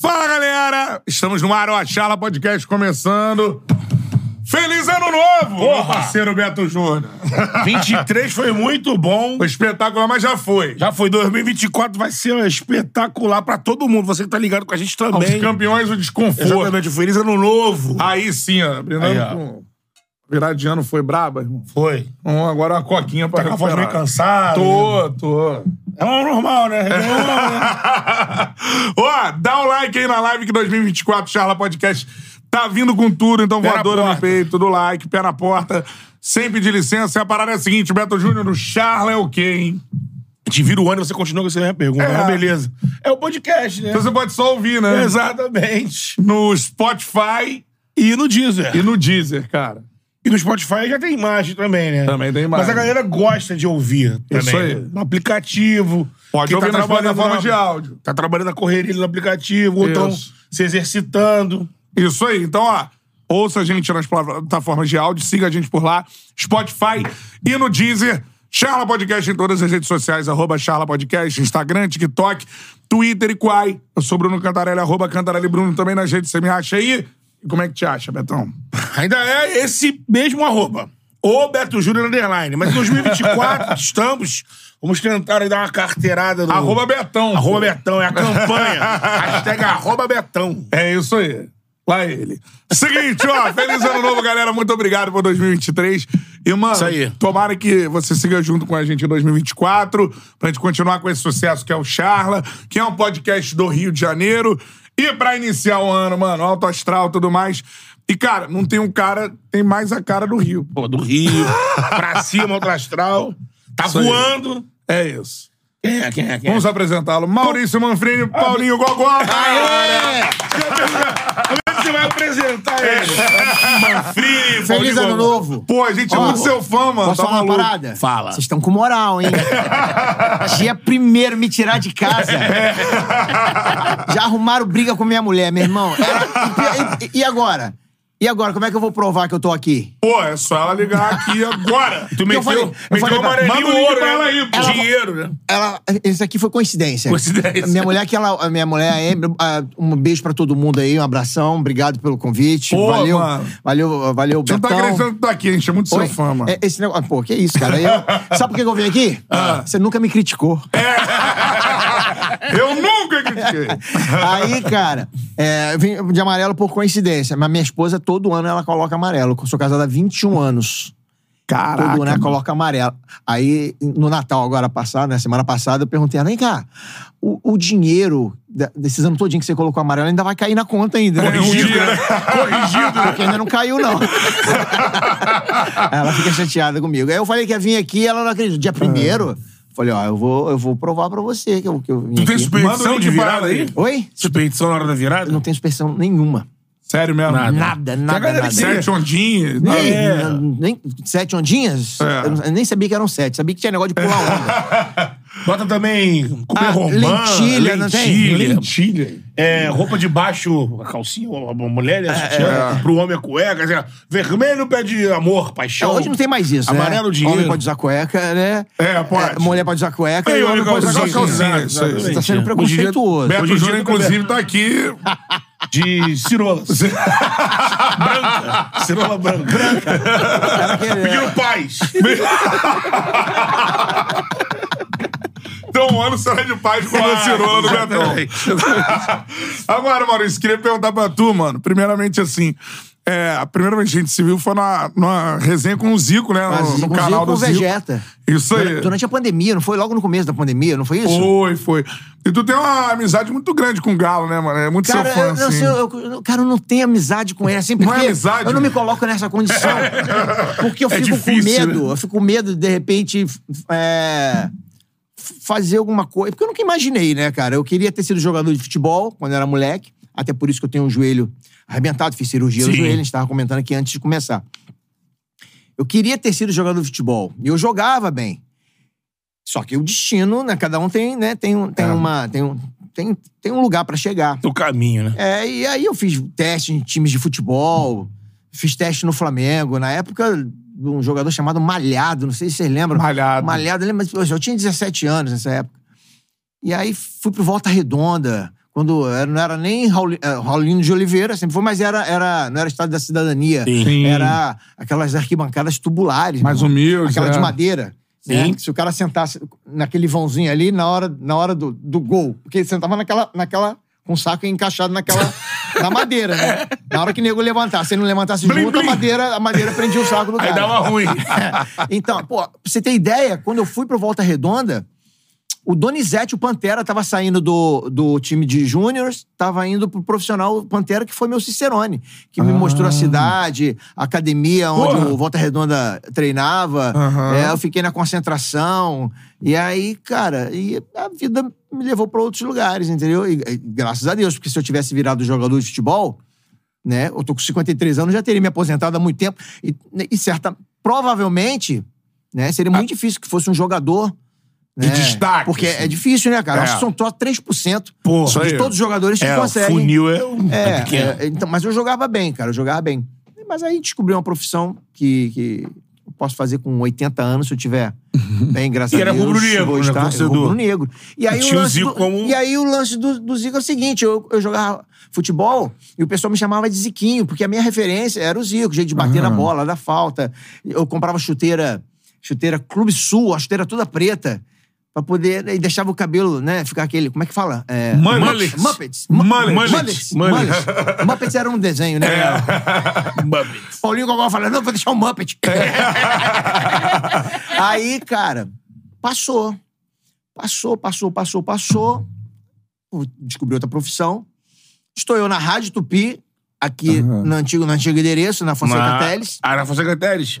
Fala, galera! Estamos no ar, o Achala Podcast começando. Feliz Ano Novo, meu Porra! parceiro Beto Júnior. 23 foi muito bom. O espetacular, mas já foi. Já foi 2024, vai ser espetacular pra todo mundo. Você que tá ligado com a gente Os também. campeões, o desconforto. Exatamente, feliz ano novo. Aí sim, ó. Brindando Aí, ó. com... Virar de ano foi braba, irmão. Foi. Então, agora uma coquinha pra Tá com a voz meio recuperar. cansada. Tô, tô. É um normal, né? É normal, né? Ó, dá o like aí na live que 2024 Charla Podcast tá vindo com tudo, então Pé voadora no peito, do like, pé na porta, sem pedir licença. E a parada é a seguinte, Beto Júnior, o Charla é o quê, hein? Te vira o ano e você continua com essa minha pergunta. É. É. beleza. É o podcast, né? Então você pode só ouvir, né? Exatamente. No Spotify E no Deezer. e no Deezer, cara. E no Spotify já tem imagem também, né? Também tem imagem. Mas a galera gosta de ouvir também. Isso aí. né? No aplicativo. Pode Quem ouvir nas trabalhando plataformas na- de áudio. Tá trabalhando na correria no aplicativo, ou Isso. se exercitando. Isso aí. Então, ó, ouça a gente nas plataformas de áudio, siga a gente por lá, Spotify e no Deezer. Charla Podcast em todas as redes sociais, arroba Charla Podcast, Instagram, TikTok, Twitter e Quai. Eu sou Bruno Cantarelli, arroba Cantarelli Bruno também nas redes. Você me acha aí? Como é que te acha, Betão? Ainda é esse mesmo arroba. O Beto Júnior Underline. Mas em 2024 estamos. Vamos tentar dar uma carteirada no. Arroba Betão. Arroba Betão, é a campanha. Hashtag arroba Betão. É isso aí. Lá ele. Seguinte, ó, feliz ano novo, galera. Muito obrigado por 2023. E, mano, Isso aí. tomara que você siga junto com a gente em 2024, pra gente continuar com esse sucesso que é o Charla, que é um podcast do Rio de Janeiro. E pra iniciar o ano, mano, alto astral e tudo mais. E, cara, não tem um cara, tem mais a cara do Rio. Pô, do Rio. pra cima, outro astral. Tá Isso aí. voando. É isso. Quem é? Quem é? Quem é? Vamos apresentá-lo. Maurício Manfrini, Paulinho Gogó. Aê! Como é que você vai apresentar ele? Manfrini, Feliz Paulinho ano Gogó. novo. Pô, a gente é Ó, muito seu fã, mano. Posso Tá falar uma maluco. parada? Fala. Vocês estão com moral, hein? Dia primeiro me tirar de casa. Já arrumaram briga com minha mulher, meu irmão. Era- e, e- e agora? E agora, como é que eu vou provar que eu tô aqui? Pô, é só ela ligar aqui agora. Tu eu meteu, falei- eu meteu falei o pra- amarelinho Manda o link ouro, pra né? ela aí, pô. Dinheiro, né? Ela, isso aqui foi coincidência. Coincidência. Minha mulher, que ela, a minha mulher, a um beijo pra todo mundo aí, um abração, obrigado pelo convite. Pô, valeu, mano. valeu, valeu, Você não tá Betão. acreditando que tá aqui, a gente é muito seu Oi, fã, mano. é, esse negócio, pô, que isso, cara? Eu- sabe por que eu vim aqui? Ah. Você nunca me criticou. Eu nunca critiquei. Aí, cara, é, eu vim de amarelo por coincidência. Mas minha esposa, todo ano, ela coloca amarelo. Eu sou casada há 21 anos. Caraca. todo ano ela mano. coloca amarelo. Aí, no Natal, agora passado, na semana passada, eu perguntei, ela, vem cá, o, o dinheiro desses anos todinho que você colocou amarelo ainda vai cair na conta ainda. né? Dia. Corrigido, porque ainda não caiu, não. ela fica chateada comigo. Aí eu falei que ia vir aqui ela não acredita. Dia primeiro, falei, ó, eu vou, eu vou provar pra você que eu, que eu vim Tu tem aqui. Manda o expedição link de virada aí? Oi? Expedição na hora da virada? Eu não tenho expressão nenhuma. Sério mesmo? Nada. Nada, nada, nada. Sete ondinhas. Nem, É. nem- sete ondinhas? É. Eu, não- eu nem sabia que eram sete. Sabia que tinha negócio de pular onda. Bota também comer Ah, romã, lentilha, não tem? lentilha, Lentilha. É, roupa de baixo, a calcinha, a mulher e a sutiã. Pro homem a cueca. assim, vermelho pede amor, É, paixão. hoje não tem mais isso, né? Amarelo, dinheiro. Homem pode usar cueca, né? É, pode. mulher pode usar cueca É, e e homem pode usar calcinha, calcinha. Você tá sendo preconceituoso. Beto Júnior, inclusive, tá aqui. De cirola. branca. Cirola branca. Branca. Pedindo paz. Um ano será de paz com a cirola do Betão. Agora, Maurício, queria perguntar pra tu, mano. Primeiramente, assim. É, a primeira vez que a gente se viu foi na, numa resenha com o Zico, né? No, no canal Zico, do Zico. Vegeta. Isso aí. Durante- Durante a pandemia, não foi logo no começo da pandemia, não foi isso? Foi, foi. E tu tem uma amizade muito grande com o Galo, né, mano? É muito Cara, seu fã, eu, não assim. sei, eu, eu- cara, eu não tenho amizade com ele, assim, Não é porque amizade? eu não me coloco nessa condição. Porque eu É fico difícil, com medo, né? eu fico com medo de, de repente, é, fazer alguma coisa. Porque eu nunca imaginei, né, cara? Eu queria ter sido jogador de futebol quando eu era moleque, até por isso que eu tenho um joelho arrebentado, fiz cirurgia no Sim. joelho, a gente tava comentando aqui antes de começar. Eu queria ter sido jogador de futebol, e eu jogava bem. Só que o destino, né? Cada um tem, né? Tem, um- tem É. uma. Tem um, tem, tem um lugar pra chegar. O caminho, né? É, e aí eu fiz teste em times de futebol, fiz teste no Flamengo. Na época, de um jogador chamado Malhado, não sei se vocês lembram. Malhado. Malhado, lembra? Mas, eu tinha 17 anos nessa época. E aí fui pro Volta Redonda, quando não era nem eh, Raulino de Oliveira, sempre foi, mas era, era, não era Estado da Cidadania. Sim. Era aquelas arquibancadas tubulares. Mais humildes, Aquela é. de madeira. né? Se o cara sentasse naquele vãozinho ali na hora, na hora do, do gol. Porque ele sentava naquela, naquela. Com o saco encaixado naquela. na madeira, né? Na hora que o nego levantasse. Se ele não levantasse Blim, junto, blim. A, madeira, a madeira prendia o saco do Aí cara. dava ruim. Então, pô, pra você ter ideia, quando eu fui pro Volta Redonda, o Donizete, o Pantera, tava saindo do, do time de júniors, tava indo pro profissional Pantera, que foi meu Cicerone, que me mostrou a cidade, a academia onde Porra. o Volta Redonda treinava. Aham. É, eu fiquei na concentração. E aí, cara, e a vida me levou pra outros lugares, entendeu? E, e graças a Deus, porque se eu tivesse virado jogador de futebol, né? Eu tô com 53 anos, já teria me aposentado há muito tempo. E, e certa, provavelmente, né? Seria muito difícil que fosse um jogador. De né? destaque, Porque assim. é difícil, né, cara? É. Acho que são só 3% Pô, Isso aí. de todos os jogadores que É, o conseguem. funil é, um- é É, pequeno. é, então, mas eu jogava bem, cara, eu jogava bem. Mas aí descobri uma profissão que, que eu posso fazer com 80 anos se eu tiver bem, graças E a era rubro-negro, né, torcedor. Rubro-negro. E aí, o o Zico do, como- e aí o lance do, do Zico é o seguinte, eu, eu jogava futebol e o pessoal me chamava de Ziquinho, porque a minha referência era o Zico, jeito de bater na bola, dar falta. Eu comprava chuteira, chuteira Clube Sul, a chuteira toda preta. Pra poder. E deixava o cabelo, né? Ficar aquele. Como é que fala? É, Mullet. Muppets. Mullet. Muppets. Mullet. Muppets. Muppets era um desenho, né? Muppets. Paulinho Gogol falando, não, vou deixar um Muppet. Aí, cara, passou. Passou, passou, passou, passou. Descobri outra profissão. Estou eu na Rádio Tupi, aqui no, antigo, no antigo endereço, na Fonseca Na- Teles. Ah, na Fonseca Teles?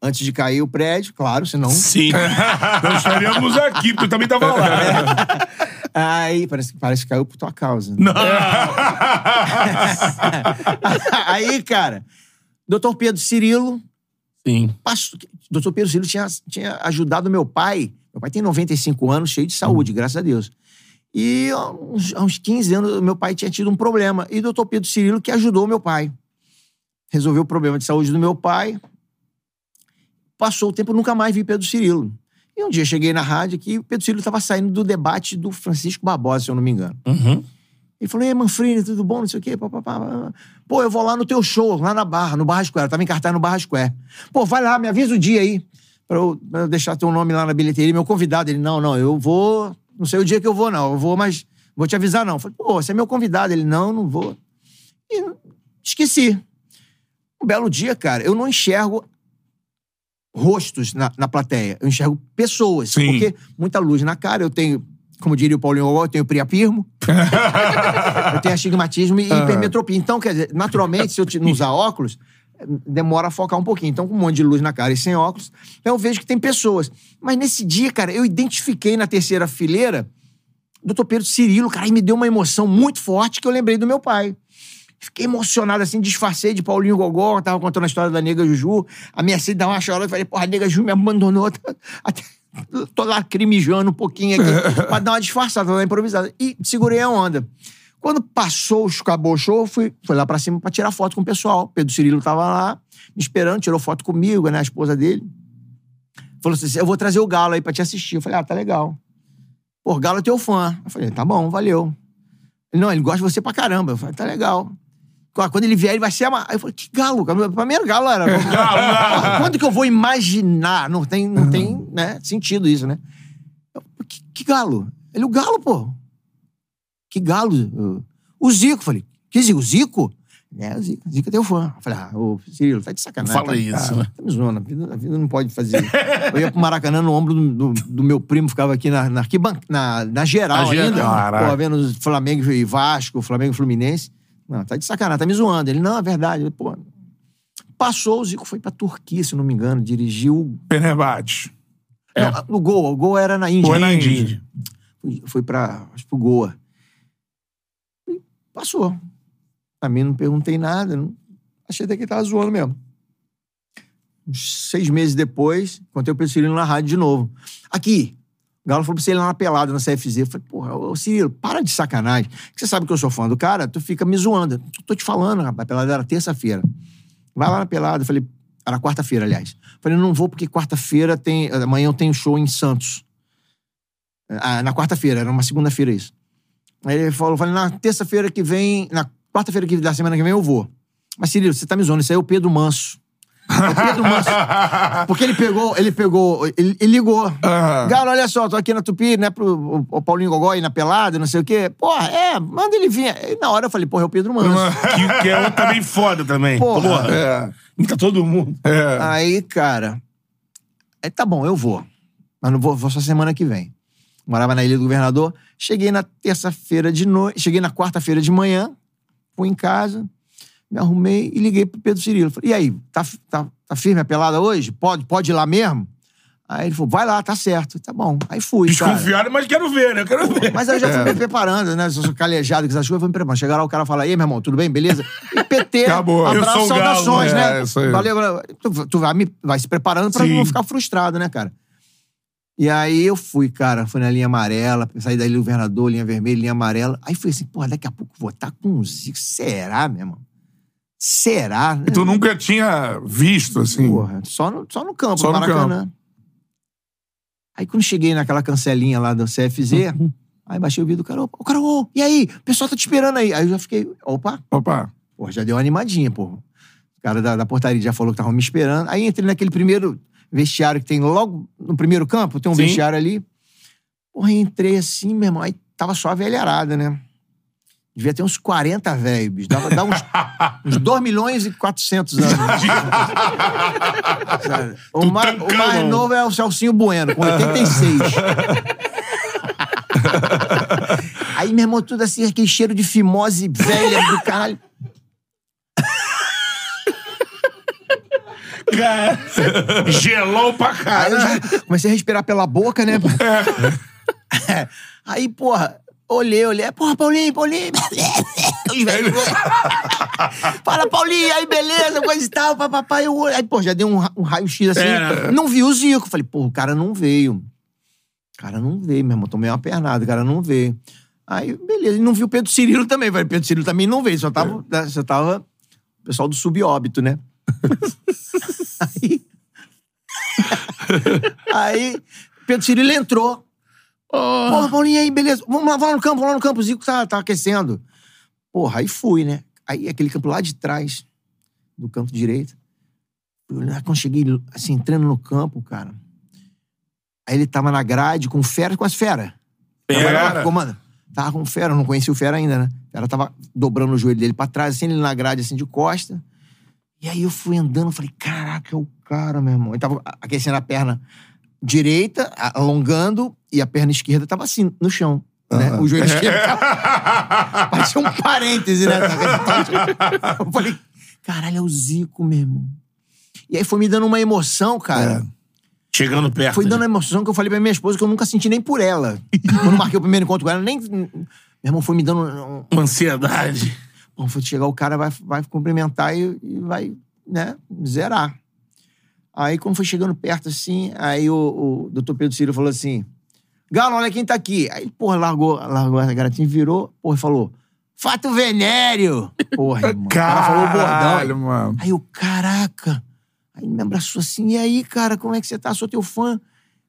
Antes de cair o prédio, claro, senão... Sim. Nós estaríamos aqui, porque eu também tava lá. Aí, parece, parece que caiu por tua causa. Não. Aí, cara, doutor Pedro Cirilo, Sim. passou, doutor Pedro Cirilo tinha, tinha ajudado meu pai. Meu pai tem 95 anos, cheio de saúde, graças a Deus. E há uns, há uns 15 anos, meu pai tinha tido um problema. E doutor Pedro Cirilo que ajudou meu pai. Resolveu o problema de saúde do meu pai. Passou o tempo, nunca mais vi Pedro Cirilo. E um dia cheguei na rádio aqui e o Pedro Cirilo estava saindo do debate do Francisco Barbosa, se eu não me engano. Uhum. Ele falou, e aí, Manfrini, tudo bom? Não sei o quê. Pá, pá, pá. Pô, eu vou lá no teu show, lá na Barra, no Barra Square. Eu tava em cartaz no Barra Square. Pô, vai lá, me avisa o dia aí. Pra eu, pra eu deixar teu nome lá na bilheteria. Meu convidado, ele, não, não, eu vou... Não sei o dia que eu vou, não. Eu vou, mas... Vou te avisar, não. Eu falei, pô, você é meu convidado. Ele, não, não vou. E esqueci. Um belo dia, cara, eu não enxergo rostos na, na plateia. Eu enxergo pessoas. Sim. Porque muita luz na cara. Eu tenho, como diria o Paulinho Gogol, eu tenho priapismo. eu tenho astigmatismo e hipermetropia. Então, quer dizer, naturalmente, se eu não usar óculos, demora a focar um pouquinho. Então, com um monte de luz na cara e sem óculos, eu vejo que tem pessoas. Mas nesse dia, cara, eu identifiquei na terceira fileira o doutor Pedro Cirilo, cara, e me deu uma emoção muito forte que eu lembrei do meu pai. Fiquei emocionado, assim, disfarcei de Paulinho Gogol, tava contando a história da nega Juju. A minha dá uma chorada, falei, porra, a nega Juju me abandonou. Até, tô lacrimejando um pouquinho aqui, pra dar uma disfarçada, dar uma improvisada. E segurei a onda. Quando passou, acabou o show, fui, fui lá pra cima pra tirar foto com o pessoal. Pedro Cirilo tava lá, me esperando, tirou foto comigo, né, a esposa dele. Falou assim, eu vou trazer o Galo aí pra te assistir. Eu falei, ah, tá legal. Pô, Galo é teu fã. Eu falei, tá bom, valeu. Ele, não, ele gosta de você pra caramba. Eu falei, tá legal. Ó, Quando ele vier, ele vai ser amar. Aí eu falei, que galo? cara? Pra mim era galo, era. Porra, Quando que eu vou imaginar? Não tem, não tem né, sentido isso, né? Eu, Que, que galo? Ele, o galo, pô. Que galo? O Zico. Falei, que Zico? O Zico? É, o Zico. Zico é teu fã. Eu falei, ah, ô, Cirilo, tá de sacanagem. Fala tá, isso, Tá, né? tá me zoando. A vida, a vida não pode fazer isso. Eu ia pro Maracanã no ombro do, do- do meu primo, ficava aqui na, na, na, na geral Na geral. ainda. Caraca. Pô, vendo Flamengo e Vasco, Flamengo e Fluminense. Não, tá de sacanagem, tá me zoando. Ele, não, é verdade. Eu, Pô, passou, o Zico foi pra Turquia, se não me engano, dirigiu. Fenerbahçe. Não, no gol, o gol era na Índia. Foi na Índia. Foi, pra, acho, pro Goa. E passou. A mim não perguntei nada. Não, achei até que ele tava zoando mesmo. Uns seis meses depois, contei o Cirilo na rádio de novo. Aqui, o Galo falou pra você ir lá na pelada, na CFZ. Eu falei, porra, ô Cirilo, para de sacanagem. Que você sabe que eu sou fã do cara, tu fica me zoando. Tô te falando, rapaz, a pelada era terça-feira. Vai lá na pelada. Eu falei, era quarta-feira, aliás. Eu falei, não vou porque quarta-feira tem. Amanhã eu tenho show em Santos. Ah, na quarta-feira, era uma segunda-feira isso. Aí ele falou, falei, na terça-feira que vem, na quarta-feira da semana que vem eu vou. Mas, Cirilo, você tá me zoando, isso aí é o Pedro Manso. É o Pedro Manso. Porque ele pegou, ele pegou, ele, ele ligou. Aham. Galo, olha só, tô aqui na Tupi, né, pro o, Paulinho Gogó ir na pelada, não sei o quê. Porra, é, manda ele vir. Aí, na hora eu falei, porra, é o Pedro Manso. Que, que é outro também foda também. Porra. É. Imita todo mundo. É. Aí, cara. Aí tá bom, eu vou. Mas não vou, vou só semana que vem. Morava na Ilha do Governador. Cheguei na terça-feira de noite. Cheguei na quarta-feira de manhã. Fui em casa. Me arrumei e liguei pro Pedro Cirilo. Falei, e aí, tá, tá, tá firme a pelada hoje? Pode, pode ir lá mesmo? Aí ele falou, vai lá, tá certo. Tá bom. Aí fui, cara. Desconfiado, mas quero ver, né? Eu quero ver. Mas aí eu já fui me preparando, né? Se eu sou calejado com essas coisas, eu fui me preparando. Chegar lá, o cara fala, e aí, meu irmão, tudo bem? Beleza? E PT, Acabou. Abraço, Galo, saudações, né? né? É, isso aí. Valeu, tu, tu vai, me, vai se preparando pra Sim. não ficar frustrado, né, cara? E aí eu fui, cara, fui na linha amarela, saí da linha governador, linha vermelha, linha amarela. Aí fui assim, porra, daqui a pouco vou estar com um Zico. Será, meu irmão? Será? né? Tu nunca tinha visto, assim. Porra, só no, só no campo, Só no Maracanã. Aí quando cheguei naquela cancelinha lá do CFZ, Uhum. aí baixei o vídeo do cara, ô, cara, ô, e aí? O pessoal tá te esperando aí. Aí eu já fiquei, opa, Opa. Pô, já deu uma animadinha, pô. O cara da, da portaria já falou que tava me esperando. Aí entrei naquele primeiro vestiário que tem logo no primeiro campo, tem um Sim. vestiário ali. Porra, entrei assim, meu irmão. Aí tava só a velharada, né? Devia ter uns 40 velhos, bicho. Dava, dava uns, uns 2 milhões e 400 anos. O, mais, o mais novo é o Celcinho Bueno, com 86. Aí, meu irmão, tudo assim, aquele cheiro de fimose velha do caralho. Cara, gelou pra Aí eu caralho. já comecei a respirar pela boca, né? É. Aí, porra, olhei, olhei. Porra, Paulinho, Paulinho. Os velhos. Fala, Paulinho, aí beleza, coisa e tal, papapá. Eu, olhei. aí, pô, já deu um, um raio-x assim. É. Não vi o Zico. Falei, pô, o cara não veio. O cara não veio, meu irmão. Tomei uma pernada, o cara não veio. Aí, beleza. E não vi o Pedro Cirilo também. Falei, Pedro Cirilo também não veio. Só tava, só tava o pessoal do subóbito, né? aí. aí, Pedro Cirilo entrou. Porra, Paulinho, aí, beleza. Vamos lá, vamos lá no campo, vamos lá no campo. O Zico tá, tá aquecendo. Porra, aí fui, né? Aí aquele campo lá de trás, do campo direito. Quando cheguei, assim, entrando no campo, cara. Aí ele tava na grade com fera, com as fera. Fera. Comanda. Tava com fera, eu não conhecia o fera ainda, né? O fera tava dobrando o joelho dele pra trás, assim, ele na grade, assim, de costa. E aí eu fui andando, falei, caraca, é o cara, meu irmão. Ele tava aquecendo a perna direita, alongando, e a perna esquerda tava assim, no chão. Né? O joelho esquerdo tava... Parecia um parêntese, né? Eu falei, caralho, é o Zico, meu irmão. E aí foi me dando uma emoção, cara. Chegando perto. Foi dando uma emoção que eu falei pra minha esposa que eu nunca senti nem por ela. Quando marquei o primeiro encontro com ela, nem. Meu irmão foi me dando. um- Uma ansiedade. Bom, foi chegar o cara, vai, vai cumprimentar e, e vai, né, zerar. Aí, quando foi chegando perto assim, aí o, o doutor Pedro Ciro falou assim: Galo, olha quem tá aqui. Aí, porra, largou, largou a garotinha, virou, porra, e falou: Fato Venério! Porra, irmão. O cara falou o bordão. Caralho, mano. Aí eu, caraca. Aí ele me abraçou assim, e aí, cara, como é que você tá? Sou teu fã.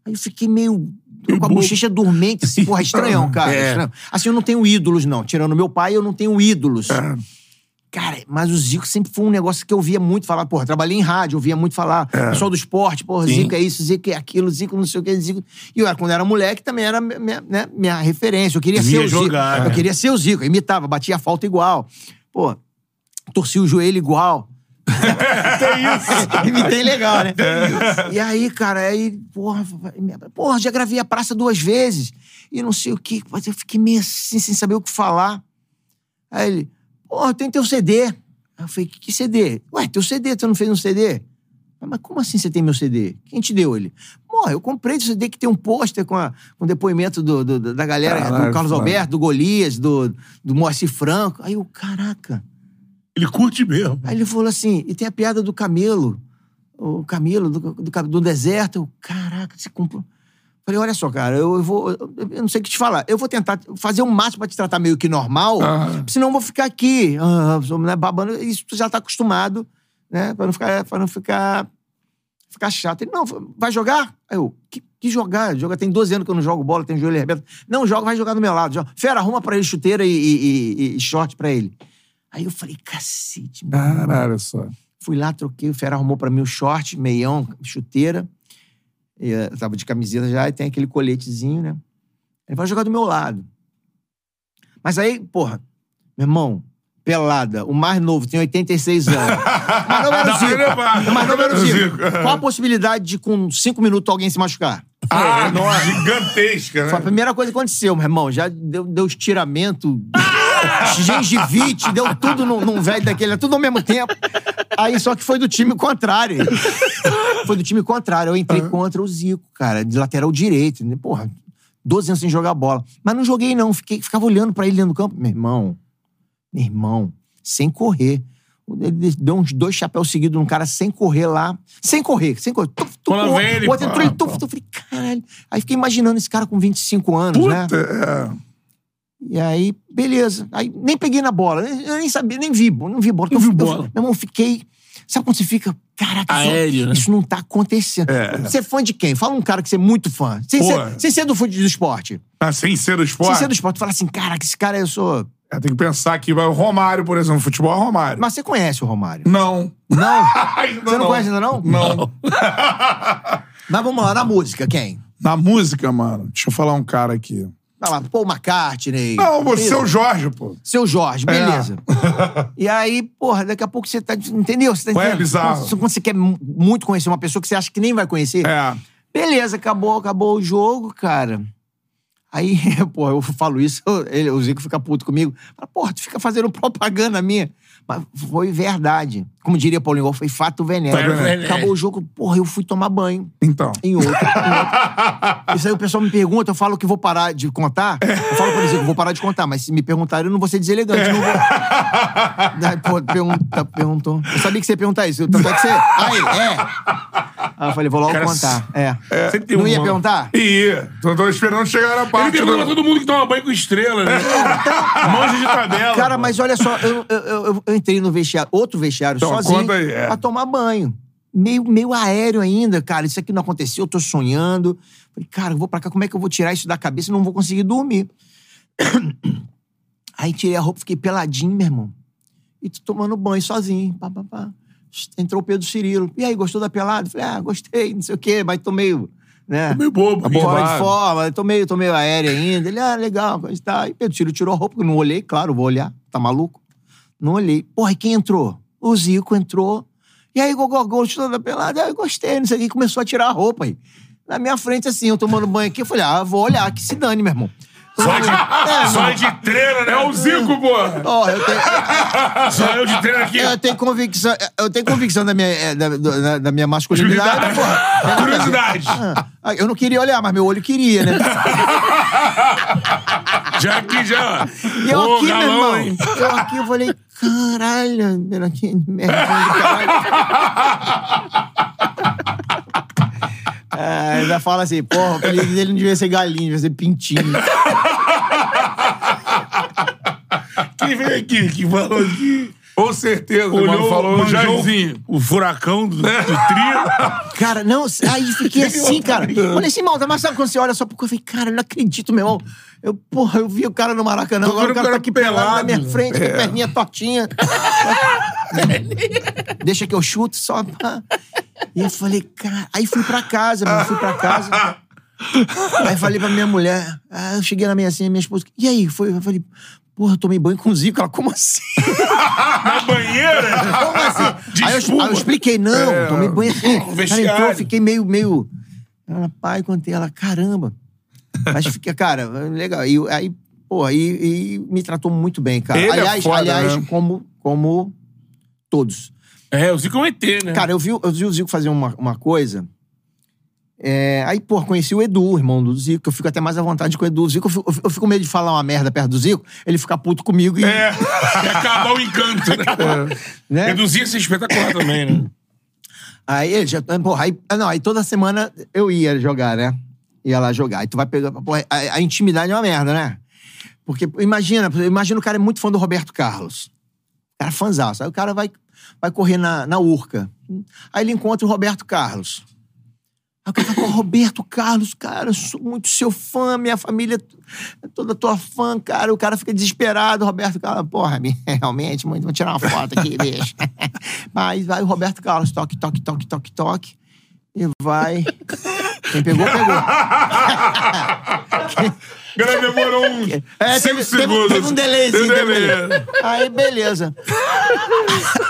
Aí eu fiquei meio com a bochecha dormente, assim, porra, estranhão, cara. É. estranhão. Assim, eu não tenho ídolos, não. Tirando meu pai, eu não tenho ídolos. Cara, mas o Zico sempre foi um negócio que eu via muito falar. Porra, trabalhei em rádio, eu via muito falar. Pessoal do esporte, porra, Zico é isso, Zico é aquilo, Zico não sei o que, Zico. E eu, quando eu era moleque, também era minha, né, minha referência. Eu queria Via ser o Zico. jogar, Eu é. queria ser o Zico. Eu imitava, batia a falta igual. Pô, torcia o joelho igual. Tem isso. Imitei legal, né? E aí, cara, aí, porra, porra, já gravei a praça duas vezes. E não sei o que. Mas eu fiquei meio assim, sem saber o que falar. Aí ele, porra, tem teu CD. Aí eu falei, que, que CD? Ué, teu CD, tu não fez um CD? Mas como assim você tem meu CD? Quem te deu ele? Porra, eu comprei o CD que tem um pôster com, a- com depoimento do, do- da galera, Caralho, do Carlos. Alberto, do Golias, do, do Moacir Franco. Aí eu, caraca. Ele curte mesmo. Aí ele falou assim, e tem a piada do camelo. O camelo do, do, do deserto. Eu, caraca, você comprou. Falei, olha só, cara, eu, eu vou. Eu, não sei o que te falar. Eu vou tentar fazer o máximo pra te tratar meio que normal, Ah. senão eu vou ficar aqui, ah, né, babando. Isso tu já tá acostumado, né? Pra não ficar. Pra não ficar, ficar chato. Ele, não, vai jogar? Aí eu, que, que jogar? Joga, tem 12 anos que eu não jogo bola, tem joelho arrebento. Não, joga, vai jogar do meu lado. Joga. Fera, arruma pra ele chuteira e, e- e- e short pra ele. Aí eu falei, cacete, mano. Caralho, só. Fui lá, troquei, o Fera arrumou pra mim o short, meião, chuteira. E, eh, tava de camiseta já, e tem aquele coletezinho, né? Ele vai jogar do meu lado. Mas aí, porra, meu irmão, pelada, o mais novo, tem 86 anos. Mas não era o Zico. Mas não era o Zico. Qual a possibilidade de, com cinco minutos, alguém se machucar? Ah, nossa, gigantesca, Foi a né? primeira coisa que aconteceu, meu irmão. Já deu, deu estiramento, gengivite, deu tudo num, num velho daquele, tudo ao mesmo tempo. Aí só que foi do time contrário. Foi do time contrário. Eu entrei contra o Zico, cara, de lateral direito. né? Porra, 12 anos sem jogar bola. Mas não joguei, não. Fiquei, ficava olhando pra ele dentro do campo. Meu irmão, meu irmão, sem correr. Ele deu uns dois chapéus seguidos num cara sem correr lá. Sem correr, sem correr. Tuf, tuf, o outro entrou, pá. tuf, tuf, falei, caralho. Aí fiquei imaginando esse cara com 25 anos, né? Puta, é. E aí, beleza. Aí nem peguei na bola. Eu nem sabia, nem vi. Não vi bola. Não Eu fiquei- bola. Meu irmão, fiquei. Sabe quando você fica. Caraca, isso- Aéreo, né? isso não tá acontecendo. É. Você é fã de quem? Fala um cara que você é muito fã. Sem, ser, sem ser do, do esporte. Ah, sem ser do Sem esporte. ser do esporte. Fala assim, caraca, esse cara eu sou. É, tem que pensar vai o Romário, por exemplo, futebol é Romário. Mas você conhece o Romário? Não. Não? Você não conhece ainda não? Não. Mas vamos lá, na música, quem? Na música, mano, deixa eu falar um cara aqui. Vai lá, Paul McCartney. Não, você, Isso. seu Jorge, pô. Seu Jorge, beleza. E aí, porra, daqui a pouco você tá. Entendeu? Você tá é entendendo? bizarro. Quando, quando você quer mu- muito conhecer uma pessoa que você acha que nem vai conhecer. É. Beleza, acabou, acabou o jogo, cara. Aí, porra, eu falo isso, ele, o Zico fica puto comigo. Fala, porra, tu fica fazendo propaganda minha. Mas foi verdade. Como diria Paulinho Gol, foi fato veneno. Acabou o jogo, porra, eu fui tomar banho. Então. Em outro, em outro. Isso aí o pessoal me pergunta, eu falo que vou parar de contar. Eu eu vou parar de contar, mas se me perguntarem, eu não vou ser deselegante, não vou. Daí, pô, pergunta, perguntou. Eu sabia que você ia perguntar isso. Tanto é que você. Aí, é. Aí eu falei, vou logo Cara, contar. É. Sempre tem Não ia perguntar? E tô, tô esperando chegar na Ele parte pergunta pra do... todo mundo que toma banho com estrela, né? Manja de tabela. Cara, pô. mas olha só, eu, eu, eu- eu entrei no vestiário, outro vestiário Então, sozinho conta aí, é. pra tomar banho. Meio, meio aéreo ainda, cara. Isso aqui não aconteceu, eu tô sonhando. Falei, cara, eu vou pra cá, como é que eu vou tirar isso da cabeça? Eu não vou conseguir dormir. Aí tirei a roupa, fiquei peladinho, meu irmão. E tô tomando banho sozinho. Pá, pá, pá. Entrou o Pedro Cirilo. E aí, gostou da pelada? Falei, ah, gostei, não sei o quê, mas tô meio. Né? Meio bobo. Tá. Fora de forma, tô meio, tô meio aéreo ainda. Ele, ah, legal, coisa tal. E Pedro Ciro tirou a roupa, que eu não olhei, claro, vou olhar, tá maluco? Não olhei. Porra, e quem entrou? O Zico entrou. E aí, Gogó, gostou da pelada? Ah, eu gostei, não sei o que, e começou a tirar a roupa aí. Na minha frente, assim, eu tomando banho aqui, eu falei, ah, vou olhar, que se dane, meu irmão. Só de, É, só de treino, né? É o Zico, pô. Ó, eu tenho, Só eu de treino aqui. eu tenho convicção, eu tenho convicção da minha, é, da, da- da minha masculinidade. porra. Curiosidade. Ah, eu não queria olhar, mas meu olho queria, né? Já aqui, já. E eu Ô, aqui, meu galão, irmão, hein? eu aqui, eu falei, caralho, que merda do caralho. É, ainda fala assim, porra, o apelido dele não devia ser galinha, devia ser pintinho. Quem veio aqui? Que falou aqui? Com certeza, mano. Olhou, Falou o Jairzinho. o furacão do, do trio. Cara, não, aí fiquei assim, cara. Falei assim, mal, mas sabe quando você olha só porque eu falei, cara, eu não acredito, meu irmão. Eu, porra, eu vi o cara no Maracanã, agora o cara o tá cara aqui pelado na minha frente, com a perninha tortinha. Deixa que eu chuto só. pá. E eu falei, cara. Aí fui pra casa, mano. Fui pra casa. Aí falei pra minha mulher. Ah, eu cheguei na minha assim, minha esposa. E aí? Foi, eu falei, porra, eu tomei banho com o Zico. Ela, como assim? Na banheira? Como assim? Aí, eu, aí eu expliquei, não, tomei banho assim. Ela entrou, eu fiquei meio, meio. Ela, pai, contei ela, caramba. Mas fica, cara, legal. E aí, pô, aí e me tratou muito bem, cara. Ele é aliás, foda, aliás, né? como, como todos. É, o Zico é um ET, né? Cara, eu vi, eu vi o Zico fazer uma, uma coisa. É, aí, pô, conheci o Edu, irmão do Zico. Eu fico até mais à vontade com o Edu. O Zico, eu fico, eu fico- com medo de falar uma merda perto do Zico, ele ficar puto comigo e. É, e acabar o encanto, né? Né? Reduzir esse espetacular também, né? Aí ele já. Porra, aí, ah, não, aí toda semana eu ia jogar, né? Ia lá jogar. Aí tu vai pegar. Porra, a, a intimidade é uma merda, né? Porque imagina, imagina o cara é muito fã do Roberto Carlos. O cara é fãzaço. Aí o cara vai, vai correr na, na Urca. Aí ele encontra o Roberto Carlos. Aí o cara fala, Roberto Carlos, cara, eu sou muito seu fã, minha família é toda tua fã, cara. O cara fica desesperado, Roberto Carlos, porra, realmente, muito, vou tirar uma foto aqui, deixa. Mas vai o Roberto Carlos, toque, toque, toque, toque, toque. E vai. Quem pegou, pegou. O cara demorou uns É, cinco teve, teve, segundos. teve um delayzinho Teve também. delay. Aí, beleza.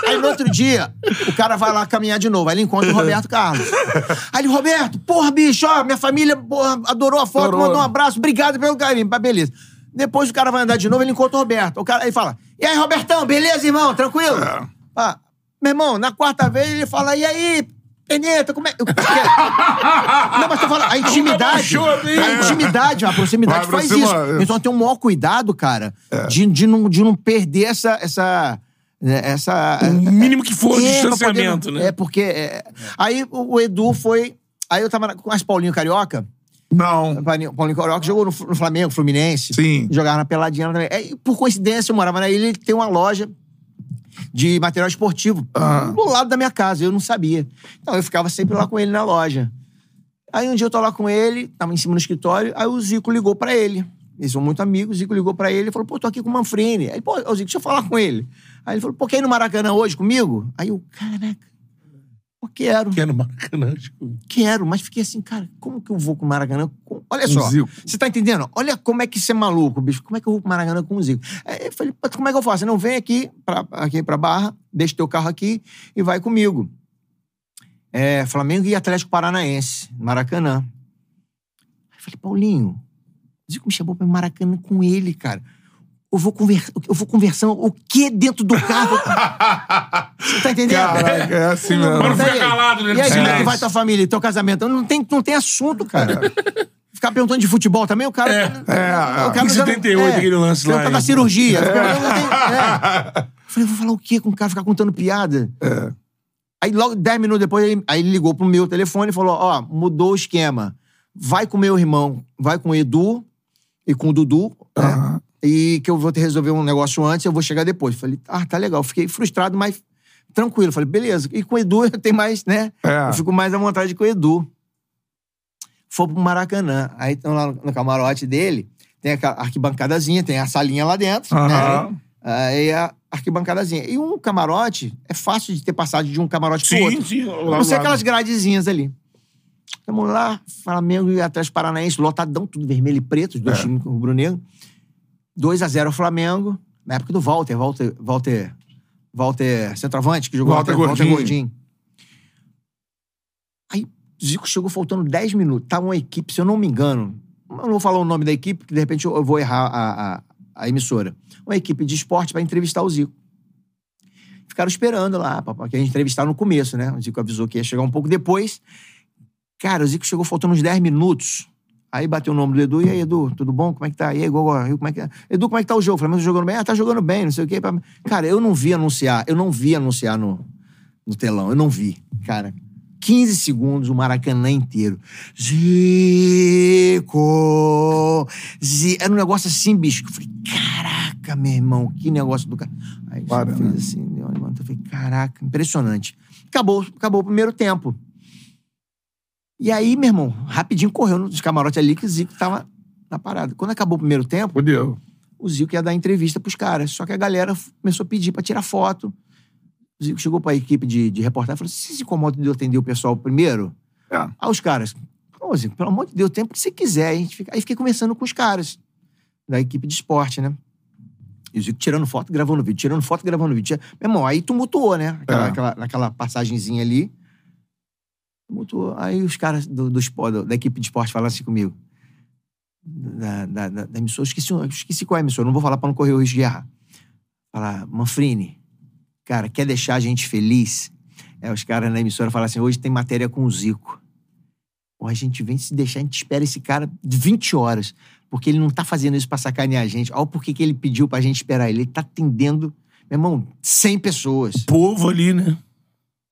Aí, no outro dia, o cara vai lá caminhar de novo. Aí ele encontra o Roberto Carlos. Aí ele, Roberto, porra, bicho, ó, minha família porra, adorou a foto, Adorou. mandou um abraço, obrigado pelo carinho. Mas beleza. Depois o cara vai andar de novo, ele encontra o Roberto. O cara aí fala: E aí, Robertão, beleza, irmão? Tranquilo? É. Ah, meu irmão, na quarta vez ele fala: E aí, Peneta, como é. Não, mas tô falando, a intimidade. A intimidade, a proximidade Vai faz isso. aproximar. Então tem um maior cuidado, cara, de, de, não, de não perder essa. essa né, essa O mínimo que for de É, pra distanciamento, poder- né? É, porque. é, aí o Edu foi. Aí eu tava na- com as Paulinho Carioca. Não. Paulinho, Paulinho Carioca jogou no, Flamengo, Fluminense. Sim. Jogava na Peladinha também. É, por coincidência, eu morava na ilha, ele tem uma loja de material esportivo Ah. do lado da minha casa. Eu não sabia. Então eu ficava sempre lá com ele na loja. Aí um dia eu tô lá com ele, tava em cima no escritório, aí o Zico ligou pra ele. Eles são muito amigos, o Zico ligou pra ele e falou: pô, tô aqui com o Manfrini. Aí, pô, Zico, deixa eu falar com ele. Aí ele falou: pô, quer ir no Maracanã hoje comigo? Aí eu, caraca, quero, Que no Maracanã, tipo. quero. Mas fiquei assim, cara, como que eu vou com o Maracanã? Com- Olha Com só, o você tá entendendo? Olha como é que isso é maluco, bicho. Como é que eu vou pro Maracanã com o Zico? Aí eu falei, "Pô, como é que eu faço? Não, vem aqui pra, aqui pra Barra, deixa teu carro aqui e vai comigo. É, Flamengo e Atlético Paranaense, Maracanã. Aí eu falei, Paulinho, o Zico me chamou pra Maracanã com ele, cara. Eu vou, conver... eu vou conversando o que dentro do carro? Você tá entendendo? Caraca, é assim mesmo. Mas não fica calado, né, E aí, como é que vai tua família, teu casamento? Não tem, não tem assunto, cara. Ficar perguntando de futebol também, o cara. É. É, o cara Em 78, aquele lance lá, Perguntar da hein? cirurgia. Não tem- é. Falei, vou falar o quê com o cara ficar contando piada? É. Aí, logo, 10 minutos depois, ele, aí ele ligou pro meu telefone e falou: Ó, mudou o esquema. Vai com meu irmão, vai com o Edu e com o Dudu, né? E que eu vou ter que resolver um negócio antes, eu vou chegar depois. Falei, ah, tá legal. Fiquei frustrado, mas tranquilo. Falei, beleza. E com o Edu eu tenho mais, né? É. Eu fico mais à vontade com o Edu. Foi pro Maracanã. Aí estão lá no camarote dele, tem aquela arquibancadazinha, tem a salinha lá dentro, Aham. né? Aí a arquibancadazinha. E um camarote, é fácil de ter passagem de um camarote pro Sim, outro. sim. Não sei aquelas gradezinhas ali. Estamos lá, Flamengo e Atlético Paranaense, lotadão, tudo vermelho e preto, os dois É. times rubro-negro. 2x0 ao Flamengo, na época do Walter, Walter, Walter, Walter centroavante, que jogou Walter Walter, Walter Gordinho. Gordinho. Aí Zico chegou faltando 10 minutos. Tava uma equipe, se eu não me engano, eu não vou falar o nome da equipe, porque de repente eu vou errar a, a, a emissora. Uma equipe de esporte para entrevistar o Zico. Ficaram esperando lá, porque a gente entrevistar no começo, né? O Zico avisou que ia chegar um pouco depois. Cara, o Zico chegou faltando uns 10 minutos. Aí bateu o nome do Edu. E aí, Edu, tudo bom? Como é que tá? E aí, Gogó, como é que é? Edu, como é que tá o jogo? O Flamengo tá jogando bem? Ah, tá jogando bem, não sei o quê. Cara, eu não vi anunciar. Eu não vi anunciar no, no telão. Eu não vi. Cara, 15 segundos, o Maracanã inteiro. Zico! Zi... Era um negócio assim, bicho. Eu falei, caraca, meu irmão, que negócio do cara. Aí Para, eu fiz né? assim, deu uma levantada, eu falei, caraca, impressionante. Acabou, acabou o primeiro tempo. E aí, meu irmão, rapidinho correu nos camarotes ali que o Zico tava na parada. Quando acabou o primeiro tempo, Fudeu. o Zico ia dar entrevista pros caras. Só que a galera começou a pedir pra tirar foto. O Zico chegou pra equipe de, de reportagem e falou: Você se incomoda de eu atender o pessoal primeiro? É. Aí os caras, pô, Zico, pelo amor de Deus, tempo que você quiser. Fica- aí fiquei conversando com os caras da equipe de esporte, né? E o Zico tirando foto, gravando vídeo, tirando foto, gravando vídeo. Meu irmão, aí tumultuou, né? Aquela, É. aquela, naquela passagenzinha ali. Tumultuou. Aí os caras do, do da equipe de esporte falaram assim comigo. Da, da, da, da emissora, esqueci, esqueci qual é a emissora, não vou falar pra não correr o risco de errar. Falar, Manfrini, cara, quer deixar a gente feliz? É, os caras na emissora falam assim: hoje tem matéria com o Zico. A gente vem se deixar, a gente espera esse cara 20 horas. Porque ele não tá fazendo isso pra sacanear a gente. Olha o porquê que ele pediu pra gente esperar ele. Ele tá atendendo, meu irmão, 100 pessoas. Povo ali, né?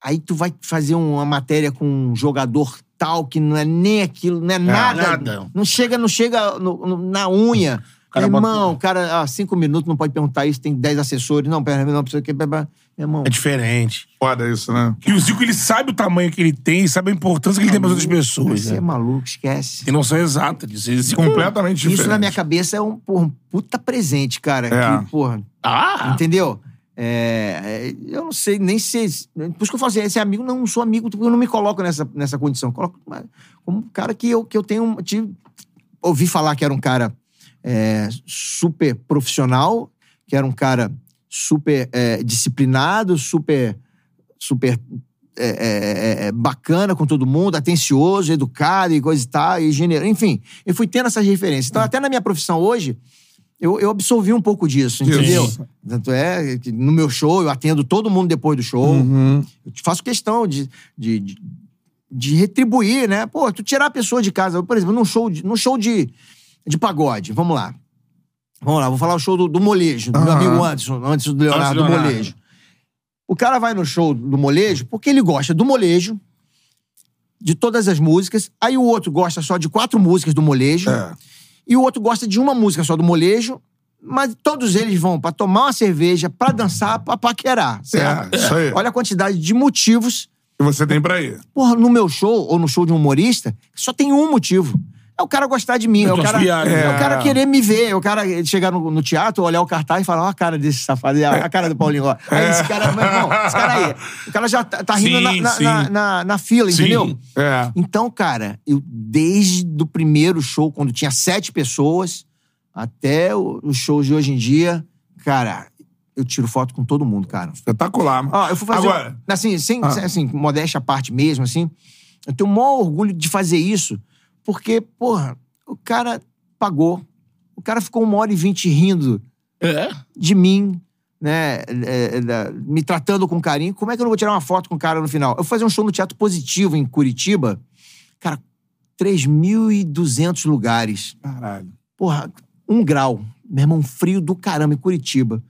Aí tu vai fazer uma matéria com um jogador tal que não é nem aquilo, não é nada. nada. Não chega, não chega no- no- na unha. cara Meu bota- irmão, o cara, ah, cinco minutos não pode perguntar isso, tem 10 assessores. Não, pera, não, precisa que. Meu irmão. É diferente. Foda isso, né? E o Zico, ele sabe o tamanho que ele tem, sabe a importância que ele tem para outras pessoas. Você é Né? maluco, esquece. Tem noção exata disso. Esse Zico- Completamente diferente. Isso na minha cabeça é um, porra, um puta presente, cara. É. Que, porra, Ah! Entendeu? É, é, eu não sei nem se. Por isso que eu falo assim, esse amigo, não sou amigo, porque eu não me coloco nessa, nessa condição. Eu coloco como um cara que eu, que eu tenho. Tive, ouvi falar que era um cara é, super profissional, que era um cara super é, disciplinado, super. super é, é, é, bacana com todo mundo, atencioso, educado e coisa e tal, e generoso. Enfim, eu fui tendo essas referências. Então, até na minha profissão hoje, eu, eu absorvi um pouco disso, entendeu? Isso. Tanto é que no meu show eu atendo todo mundo depois do show. Uhum. Eu te faço questão de, de, de, de retribuir, né? Pô, tu tirar a pessoa de casa, por exemplo, num show de, num show de, de pagode, vamos lá. Vamos lá, vou falar o show do, do Molejo, do meu Aham. amigo Anderson, antes do Leonardo, Antes do do. Molejo. O cara vai no show do Molejo porque ele gosta do Molejo, de todas as músicas. Aí o outro gosta só de quatro músicas do Molejo. É. E o outro gosta de uma música só do molejo, mas todos eles vão pra tomar uma cerveja, pra dançar, pra paquerar. Certo? É, isso aí. Olha a quantidade de motivos. que você tem pra ir. Porra, no meu show, ou no show de um humorista, só tem um motivo. É o cara gostar de mim, é o tuas cara, piadas, é o né? cara querer me ver, é o cara chegar no, no teatro, olhar o cartaz e falar, ó a cara desse safado, a, a cara do Paulinho, ó. Aí esse cara, meu irmão, esse cara aí, o cara já tá, tá rindo Sim, na, na, sim. na, na- na fila, Sim. entendeu? É. Então, cara, eu desde o primeiro show, quando tinha sete pessoas, até o- os shows de hoje em dia, cara, eu tiro foto com todo mundo, cara. Espetacular. Ó, eu fui fazer. Agora, assim, sem, Ah. assim, modéstia à parte mesmo, assim. Eu tenho o maior orgulho de fazer isso, porque, porra, o cara pagou. O cara ficou uma hora e vinte rindo É. de mim, né? é, é, me tratando com carinho. Como é que eu não vou tirar uma foto com o cara no final? Eu fui fazer um show no Teatro Positivo, em Curitiba. Cara, 3.200 lugares. caralho. Porra, um grau. Meu irmão, frio do caramba, em Curitiba.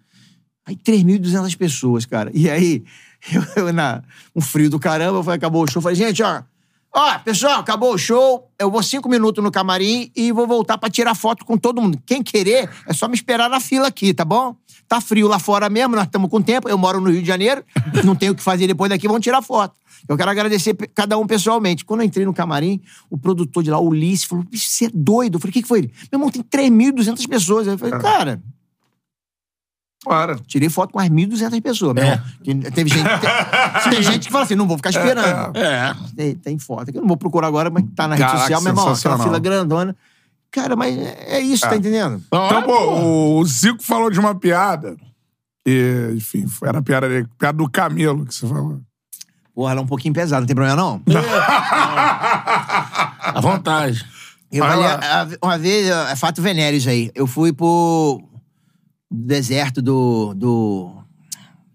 Aí 3.200 pessoas, cara. E aí, eu, eu na, um frio do caramba, foi, acabou o show. Falei, gente, ó. Ó, pessoal, acabou o show. Eu vou cinco minutos no camarim e vou voltar pra tirar foto com todo mundo. Quem querer, é só me esperar na fila aqui, tá bom? Tá frio lá fora mesmo, nós estamos com tempo. Eu moro no Rio de Janeiro, não tenho o que fazer depois daqui, vamos tirar foto. Eu quero agradecer cada um pessoalmente. Quando eu entrei no camarim, o produtor de lá, o Ulisses, falou: Bicho, você é doido? Eu falei: O que, que foi ele? Meu irmão, tem 3.200 pessoas. Eu falei: Cara, Claro. tirei foto com as 1.200 pessoas. É. teve, gente, tem, tem gente que fala assim: Não vou ficar esperando. É. Tem, tem foto. que Eu não vou procurar agora, mas tá na rede Caraca, social, meu irmão. Aquela sensacional. fila grandona. Cara, mas é é isso, tá entendendo? Então, pô, o Zico falou de uma piada. Que, enfim, era a piada, dele, piada do camelo que você falou. Porra, ela é um pouquinho pesada, não tem problema não? À vontade. Eu Vai falei, lá. a- uma vez, é fato venéreo aí. Eu fui pro deserto do. do...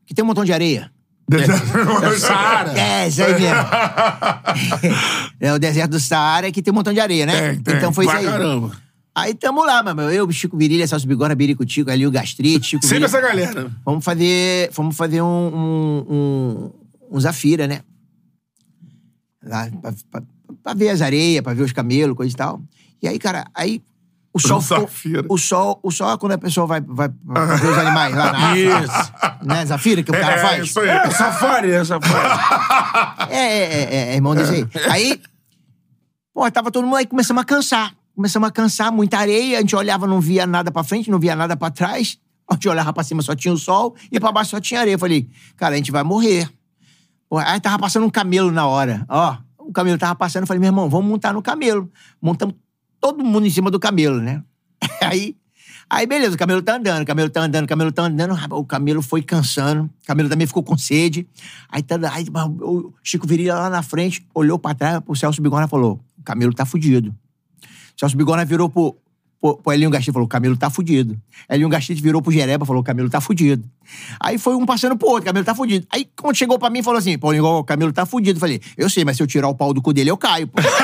Que tem um montão de areia. É Saara. É, isso aí mesmo. é o deserto do Saara que tem um montão de areia, né? Tem, tem. Então foi isso aí. caramba. Aí tamo lá, meu. Eu, Chico Virilha, Celso Bigorna, Birico Tico, ali o Gastrite, Chico Sempre Virilha. essa galera. Vamos fazer, vamos fazer um, um, um, um Zafira, né? Lá, pra, pra- pra ver as areias, pra ver os camelos, coisa e tal. E aí, cara, aí o sol ficou-. O sol, o sol é quando a pessoa vai, vai pra ver os animais lá na África. Né? Zafira, que o cara É, faz. isso aí. É, safari, é safari. É, é, é, é, é irmão desse aí. Aí, pô, tava todo mundo aí, começamos a cansar. começamos a cansar, muita areia, a gente olhava, não via nada pra frente, não via nada pra trás. A gente olhava pra cima, só tinha o sol, e pra baixo só tinha areia. Eu falei, cara, a gente vai morrer. Pô, aí tava passando um camelo na hora. Ó, o camelo tava passando, eu falei, meu irmão, vamos montar no camelo. Montamos todo mundo em cima do camelo, né? Aí, aí beleza, o camelo tá andando, o camelo tá andando, o camelo tá andando. O camelo foi cansando, o camelo também ficou com sede. Aí, tá, aí o Chico Viria lá na frente, olhou pra trás pro Celso Bigorna e falou: o camelo tá fudido. O Celso Bigorna virou pro, pro, pro Elinho falou: o camelo tá fudido. Elinho Gastite virou pro Jereba falou: o camelo tá fudido. Aí foi um passando pro outro, o camelo tá fudido. Aí quando chegou pra mim, falou assim: pô, o camelo tá fudido. Eu falei: eu sei, mas se eu tirar o pau do cu dele, eu caio, pô.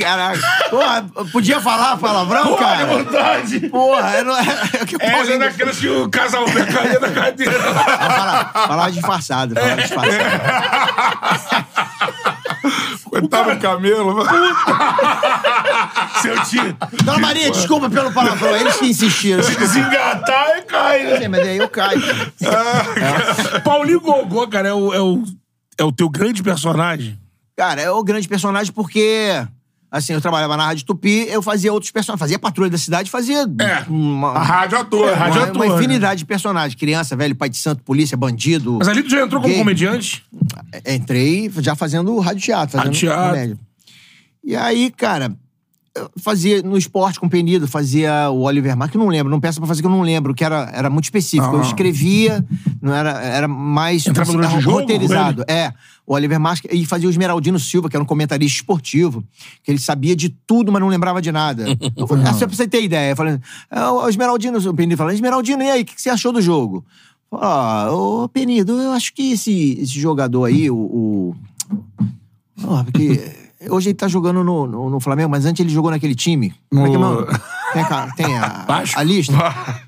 Caraca. Porra, podia falar palavrão, cara? vontade. Porra, eu não... é que o Essa é daquelas que o casal caía da cadeira. Falar, falar disfarçado, falar disfarçado. Coitado do camelo. Seu tio Dona Maria, desculpa pelo palavrão, eles que insistiram. se desengatar e cai, né? Sim, mas aí eu caio. Paulinho Gogó, cara, é o, é, o, é o teu grande personagem. Cara, é o grande personagem porque... Assim, eu trabalhava na Rádio Tupi, eu fazia outros personagens. Fazia Patrulha da Cidade, fazia... É, uma, A rádio ator. É, rádio uma, ator, uma né? infinidade de personagens. Criança, velho, pai de santo, polícia, bandido. Mas ali tu já entrou como Gay. comediante? Entrei já fazendo rádio teatro, fazendo Rádio teatro. comédia. E aí, cara, fazia no esporte com o Penido, fazia o Oliver Mark, que eu não lembro, não peça pra fazer que eu não lembro, que era, era muito específico. Eu Ah. escrevia, não era, era mais Entrava durante o jogo roteirizado. É, o Oliver Mark e fazia o Esmeraldino Silva, que era um comentarista esportivo, que ele sabia de tudo, mas não lembrava de nada. Eu falei, ah, só pra você ter ideia, eu falei, ah, o Esmeraldino, o Penido falando, Esmeraldino, e aí, o que você achou do jogo? Ah, ô Penido, eu acho que esse, esse jogador aí, o. o... Ah, porque hoje ele tá jogando no, no, no Flamengo, mas antes ele jogou naquele time. Como é que é? Tem, a, tem a, a lista?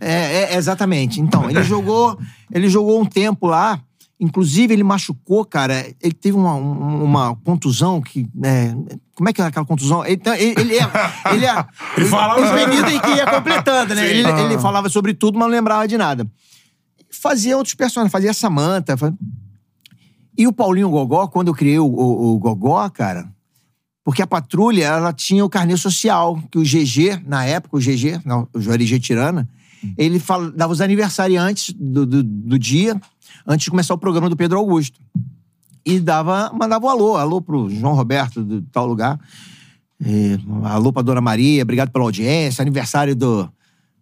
É, é, exatamente. Então, ele jogou, ele jogou um tempo lá. Inclusive, ele machucou, cara. Ele teve uma, um- uma contusão que. é, como é que é aquela contusão? Ele, então, ele, ele, é- ele, é- Ele falava- O Benito é que ia completando, né? Ele, ele falava sobre tudo, mas não lembrava de nada. Fazia outros personagens, fazia Samanta. fa- E o Paulinho Gogó, quando eu criei o, o- o Gogó, cara, porque a patrulha, ela tinha o carnê social, que o GG, na época, o GG, não, o Juarez. Tirana, ele fala- dava os aniversariantes do, do, do dia, antes de começar o programa do Pedro Augusto. E dava, mandava o alô, alô pro João Roberto, de tal lugar. E, alô pra Dona Maria, obrigado pela audiência, aniversário do,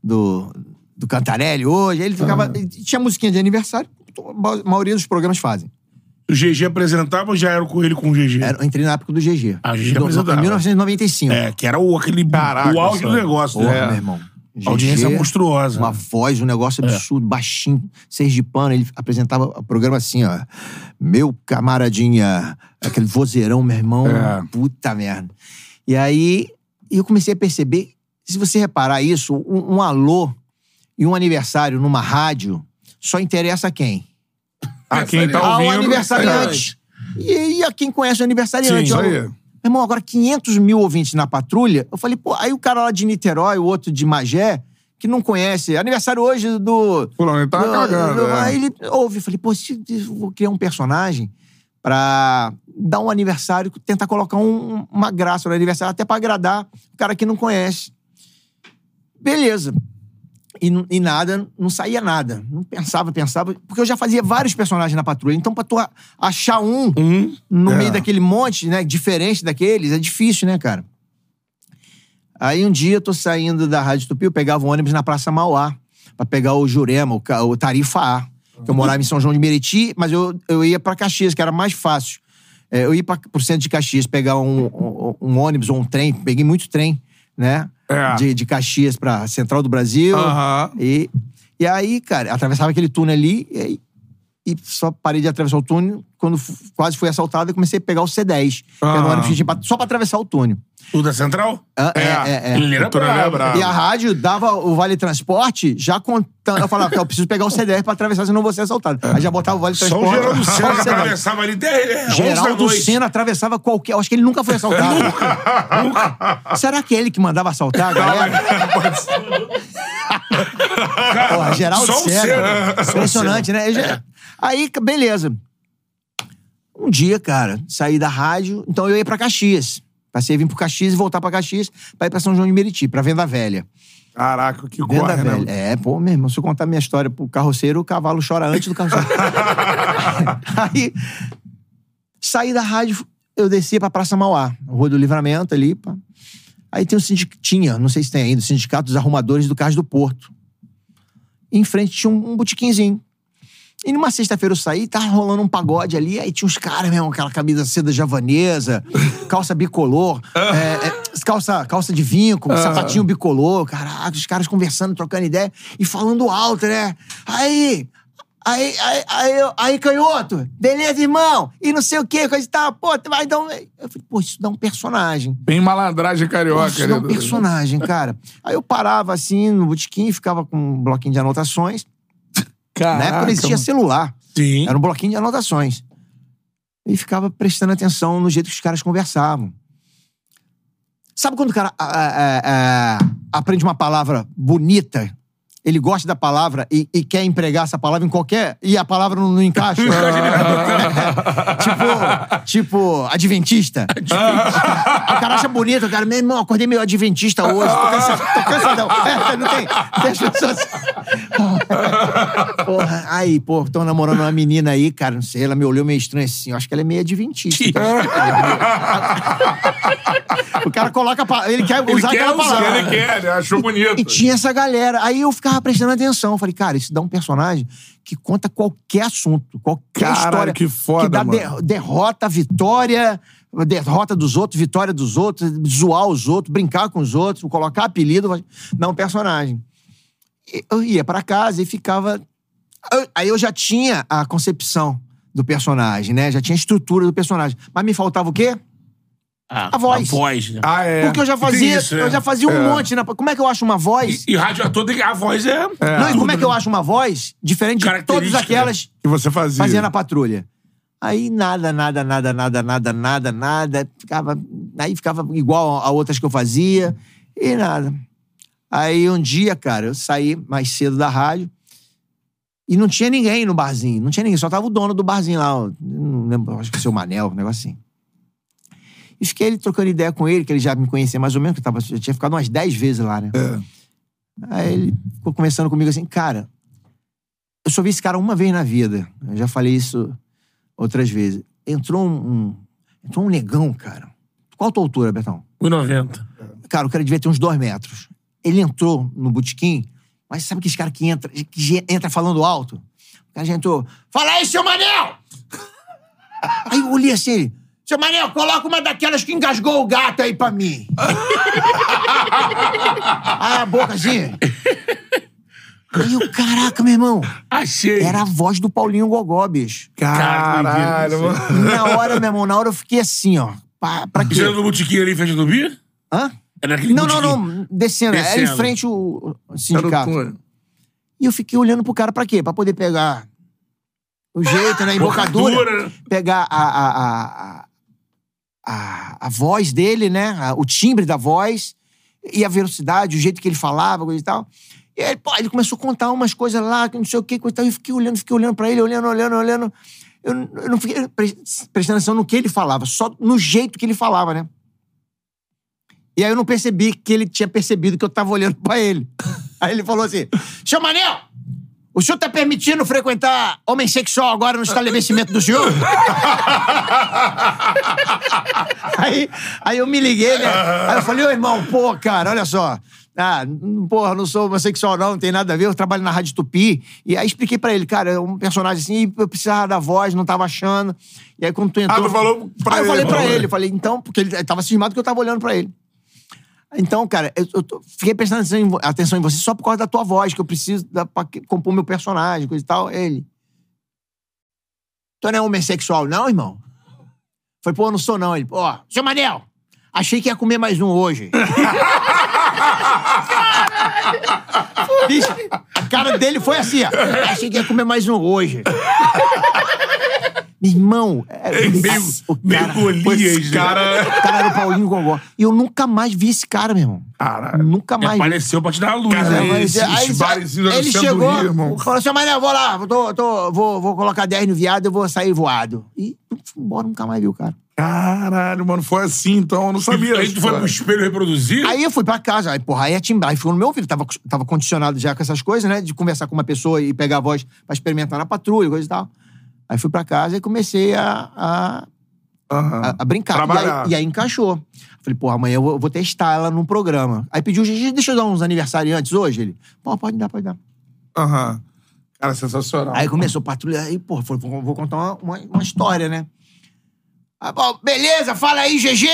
do, do Cantarelli hoje. Ele ficava. Tinha musiquinha de aniversário, a maioria dos programas fazem. O GG apresentava ou já era com ele com o GG? Era, eu entrei na época do GG. Ah, o GG Em do- apresentava. Em 1995. É, que era o, aquele Caraca, o auge do negócio. Porra, né? meu irmão. Audiência GG, monstruosa. Uma voz, um negócio absurdo, baixinho, sergipano. Ele apresentava o programa assim, ó. Meu camaradinha, aquele vozeirão, meu irmão. É. Puta merda. E aí, eu comecei a perceber, se você reparar isso, um, um alô e um aniversário numa rádio só interessa a quem? A quem tá Ao ouvindo. aniversariante. E, e a quem conhece o aniversariante. Sim, isso aí. Meu irmão, agora 500 mil ouvintes na patrulha. Eu falei, pô, aí o cara lá de Niterói, o outro de Magé, que não conhece. Aniversário hoje do. Fulano, ele tá do- cagando. do- é. Aí ele ouve. Eu falei, pô, se eu vou criar um personagem pra dar um aniversário, tentar colocar um- uma graça no aniversário, até pra agradar o cara que não conhece. Beleza. E, e nada, não saía nada. Não pensava, pensava. Porque eu já fazia vários personagens na patrulha. Então, pra tu achar um Um, no É. meio daquele monte, né? Diferente daqueles, é difícil, né, cara? Aí um dia eu tô saindo da Rádio Tupi, eu pegava um ônibus na Praça Mauá pra pegar o Jurema, o, o Tarifa A. Que eu morava em São João de Meriti, mas eu, eu ia pra Caxias, que era mais fácil. É, eu ia pra, pro centro de Caxias pegar um, um, um ônibus ou um trem, peguei muito trem, né? É. De, de Caxias pra Central do Brasil. Aham. E, e aí, cara, atravessava aquele túnel ali, e aí e só parei de atravessar o túnel quando quase fui assaltado e comecei a pegar o C10. Que era um Ah. ônibus que tinha pra- só pra atravessar o túnel. O da Central? Ah, É, é, é. Ele era é. E a rádio dava o Vale Transporte já contando. Eu falava, eu preciso pegar o C10 pra atravessar, senão eu vou ser assaltado. Aí já botava o Vale Só Transporte. o Geraldo só Senna o que C10. atravessava ali até é, 11 da Geraldo. Senna atravessava qualquer. Eu acho que ele nunca foi assaltado. Será que é ele que mandava assaltar a galera? Porra, Geraldo Só o Senna. Senna. Impressionante, né? Já- Aí, beleza. Um dia, cara, saí da rádio, então eu ia pra Caxias. Passei a vir pro Caxias e voltar pra Caxias pra ir pra São João de Meriti, pra Venda Velha. Caraca, que Venda corre, Velha. né? É, pô, mesmo. Se eu contar minha história pro carroceiro, o cavalo chora antes do carroceiro. Aí, saí da rádio, eu descia pra Praça Mauá, Rua do Livramento ali. Pá. Aí tem o sindicato, tinha, não sei se tem ainda, o Sindicato dos Arrumadores do Cais do Porto. Em frente tinha um, um botiquinzinho. E numa sexta-feira eu saí, tava rolando um pagode ali, aí tinha uns caras mesmo, aquela camisa seda javanesa, calça bicolor, é, é, calça, calça de vinco, sapatinho bicolor, caraca, os caras conversando, trocando ideia e falando alto, né? Aí, aí, aí, aí, aí, canhoto, beleza, irmão? E não sei o que, coisa e tal, pô, tu vai dar um... Eu falei, pô, isso dá um personagem. Bem malandragem carioca, Isso dá um né? personagem, cara. Aí eu parava assim no botequim, ficava com um bloquinho de anotações. Na época Caraca, não existia mano. celular. Sim. Era um bloquinho de anotações. E ficava prestando atenção no jeito que os caras conversavam. Sabe quando o cara ah, ah, ah, aprende uma palavra bonita? Ele gosta da palavra e, e quer empregar essa palavra em qualquer. E a palavra não, não encaixa. tipo, tipo, adventista. o cara acha bonito, o cara, meu irmão, acordei meio adventista hoje. Tô, cansa, tô cansadão. É, não tem. Tem as pessoas. Porra, aí, pô, tô namorando uma menina aí, cara, não sei, ela me olhou meio estranho assim, eu acho que ela é meio adventista. o cara coloca, ele quer Ele usar quer aquela usar, palavra. ele quer, né? achou bonito. E tinha essa galera. Aí eu ficava prestando atenção. Eu falei, cara, isso dá um personagem que conta qualquer assunto, qualquer Caralho, história. que foda, dá mano. de- derrota, vitória, derrota dos outros, vitória dos outros, zoar os outros, brincar com os outros, colocar apelido, dá um personagem. Eu ia pra casa e ficava. Aí eu já tinha a concepção do personagem, né? Já tinha a estrutura do personagem. Mas me faltava o quê? Ah, A voz. A voz, né? Ah, é. Porque eu já fazia, isso, né? eu já fazia um monte, né? Como é que eu acho uma voz? E, e rádio ator, que- a voz é... Não, e como é que eu acho uma voz diferente de todas Característica. aquelas que você fazia. fazia na patrulha? Aí nada, nada, nada, nada, nada, nada, nada. Ficava, aí ficava igual a outras que eu fazia e nada. Aí um dia, cara, eu saí mais cedo da rádio e não tinha ninguém no barzinho. Não tinha ninguém, só tava o dono do barzinho lá. Não lembro, acho que é o seu Manel, um negócio assim. E fiquei ele trocando ideia com ele, que ele já me conhecia mais ou menos, que eu, tava, eu tinha ficado umas 10 vezes lá, né? Aí ele ficou conversando comigo assim, cara, eu só vi esse cara uma vez na vida. Eu já falei isso outras vezes. Entrou um, um- entrou um negão, cara. Qual a tua altura, Betão? 1,90. Cara, o cara devia ter uns dois metros. Ele entrou no botequim, mas sabe aquele cara que entra, que já entra falando alto? O cara já entrou. Fala aí, seu Manel! Aí eu olhei assim, ele, seu Manel, coloca uma daquelas que engasgou o gato aí pra mim. ah, a boca assim. Aí eu, caraca, meu irmão. Achei. Era a voz do Paulinho Gogó, bicho. Caralho, mano. Na hora, meu irmão, na hora eu fiquei assim, ó. Pra, pra quê? Você era no botiquinho ali em frente do Bia? Hã? Era naquele Não, não, não. Descendo. Era em Descendo. frente o, Era sindicato. E eu fiquei olhando pro cara pra quê? Pra poder pegar o jeito, né? A embocadura. Embocadura. pegar a, a, a, a, a voz dele, né? A- o timbre da voz e a velocidade, o jeito que ele falava, coisa e tal. E aí, pô, ele começou a contar umas coisas lá, que não sei o que, coisa e tal. E eu fiquei olhando, fiquei olhando pra ele, olhando, olhando, olhando. Eu, eu não fiquei pre- prestando atenção no que ele falava, só no jeito que ele falava, né? E aí eu não percebi que ele tinha percebido que eu tava olhando pra ele. Aí ele falou assim: Seu Manel, o senhor tá permitindo frequentar homem sexual agora no estabelecimento do senhor? aí, aí eu me liguei, né? Aí eu falei, ô irmão, pô, cara, olha só. Ah, porra, não sou homossexual, não, não tem nada a ver. Eu trabalho na Rádio Tupi. E aí expliquei pra ele, cara, é um personagem assim, eu precisava da voz, não tava achando. E aí quando tu entrou. Ah, tu falou pra aí eu ele, falei pra ele, eu falei, então, porque ele tava cismado que eu tava olhando pra ele. Então, cara, eu, eu tô- fiquei prestando atenção em, atenção em você só por causa da tua voz, que eu preciso da, pra compor meu personagem, coisa e tal. Ele. Tu não é homossexual, não, irmão? Falei, pô, eu não sou, não. Ele, ó, seu Manel, achei que ia comer mais um hoje. Bicho, a cara dele foi assim, ó. Achei que ia comer mais um hoje. Meu irmão, é, meio- o meio cara, Golias, esse né? cara, o cara era o Paulinho Gogó. E eu nunca mais vi esse cara, meu irmão. Caralho. Nunca mais apareceu pra te dar a luz, Cara, né? Aí, esses aí, bares ele chegou, Rio, irmão. falou assim, mas eu vou lá, tô, tô- vou, vou colocar 10 no viado, eu vou sair voado. E fui embora, nunca mais vi o cara. Caralho, mano, foi assim, então. Eu não sabia. Aí tu foi pro espelho reproduzir? Aí eu fui pra casa, aí, porra, aí a timbar, aí ficou no meu ouvido, tava, tava condicionado já com essas coisas, né, de conversar com uma pessoa e pegar a voz pra experimentar na patrulha, coisa e tal. Aí fui pra casa e comecei a, a, Aham. a- a brincar. E aí, e aí encaixou. Falei, porra, amanhã eu vou, vou testar ela num programa. Aí pediu, Gigi, deixa eu dar uns aniversariantes hoje? Ele, pô, pode dar, pode dar. Aham. Cara, sensacional. Aí começou a patrulhar, aí, porra, falei, vou, vou contar uma, uma, uma história, né? Ah, bom, beleza, fala aí, GG!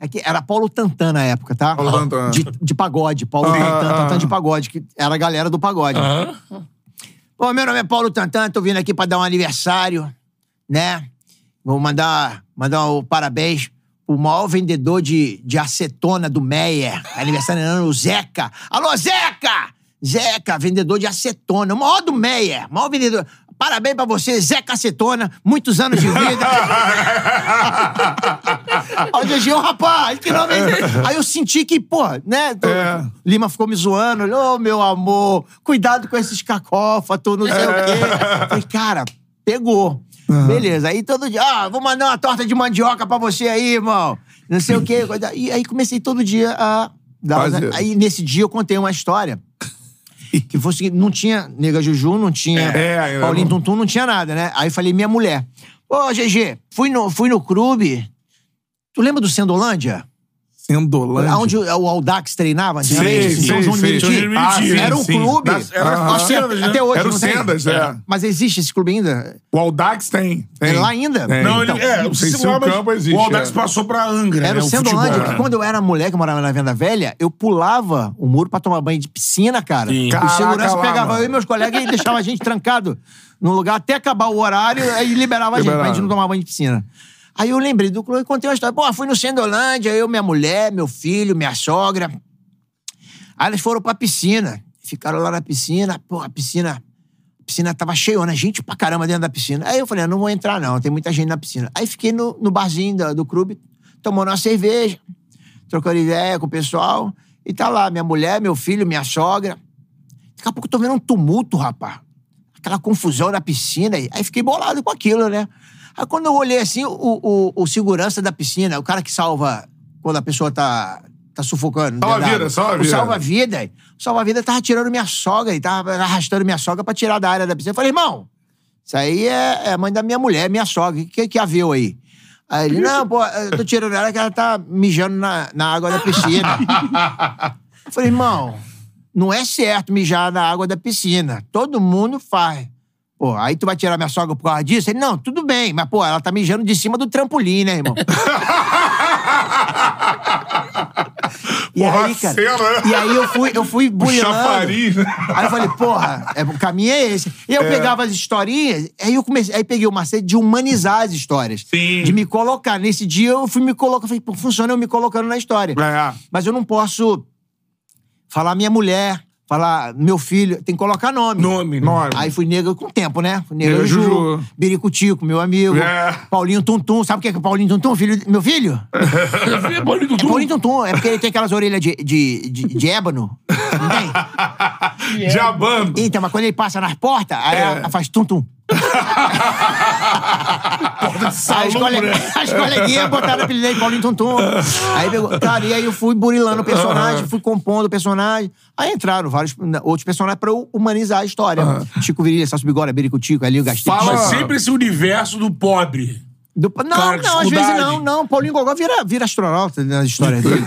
É que era Paulo Tantan na época, tá? Paulo Tantan. De, de pagode, Paulo Ah, Tantan, ah. Tantan de pagode, que era a galera do pagode. Aham. Pô, meu nome é Paulo Tantan, tô vindo aqui pra dar um aniversário, né? Vou mandar, mandar o parabéns pro maior vendedor de, de acetona do Meyer. Aniversariando o Zeca. Alô, Zeca! Zeca, vendedor de acetona. O maior do Meyer. Maior vendedor. Parabéns pra você, Zeca Acetona. Muitos anos de vida. GG, ô rapaz, que nome é esse? Aí eu senti que, pô, né? tô- É. Lima ficou me zoando. Ô, meu amor, cuidado com esses cacófatos, não sei o quê. Falei, cara, pegou. Beleza, aí todo dia, ah, vou mandar uma torta de mandioca pra você aí, irmão. Não sei o quê. E aí comecei todo dia a dar. Fazer. Aí nesse dia eu contei uma história. Que seguinte, não tinha Nega Juju, não tinha É, ainda Paulinho. Tuntum, não tinha nada, né? Aí falei, minha mulher. Ô, GG, fui no, fui no clube. Tu lembra do Sendolândia? Sendolândia. Onde o, o Aldax treinava? Antigamente, em São João de. Meriti? Ah, sim, Era um sim. clube. Das- era Aham. as Sendas, né? Até hoje, Era o não tem? Sendas, é. Mas existe esse clube ainda? O Aldax tem. tem. É lá ainda? Tem. Não, Então, ele, é, não sei se o o campo existe, O Aldax é. passou pra Angra, Era né? o Sendolândia, que quando eu era moleque, eu morava na Venda Velha, eu pulava o muro pra tomar banho de piscina, cara. Sim. O Caraca, segurança lá, pegava mano. eu e meus colegas e deixava a gente trancado num lugar até acabar o horário e liberava a gente pra gente não tomar banho de piscina. Aí eu lembrei do clube e contei uma história. Pô, fui no Sendolândia, eu, minha mulher, meu filho, minha sogra. Aí eles foram pra piscina. Ficaram lá na piscina. Pô, a piscina. A piscina tava cheia, gente pra caramba dentro da piscina. Aí eu falei, ah, não vou entrar, não, tem muita gente na piscina. Aí fiquei no, no barzinho da- do clube, tomando uma cerveja, trocando ideia com o pessoal. E tá lá, minha mulher, meu filho, minha sogra. Daqui a pouco eu tô vendo um tumulto, rapaz. Aquela confusão na piscina. Aí fiquei bolado com aquilo, né? Aí quando eu olhei assim, o, o, o segurança da piscina, o cara que salva quando a pessoa tá, tá sufocando. Salva-vida, salva-vida. O salva-vida. O salva-vida tava tirando minha sogra, ele tava arrastando minha sogra pra tirar da área da piscina. Eu falei, irmão, isso aí é, é a mãe da minha mulher, minha sogra. O que, que haveu aí? Aí ele, não, pô, eu tô tirando ela que ela tá mijando na, na água da piscina. eu falei, irmão, não é certo mijar na água da piscina. Todo mundo faz. Pô, aí tu vai tirar minha sogra por causa disso? Ele, não, tudo bem, mas, pô, ela tá mijando de cima do trampolim, né, irmão? e Porra, aí, cara, cena, né? e aí eu fui, eu fui O burilando. chafariz, né? Aí eu falei, porra, é, o caminho é esse. E eu pegava as historinhas, aí eu comecei, aí peguei o macete de humanizar as histórias. Sim. De me colocar. Nesse dia eu fui me colocar, falei, pô, funciona eu me colocando na história. É. Mas eu não posso falar minha mulher, falar meu filho, tem que colocar nome. Nome? Nome. Aí fui nega com tempo, né? Fui nega Nega Juju, Juju. Biricutico, meu amigo. É. Paulinho Tuntum. Sabe o que é é Paulinho Tuntum? Filho, meu filho? É Paulinho É Dudu. Paulinho Tuntum. É porque ele tem aquelas orelhas de, de, de, de ébano. Não tem? Jabando. Então, mas quando ele passa nas portas, aí É. ela faz tum-tum. As, cole... as coleguinhas botaram apelido aí, Paulinho Tum-tum. Aí pegou. Cara, e aí eu fui burilando o personagem, fui compondo o personagem. Aí entraram vários outros personagens pra eu humanizar a história. Chico Virilha, Celso Bigora, Biricutico, ali o Gastei. Fala- sempre esse universo do pobre. Do- Não, Cara, não, às vezes não, não. Paulinho Gogó vira, vira astronauta nas histórias dele.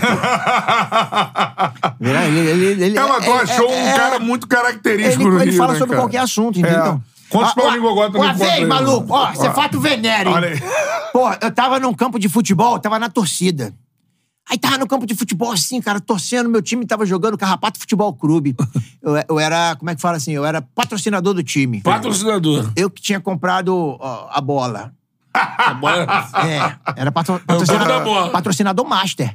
Vira- ele, ele, ele, É, mas tu é- achou é- um é- cara muito característico Ele, no ele Rio, fala né, sobre cara? qualquer assunto, entendeu? É. Quantos Ah, Paulinho Gogó também Uma vez, maluco, ó, você Ó. fato venéreo, Olha aí. Porra, eu tava num campo de futebol, tava na torcida. Aí tava no campo de futebol assim, cara, torcendo, meu time tava jogando Carrapato Futebol Clube. Eu, eu era, como é que fala assim? Eu era patrocinador do time. Patrocinador. Eu que tinha comprado ó, a bola. A bola- É, era patro- patrocinador, patrocinador master.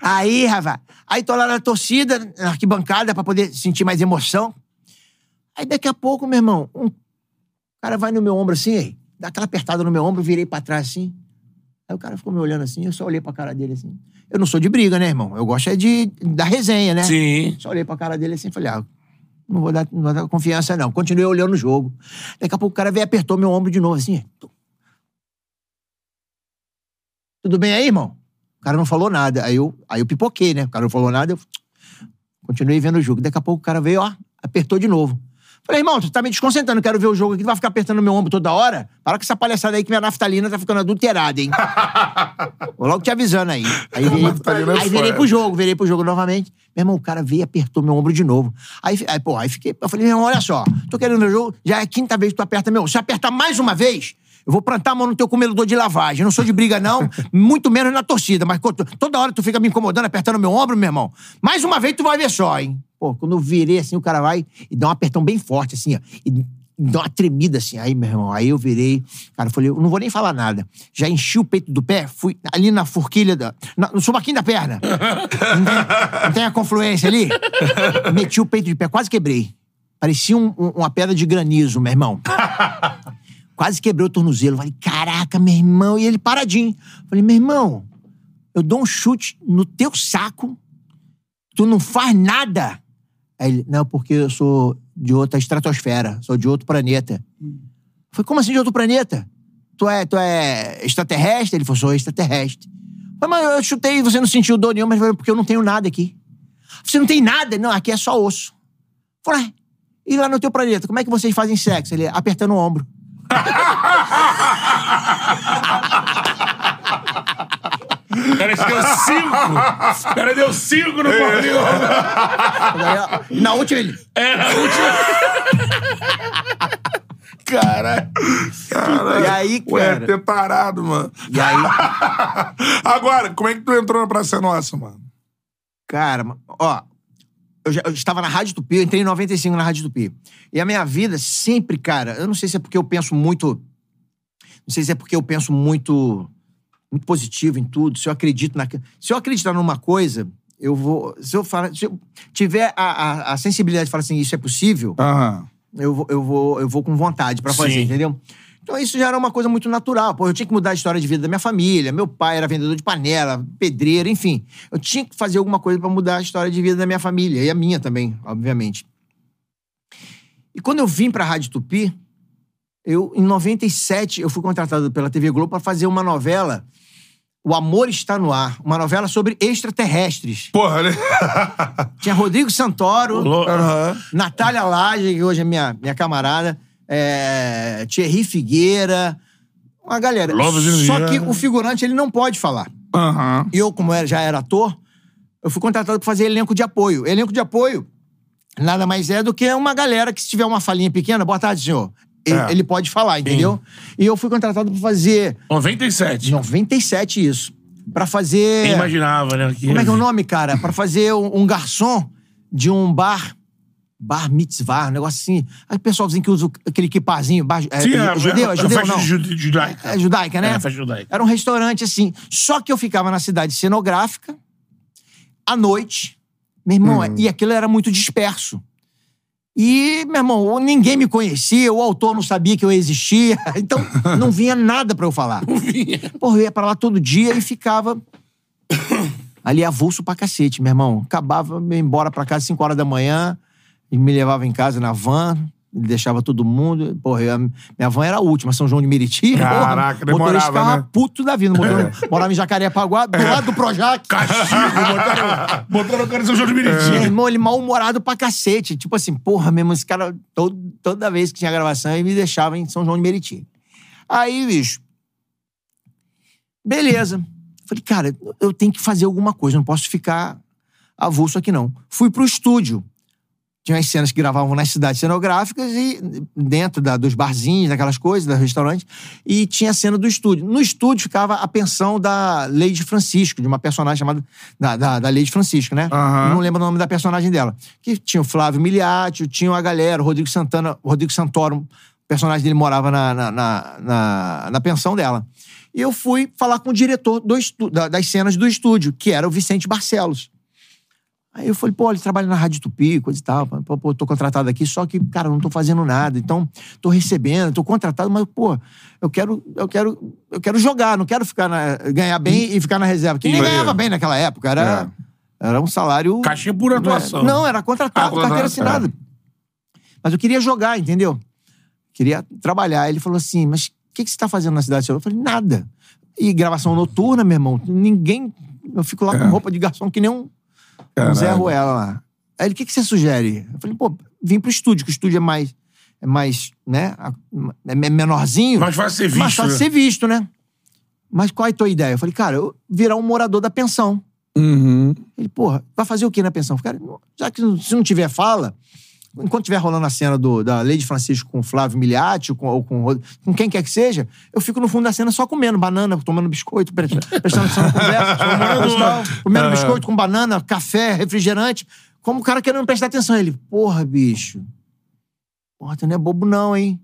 aí, Rafa, aí tô lá na torcida, na arquibancada, pra poder sentir mais emoção. Aí daqui a pouco, meu irmão, um cara vai no meu ombro assim, aí, dá aquela apertada no meu ombro, virei pra trás assim. Aí o cara ficou me olhando assim, eu só olhei pra cara dele assim. Eu não sou de briga, né, irmão? Eu gosto é de, da resenha, né? Sim. Só olhei pra cara dele assim e falei, ah, não vou, dar, não vou dar confiança, não. Continuei olhando o jogo. Daqui a pouco o cara veio e apertou meu ombro de novo, assim. Tudo bem aí, irmão? O cara não falou nada. Aí eu, aí eu pipoquei, né? O cara não falou nada, eu continuei vendo o jogo. Daqui a pouco o cara veio, ó, apertou de novo. Falei, irmão, tu tá me desconcentrando, quero ver o jogo aqui, tu vai ficar apertando meu ombro toda hora? Para com essa palhaçada aí que minha naftalina tá ficando adulterada, hein? Vou logo te avisando aí. Aí virei, é aí virei pro jogo, virei pro jogo novamente. Meu irmão, o cara veio e apertou meu ombro de novo. Aí, aí, pô, aí fiquei. Eu falei, meu irmão, olha só, tô querendo ver o jogo, já é a quinta vez que tu aperta meu. Se apertar mais uma vez, eu vou plantar a mão no teu comedor de lavagem. Eu não sou de briga, não, muito menos na torcida. Mas toda hora tu fica me incomodando, apertando meu ombro, meu irmão. Mais uma vez tu vai ver só, hein? Pô, quando eu virei assim, o cara vai e dá um apertão bem forte, assim, ó. E dá uma tremida assim. Aí, meu irmão, aí eu virei. Cara, eu falei, eu não vou nem falar nada. Já enchi o peito do pé, fui ali na forquilha, da, na- no subaquinho da perna. Não tem, não tem a confluência ali? Meti o peito de pé, quase quebrei. Parecia um- um- uma pedra de granizo, meu irmão. Quase quebrei o tornozelo. Falei, caraca, meu irmão. E ele paradinho. Falei, meu irmão, eu dou um chute no teu saco, tu não faz nada. Aí ele, não, porque eu sou de outra estratosfera, sou de outro planeta. Falei, como assim de outro planeta? Tu é, tu é extraterrestre? Ele falou, sou extraterrestre. Falei, mas eu chutei você não sentiu dor nenhuma, mas porque eu não tenho nada aqui. Você não tem nada? Não, aqui é só osso. Falei, "Ué, e lá no teu planeta, como é que vocês fazem sexo? Ele, apertando o ombro. O cara deu cinco. O cara deu cinco no Paulinho. Na última ele. É, a última. Cara. E aí, Ué, cara. ter parado, mano. E aí, Agora, como é que tu entrou na Praça Nossa, mano? cara, ó. Eu, já, eu estava na Rádio Tupi, eu entrei em 95 na Rádio Tupi. E a minha vida sempre, cara, eu não sei se é porque eu penso muito. Não sei se é porque eu penso muito. Muito positivo em tudo. Se eu acredito na. Se eu acreditar numa coisa, eu vou. Se eu, falar, se eu tiver a, a, a sensibilidade de falar assim, isso é possível, Aham. eu vou, eu vou, eu vou com vontade pra fazer, Sim. entendeu? Então isso já era uma coisa muito natural. Pô, eu tinha que mudar a história de vida da minha família. Meu pai era vendedor de panela, pedreiro, enfim. Eu tinha que fazer alguma coisa pra mudar a história de vida da minha família. E a minha também, obviamente. E quando eu vim pra Rádio Tupi, eu, em 97, eu fui contratado pela TV Globo pra fazer uma novela, O Amor Está no Ar. Uma novela sobre extraterrestres. Porra, né? Tinha Rodrigo Santoro, Aham. Natália Laje, que hoje é minha, minha camarada, é, Thierry Figueira, uma galera. De Só que o figurante, ele não pode falar. E eu, como era- já era ator, eu fui contratado para fazer elenco de apoio. Elenco de apoio nada mais é do que uma galera que se tiver uma falinha pequena, boa tarde, senhor. Ele, É. ele pode falar, entendeu? E eu fui contratado para fazer, 97. em 97 isso, Pra fazer... Quem imaginava, né? Como é que é o nome, cara? Pra fazer um, um garçom de um bar. Bar mitzvah, um negócio assim. Aí o pessoalzinho que usa aquele equipazinho. Bar, é, Sim, é, é, judeu? É é judeu, festa não? ju- judaica. É judaica, né? É, festa judaica. Era um restaurante assim. Só que eu ficava na cidade cenográfica, à noite. Meu irmão, e aquilo era muito disperso. E, meu irmão, ninguém me conhecia, o autor não sabia que eu existia, então não vinha nada pra eu falar. Não vinha. Porra, eu ia pra lá todo dia e ficava ali avulso pra cacete, meu irmão. Acabava, ia embora pra casa às 5 horas da manhã e me levava em casa na van, deixava todo mundo. Porra, eu- minha van era a última, São João de Meriti. Caraca, porra, o motorista demorava, ficava né? puto da vida. Motor, Morava em Jacarepaguá, do lado do Projac. Castigo. botaram, o cara em São João de Meriti. irmão, ele mal-humorado pra cacete. Tipo assim, porra, mesmo, esse cara, todo- toda vez que tinha gravação, ele me deixava em São João de Meriti. Aí, bicho. Beleza. Falei, cara, eu tenho que fazer alguma coisa, não posso ficar avulso aqui, não. Fui pro estúdio. Tinha as cenas que gravavam nas cidades cenográficas e dentro da- dos barzinhos, daquelas coisas, dos restaurantes, e tinha a cena do estúdio. No estúdio ficava a pensão da Lady Francisco, de uma personagem chamada. da, da, da Lady Francisco, né? Eu Não lembro o nome da personagem dela. Que tinha o Flávio Miliati, tinha a galera, o Rodrigo Santana, o Rodrigo Santoro, o personagem dele morava na, na, na, na- na pensão dela. E eu fui falar com o diretor do da- das cenas do estúdio, que era o Vicente Barcelos. Aí eu falei, pô, ele trabalha na Rádio Tupi, coisa e tal. Pô, pô, tô contratado aqui, só que, cara, não tô fazendo nada. Então, tô recebendo, tô contratado, mas, pô, eu quero, eu quero, eu quero jogar, não quero ficar na- ganhar bem e ficar na reserva. Que nem ganhava bem naquela época. Era, era um salário. Cachê por atuação. Não, era contratado, Ah, contratado, carteira assinada. Mas eu queria jogar, entendeu? Queria trabalhar. Ele falou assim: mas o que, que você tá fazendo na cidade? Eu falei, nada. E gravação noturna, meu irmão, ninguém. Eu fico lá com roupa de garçom que nem um, um Zé Caralho. Ruela lá. Aí ele, o que, que você sugere? Eu falei, pô, vim pro estúdio, que o estúdio é mais. É mais, né? É menorzinho. Mais fácil ser visto, Mais fácil né? ser visto, né? Mas qual é a tua ideia? Eu falei, cara, eu virar um morador da pensão. Uhum. Ele, porra, vai fazer o que na pensão? Eu falei, Cara, já que se não tiver fala, enquanto tiver rolando a cena do, da Lady Francisco com o Flávio Miliati ou com, ou com, com quem quer que seja, eu fico no fundo da cena só comendo banana, tomando biscoito, pre- prestando atenção na conversa, comendo biscoito com banana, café, refrigerante, como o cara querendo prestar atenção. Ele, porra, bicho, porra, tu não é bobo não, hein?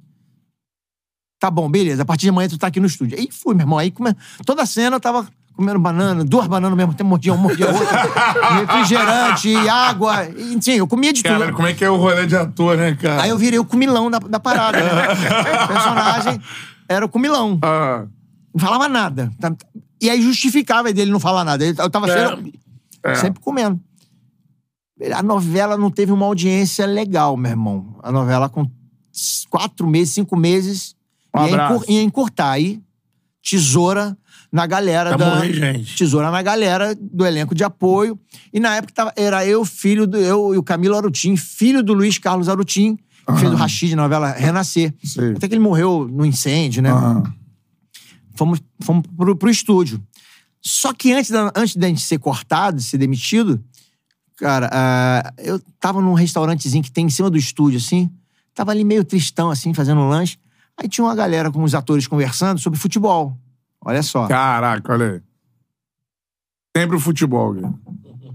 Tá bom, beleza. A partir de amanhã tu tá aqui no estúdio. Aí fui, meu irmão. Aí come... toda a cena eu tava comendo banana, duas bananas ao mesmo tempo, mordia uma, mordia outra. refrigerante, água. e, Enfim, eu comia de tudo. Cara, como é que é o rolê de ator, né, cara? Aí eu virei o comilão da, da parada, né? o personagem era o comilão. Ah, Não falava nada. Tá- E aí justificava dele não falar nada. Eu tava cheio, é. sempre comendo. A novela não teve uma audiência legal, meu irmão. A novela com quatro meses, cinco meses, Um ia, encur- ia encurtar. Aí, tesoura na galera Tá da... morrendo gente. Tesoura na galera do elenco de apoio. E na época tava, era eu, filho do. Eu e o Camilo Arutim, filho do Luiz Carlos Arutim, que fez o Rashid na novela Renascer. Sei. Até que ele morreu no incêndio, né? Fomos, fomos pro, pro estúdio. Só que antes da, antes da gente ser cortado, ser demitido, cara, ah, eu tava num restaurantezinho que tem em cima do estúdio, assim. Tava ali meio tristão, assim, fazendo um lanche. Aí tinha uma galera com os atores conversando sobre futebol. Olha só. Caraca, olha aí. Sempre o futebol, cara.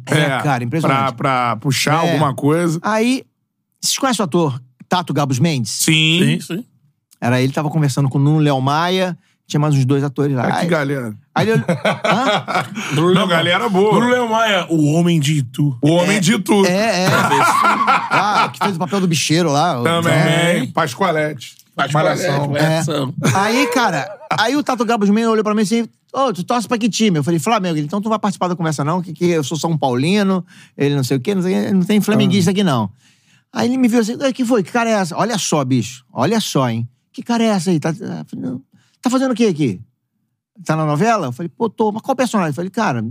É, cara, impressionante. Pra, pra puxar É. alguma coisa. Aí, vocês conhecem o ator Tato Gabos Mendes? Sim. Sim, sim. Era ele, tava conversando com o Nuno Léo Maia, tinha mais uns dois atores lá. Ah, que galera. aí ele. Hã? Bruno Não, galera boa. Bruno Leão Maia, o homem de Itu. O homem de tudo. É, é. ah, que fez o papel do bicheiro lá. Também. É. Pascoalete. Faz Malhação. É. malhação. Aí, cara, aí o Tato Gabos Mendes olhou pra mim assim, ô, tu torce pra que time? Eu falei, Flamengo. Ele, então tu não vai participar da conversa não, que, que eu sou São Paulino, ele não sei o quê, não, sei, não tem flamenguista aqui não. Aí ele me viu assim, o que foi? Que cara é essa? Olha só, bicho, olha só, hein. Que cara é essa aí? Tá, não. tá fazendo o quê aqui? Tá na novela? Eu falei, pô, tô. Mas qual personagem? Eu falei, cara,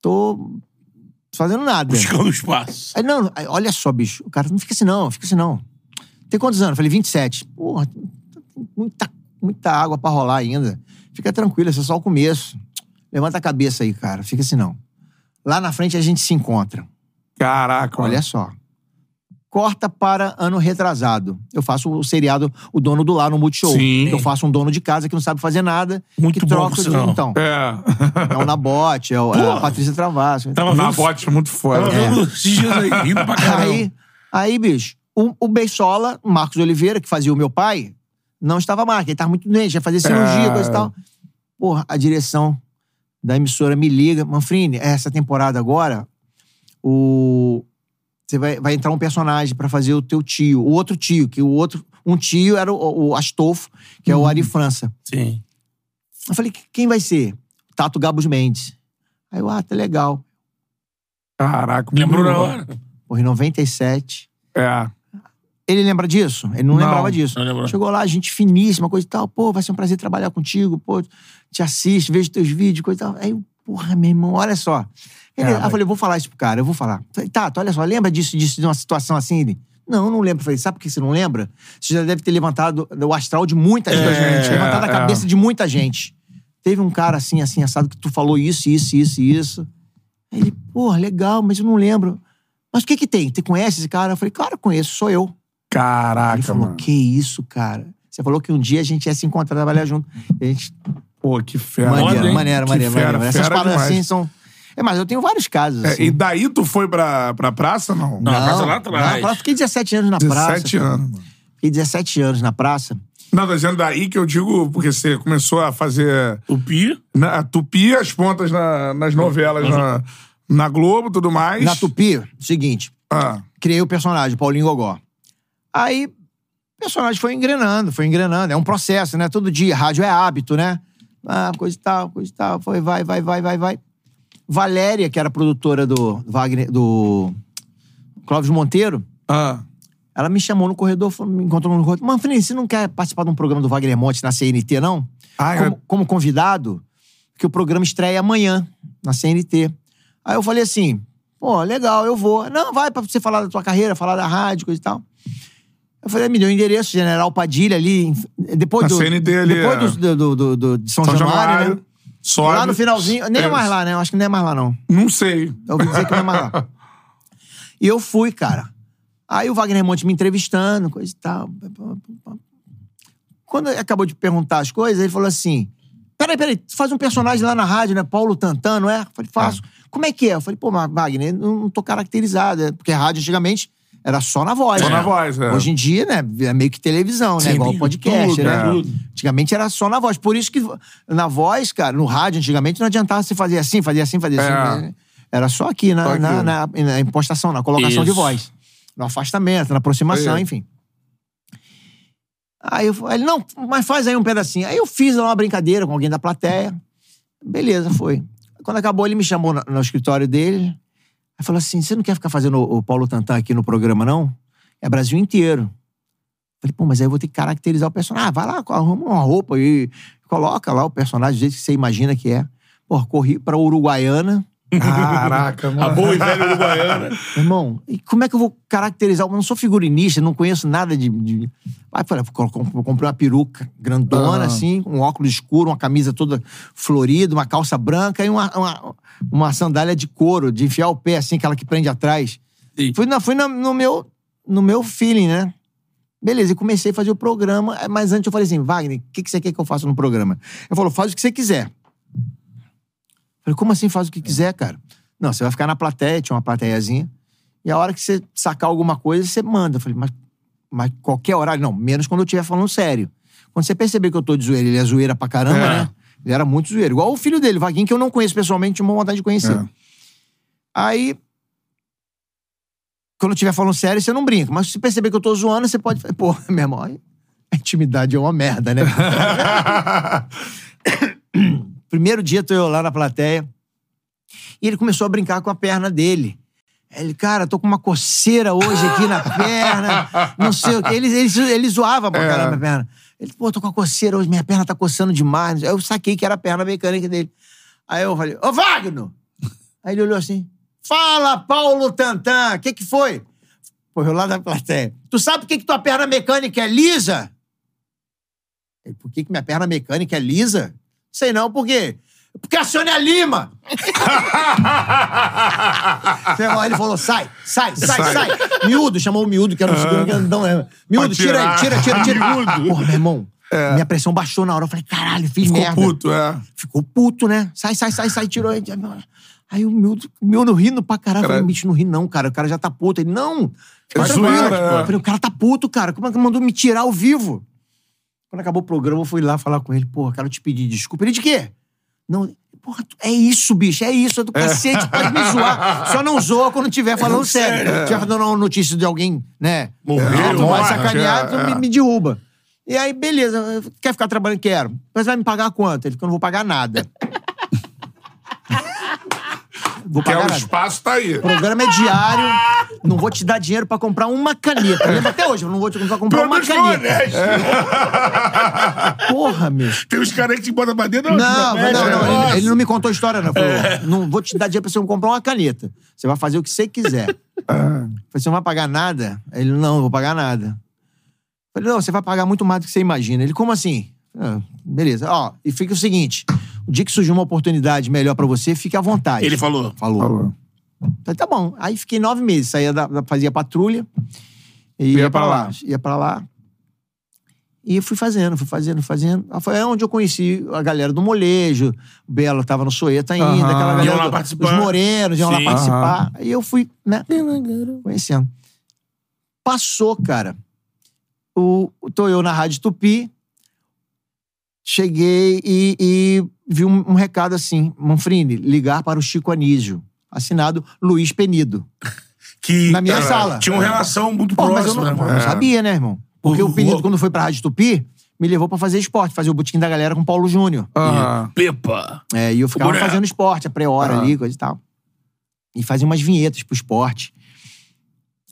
tô fazendo nada. Buscando espaço. Aí, não, aí, olha só, bicho. O cara, não fica assim não, fica assim não. Tem quantos anos? Eu falei, 27. Porra, tem muita, muita água pra rolar ainda. Fica tranquilo, esse é só o começo. Levanta a cabeça aí, cara. Fica assim não. Lá na frente a gente se encontra. Caraca, Olha só. Corta para ano retrasado. Eu faço o seriado O Dono do Lar no Multishow. Sim. Eu faço um dono de casa que não sabe fazer nada. Muito que bom, troca por de-. Então, É. é o Nabote, é, o- é a Patrícia Travasso. Tava Na vendo, bote é muito foda. tava vendo esses dias aí, rindo pra caramba. Aí, aí, bicho, o, o Beisola, Marcos Oliveira, que fazia o meu pai, não estava mais, que ele tava muito doente, ia fazer cirurgia, É. coisa e tal. Porra, a direção da emissora me liga, Manfrini, essa temporada agora, o... Você vai, vai entrar um personagem pra fazer o teu tio, o outro tio, que o outro... Um tio era o, o Astolfo, que é o Ari França. Sim. Eu falei, quem vai ser? Tato Gabos Mendes. Aí eu, ah, tá legal. Caraca. Lembrou na hora? Porra, em 97. bom. É. Ele lembra disso? Ele não, Não, lembrava disso. não lembrava. Chegou lá, gente finíssima, coisa e tal. Pô, vai ser um prazer trabalhar contigo. Pô, te assisto, vejo teus vídeos, coisa e tal. Aí, porra, meu irmão, olha só. Ele, É, aí eu falei, eu vou falar isso pro cara, eu vou falar. Falei, Tato, olha só, lembra disso, disso, de uma situação assim? Ele, não, eu não lembro. Eu falei, sabe por que você não lembra? Você já deve ter levantado o astral de muita gente. É, levantado a é. cabeça de muita gente. Teve um cara assim, assim, assado, que tu falou isso, isso, isso isso. Aí ele, porra, legal, mas eu não lembro. Mas o que que tem? Você conhece esse cara? Eu falei, claro, conheço, sou eu. Ele Caraca, falou, mano. que isso, cara? Você falou que um dia a gente ia se encontrar, trabalhar junto. E a gente... Pô, que fera. maneiro, hein? maneiro, Que maneiro, fera, maneiro. Essas demais. assim são... É, mas eu tenho vários casos, É, assim. e daí tu foi pra, pra praça, não? Não, a praça lá atrás. Praça, fiquei 17 anos na 17 praça. cara. anos, mano. Fiquei 17 anos na praça. Não, tô dizendo daí que eu digo, porque você começou a fazer. O Pi. Na, a tupir as pontas na- nas novelas na, na Globo e tudo mais. Na Tupi, seguinte, Ah, criei o personagem, Paulinho Gogó. Aí, o personagem foi engrenando, foi engrenando. É um processo, né? Todo dia. Rádio é hábito, né? Ah, coisa e tal, coisa e tal. Foi, vai, vai, vai, vai, vai. Valéria, que era produtora do Wagner, do Clóvis Monteiro, ah. ela me chamou no corredor, me encontrou no corredor. Manfred, você não quer participar de um programa do Wagner Monte na CNT, não? Ah, como, é- como convidado, que o programa estreia amanhã na CNT. Aí eu falei assim, pô, legal, eu vou. Não, vai pra você falar da tua carreira, falar da rádio, coisa e tal. Eu falei, me deu o endereço, General Padilha ali, depois Na do... CNT ali, Depois é. do, do, do- do- de São, São Januário, Januário. né? Sobe. Lá no finalzinho, nem é. É. mais lá, né? Eu acho que não é mais lá, não. Não sei. Eu ouvi dizer que não é mais lá. E eu fui, cara. Aí o Wagner Monte me entrevistando, coisa e tal. Quando ele acabou de perguntar as coisas, ele falou assim: Peraí, peraí, tu faz um personagem lá na rádio, né? Paulo Tantan, não é? Eu falei, faço. Como é que é? Eu falei, pô, mas Wagner, não, não tô caracterizado. é, Porque a rádio antigamente era só na voz. Só né? na voz, é. Hoje em dia, né? É meio que televisão, né? Sim, Igual podcast, tudo, né? é. Antigamente era só na voz. Por isso que na voz, cara, no rádio, antigamente, não adiantava você fazer assim, fazer assim, fazer É. assim. né? Era só aqui, na, Só aqui. na, na, na impostação, na colocação de Isso. voz. No afastamento, na aproximação, É. enfim. Aí eu falei, ele, não, mas faz aí um pedacinho. Aí eu fiz lá uma brincadeira com alguém da plateia. Beleza, foi. Quando acabou, ele me chamou no, no escritório dele. Aí falou assim: você não quer ficar fazendo o, Paulo Tantan aqui no programa, não? É Brasil inteiro. Falei, pô, mas aí eu vou ter que caracterizar o personagem. Ah, vai lá, arruma uma roupa e coloca lá o personagem do jeito que você imagina que é. Pô, corri pra Uruguaiana. Caraca, A mano. boa e velha uruguaiana. Irmão, e como é que eu vou caracterizar? Eu não sou figurinista, não conheço nada de. de... Aí falei, comprei uma peruca grandona, Ah. assim, um óculos escuro, uma camisa toda florida, uma calça branca e uma, uma, uma sandália de couro, de enfiar o pé, assim, aquela que prende atrás. Sim. Fui, na, fui na- no, meu, no meu feeling, né? Beleza, e comecei a fazer o programa, mas antes eu falei assim, Wagner, o que, que você quer que eu faça no programa? Ele falou, faz o que você quiser. Falei, como assim faz o que quiser, cara? Não, você vai ficar na plateia, tinha uma plateiazinha, e a hora que você sacar alguma coisa, você manda. Eu falei, mas, mas qualquer horário? Não, menos quando eu estiver falando sério. Quando você perceber que eu tô de zoeira, ele é zoeira pra caramba, É. né? Ele era muito zoeiro. Igual o filho dele, o Vaguinho, que eu não conheço pessoalmente, tinha uma vontade de conhecer. É. Aí, quando eu estiver falando sério, você não brinca. Mas se você perceber que eu tô zoando, você pode... Pô, meu irmão, a intimidade é uma merda, né? Primeiro dia, tô eu lá na plateia. E ele começou a brincar com a perna dele. Ele, cara, tô com uma coceira hoje aqui na perna, não sei o quê. Ele, ele, ele zoava pra É. caramba a perna. Ele, pô, tô com uma coceira hoje, minha perna tá coçando demais. Aí eu saquei que era a perna mecânica dele. Aí eu falei, ô Wagner! Aí ele olhou assim, fala, Paulo Tantan, o que que foi? Pô, eu lá da plateia. Tu sabe por que, que tua perna mecânica é lisa? Ele, por que, que minha perna mecânica é lisa? Sei não, por quê? Porque a Sônia Lima! Aí ele falou: sai, sai, sai, Sai. Miúdo, chamou o miúdo, que era um segundo grandão. né? Miúdo, tira aí, tira, tira, tira. Miúdo. Porra, meu irmão, minha pressão baixou na hora. Eu falei: caralho, fiz Ficou merda. puto, é. Ficou puto, né? Sai, sai, sai, sai, tirou. aí. Aí o miúdo, o miúdo rindo pra caralho. Eu falei: bicho, não ri não, cara. O cara já tá puto. Ele: não. É zoeira, é. Eu falei: o cara tá puto, cara. Como é que mandou me tirar ao vivo? Quando acabou o programa, eu fui lá falar com ele. Porra, quero te pedir desculpa. Ele de quê? Não, porra, é isso, bicho, é isso, é do cacete, pode me zoar. Só não zoa quando tiver falando sério. Se tiver dando uma notícia de alguém, né? Morreu, ah, tu vai morte, sacanear, é, me, é. me derruba. E aí, beleza, quer ficar trabalhando? Quero. Mas vai me pagar quanto? Ele, que eu não vou pagar nada. Vou Que é pagar o espaço, tá aí. O programa é diário, não vou te dar dinheiro pra comprar uma caneta. Eu lembro até hoje, eu não vou te comprar Pelo uma caneta. honesto. Porra, meu. Tem uns caras que te botam pra dentro. Não, não, mexe, não, é, ele, ele não me contou a história, não. Falou, não vou te dar dinheiro pra você comprar uma caneta. Você vai fazer o que você quiser. Falei, você não vai pagar nada? Ele, não, não vou pagar nada. Falei, não, você vai pagar muito mais do que você imagina. Ele, como assim? Ah, beleza. Ó, e fica o seguinte: o dia que surgir uma oportunidade melhor pra você, fique à vontade. Ele falou. Falou. Falou. Falei, tá bom. Aí fiquei nove meses, saía da, da- fazia patrulha e ia, pra lá. Ia pra lá. E eu fui fazendo, fui fazendo, fazendo. Foi onde eu conheci a galera do molejo. O Belo tava no Soeta ainda, aquela galera. Iam lá do- participar. Os morenos iam lá Sim. participar. Aí eu fui, né? Conhecendo. Passou, cara. O, tô eu na Rádio Tupi. Cheguei e, e vi um, um recado assim: Manfrini, ligar para o Chico Anísio. Assinado Luiz Penido. Que, Na minha cara, sala. Tinha uma relação muito Pô, mas eu próxima. não, eu né? não sabia, né, irmão? Porque O- o Penido, o- quando foi pra Rádio Tupi, me levou pra fazer esporte, fazer o botequim da galera com o Paulo Júnior. Aham. Pepa. É, e eu ficava fazendo esporte, a pré-hora Ah. ali, coisa e tal. E fazia umas vinhetas pro esporte.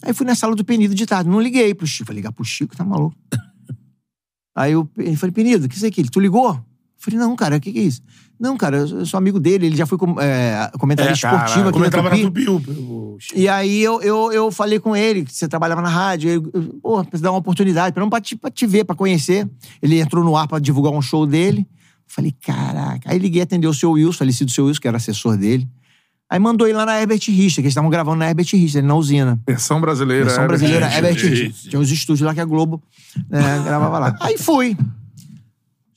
Aí fui na sala do Penido de tarde. Não liguei pro Chico. Falei, ligar pro Chico, tá maluco. Aí eu ele falei, Penido, o que é isso aqui? Tu ligou? Eu falei, não, cara, o que, que é isso? Não, cara, eu sou amigo dele, ele já foi com- é, comentarista É, cara, esportivo aqui comentava na na Tupi. Tupi. o- o- E aí eu, eu, eu falei com ele, que você trabalhava na rádio, eu, eu, pô, precisa dar uma oportunidade, pra, não, pra, te, pra te ver, pra conhecer. Ele entrou no ar pra divulgar um show dele. Falei, caraca. Aí liguei atender o seu Wilson, falecido seu Wilson, que era assessor dele. Aí mandou ele lá na Herbert Richter, que eles estavam gravando na Herbert Richter, na usina. Versão brasileira. Versão é, brasileira, gente. Herbert Richter. Tinha uns estúdios lá que a Globo né, gravava lá. Aí fui.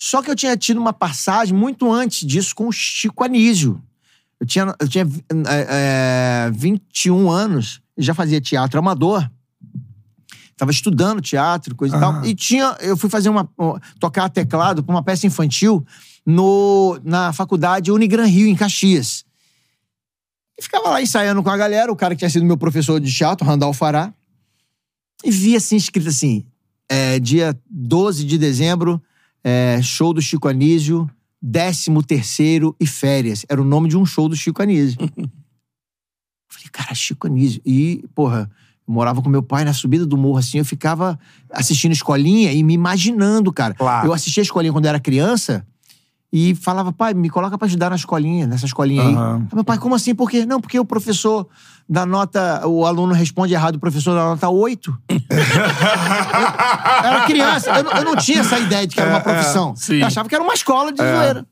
Só que eu tinha tido uma passagem muito antes disso com o Chico Anísio. Eu tinha, eu tinha é, é, 21 anos, e já fazia teatro amador. Tava estudando teatro, coisa e tal. E tinha, eu fui fazer uma. tocar teclado pra uma peça infantil no, na faculdade Unigran Rio, em Caxias. E ficava lá ensaiando com a galera, o cara que tinha sido meu professor de teatro, Randall Fará. E vi assim, escrito assim: é, dia 12 de dezembro, é, show do Chico Anísio, 13 terceiro e férias. Era o nome de um show do Chico Anísio. Falei, cara, Chico Anísio. E, porra, eu morava com meu pai na subida do morro, assim, eu ficava assistindo escolinha e me imaginando, cara. Claro. Eu assistia a escolinha quando eu era criança e falava, pai, me coloca pra ajudar na escolinha, nessa escolinha aí. Meu pai, como assim? Por quê? Não, porque o professor da nota, o aluno responde errado, o professor da nota 8. Eu era criança, eu, não- eu não tinha essa ideia de que era uma profissão. sim. Eu achava que era uma escola de zoeira.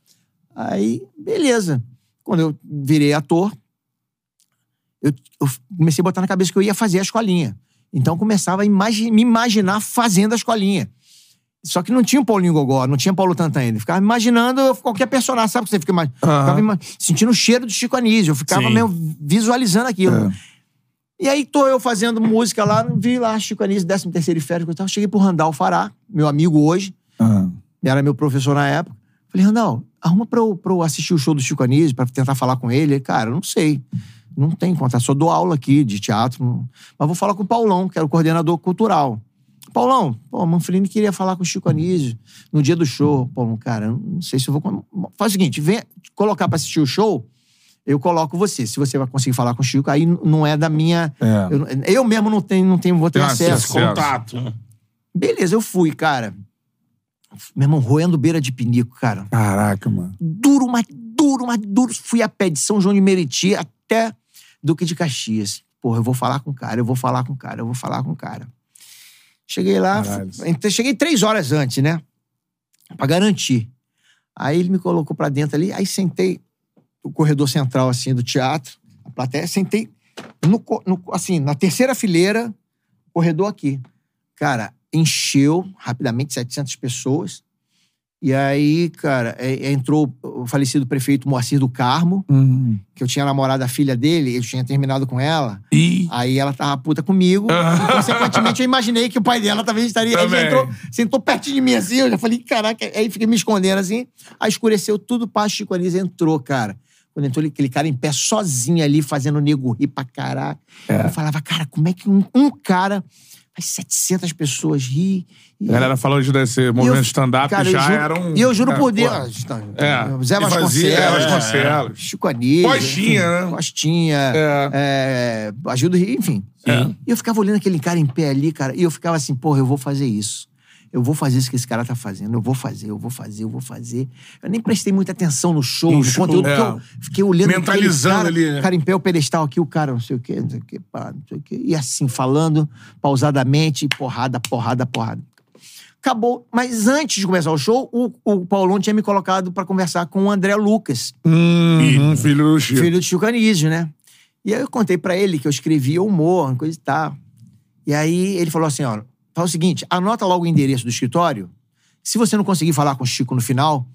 Aí, beleza. Quando eu virei ator, eu, eu comecei a botar na cabeça que eu ia fazer a escolinha. Então eu começava a imagi- me imaginar fazendo a escolinha. Só que não tinha o Paulinho Gogó, não tinha Paulo Tantan ainda. Eu ficava imaginando qualquer personagem, sabe que você fica mais? Ima- sentindo o cheiro do Chico Anísio. Eu ficava Sim. meio visualizando aquilo. É. E aí tô eu fazendo música lá, vi lá Chico Anísio, 13 terceiro férias, e tal. Cheguei pro Randall Fará, meu amigo hoje, Ah. era meu professor na época. Falei, Randall, arruma pra eu, pra eu assistir o show do Chico Anísio, pra tentar falar com ele. Ele, Cara, eu não sei. Não tem contato, só dou aula aqui de teatro. Mas vou falar com o Paulão, que era o coordenador cultural. Paulão, pô, Manfrini queria falar com o Chico Anísio no dia do show. Paulão, cara, eu não sei se eu vou. Faz o seguinte, vem colocar pra assistir o show, eu coloco você. Se você vai conseguir falar com o Chico, aí não é da minha. É. Eu, eu mesmo não tenho, não tenho, vou ter Tem acesso. acesso. Contato. Beleza, eu fui, cara. Meu irmão, roendo beira de pinico, cara. Caraca, mano. Duro, mas duro, mas duro. Fui a pé de São João de Meriti até Duque de Caxias. Porra, eu vou falar com o cara, eu vou falar com o cara, eu vou falar com o cara. Cheguei lá, entrei- cheguei três horas antes, né? Pra garantir. Aí ele me colocou pra dentro ali, aí sentei no corredor central, assim, do teatro, a plateia, sentei no, no- assim, na terceira fileira, corredor aqui. Cara, encheu rapidamente 700 pessoas. E aí, cara, é- é, entrou o falecido prefeito Moacir do Carmo, Hum. que eu tinha namorado a filha dele, eu tinha terminado com ela. Ih. Aí ela tava puta comigo. e, consequentemente, eu imaginei que o pai dela talvez estaria. Aí já Também. entrou, sentou pertinho de mim assim, eu já falei, caraca. Aí fiquei me escondendo assim. Aí escureceu tudo, pá, Chico Anísio entrou, cara. Quando entrou ele- aquele cara em pé sozinho ali, fazendo o nego rir pra caraca. Eu falava, cara, como é que um, um cara faz 700 pessoas rir? E- A galera falou de desse movimento stand-up eu já juro- era um. E eu juro é, por pô. Deus. É. Zé E fazia, Vasconcelos. é, Vasconcelos. Chico Anísio. Costinha, né? Costinha. É. É, ajuda, enfim. E eu ficava olhando aquele cara em pé ali, cara, e eu ficava assim, porra, eu vou fazer isso. Eu vou fazer isso que esse cara tá fazendo. Eu vou fazer, eu vou fazer, eu vou fazer. Eu nem prestei muita atenção no show, no, show, conteúdo, é. eu fiquei olhando Mentalizando cara, ali, né? cara em pé, o pedestal aqui, o cara não sei o quê, não sei o quê, pá, não sei o quê. E assim, falando pausadamente, porrada, porrada, porrada. Acabou. Mas antes de começar o show, o, o Paulão tinha me colocado pra conversar com o André Lucas, Hum, filho do Chico. filho do Chico Anísio, né? E aí eu contei pra ele que eu escrevia humor, coisa e tal. E aí ele falou assim, ó, faz o seguinte, anota logo o endereço do escritório. Se você não conseguir falar com o Chico no final,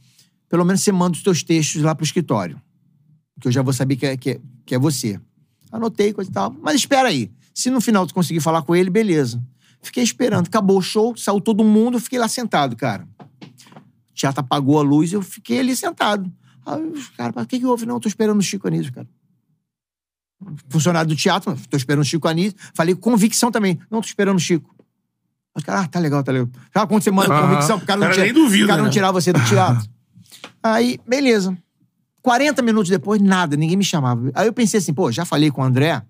pelo menos você manda os teus textos lá pro escritório. Que eu já vou saber que é, que é, que é você. Anotei, coisa e tal. Mas espera aí. Se no final tu conseguir falar com ele, beleza. Fiquei esperando. Acabou o show, saiu todo mundo, eu fiquei lá sentado, cara. O teatro apagou a luz, eu fiquei ali sentado. Aí os caras, o que que houve? Não, tô esperando o Chico Anísio, cara. Funcionário do teatro, tô esperando o Chico Anísio. Falei convicção também. Não, tô esperando o Chico. Os caras, ah, tá legal, tá legal. Sabe quando você manda convicção pro cara não, Cara, tira, nem duvida, o cara não né? tirar você do teatro? Aí, beleza. 40 minutos depois, nada, ninguém me chamava. Aí eu pensei assim, pô, já falei com o André.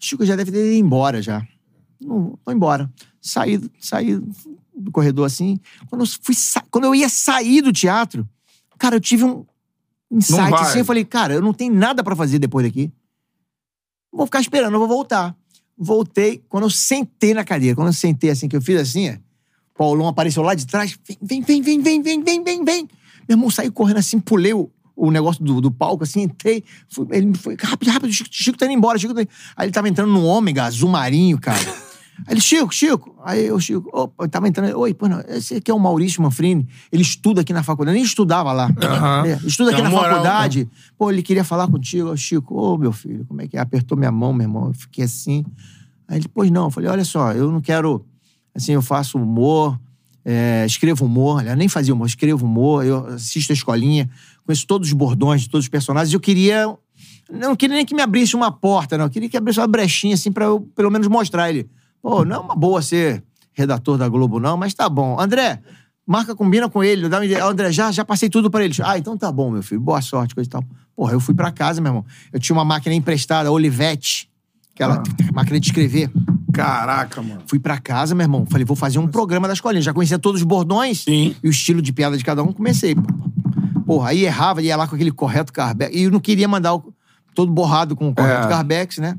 Chico já deve ter ido embora já. Não, vou embora. Saí, saí do corredor assim. Quando eu, fui quando eu ia sair do teatro, cara, eu tive um insight assim. Eu falei, cara, eu não tenho nada pra fazer depois daqui. Vou ficar esperando, eu vou voltar. Voltei. Quando eu sentei na cadeira, quando eu sentei assim, que eu fiz assim, ó, Paulão apareceu lá de trás. Vem, vem, vem, vem, vem, vem, vem, vem. Meu irmão saí correndo assim, pulei o, o negócio do, do palco, assim, entrei. Fui, ele foi, rápido, rápido, Chico, Chico tá indo embora, Chico tá indo... Aí ele tava entrando num ômega azul marinho, cara. Aí ele, Chico, Chico. Aí eu, Chico, opa, eu tava entrando. Oi, pô, não, esse aqui é o Maurício Manfrini. Ele estuda aqui na faculdade. Eu nem estudava lá. Aham. É, estuda aqui na uma moral, faculdade. Pô, ele queria falar contigo. Ô, Chico, ô, meu filho, como é que é? Apertou minha mão, meu irmão. Eu fiquei assim. Aí ele, pois não. Eu falei, olha só, eu não quero. Assim, eu faço humor, é, escrevo humor. Aliás, nem fazia humor, escrevo humor. Eu assisto a escolinha, conheço todos os bordões de todos os personagens. Eu queria. Não queria nem que me abrisse uma porta, não. Eu queria que abrisse uma brechinha, assim, pra eu pelo menos mostrar ele. Pô, não é uma boa ser redator da Globo, não, mas tá bom. André, marca, combina com ele, dá uma ideia. Ah, André, já, já passei tudo pra ele. Ah, então tá bom, meu filho, boa sorte, coisa e tal. Porra, eu fui pra casa, meu irmão. Eu tinha uma máquina emprestada, a Olivetti, aquela máquina de escrever. Caraca, mano. Fui pra casa, meu irmão. Falei, vou fazer um programa da escolinha. Já conhecia todos os bordões Sim. e o estilo de piada de cada um. Comecei. Porra, aí errava, ia lá com aquele correto Carbex. E eu não queria mandar o, todo borrado com o correto É. Carbex, né?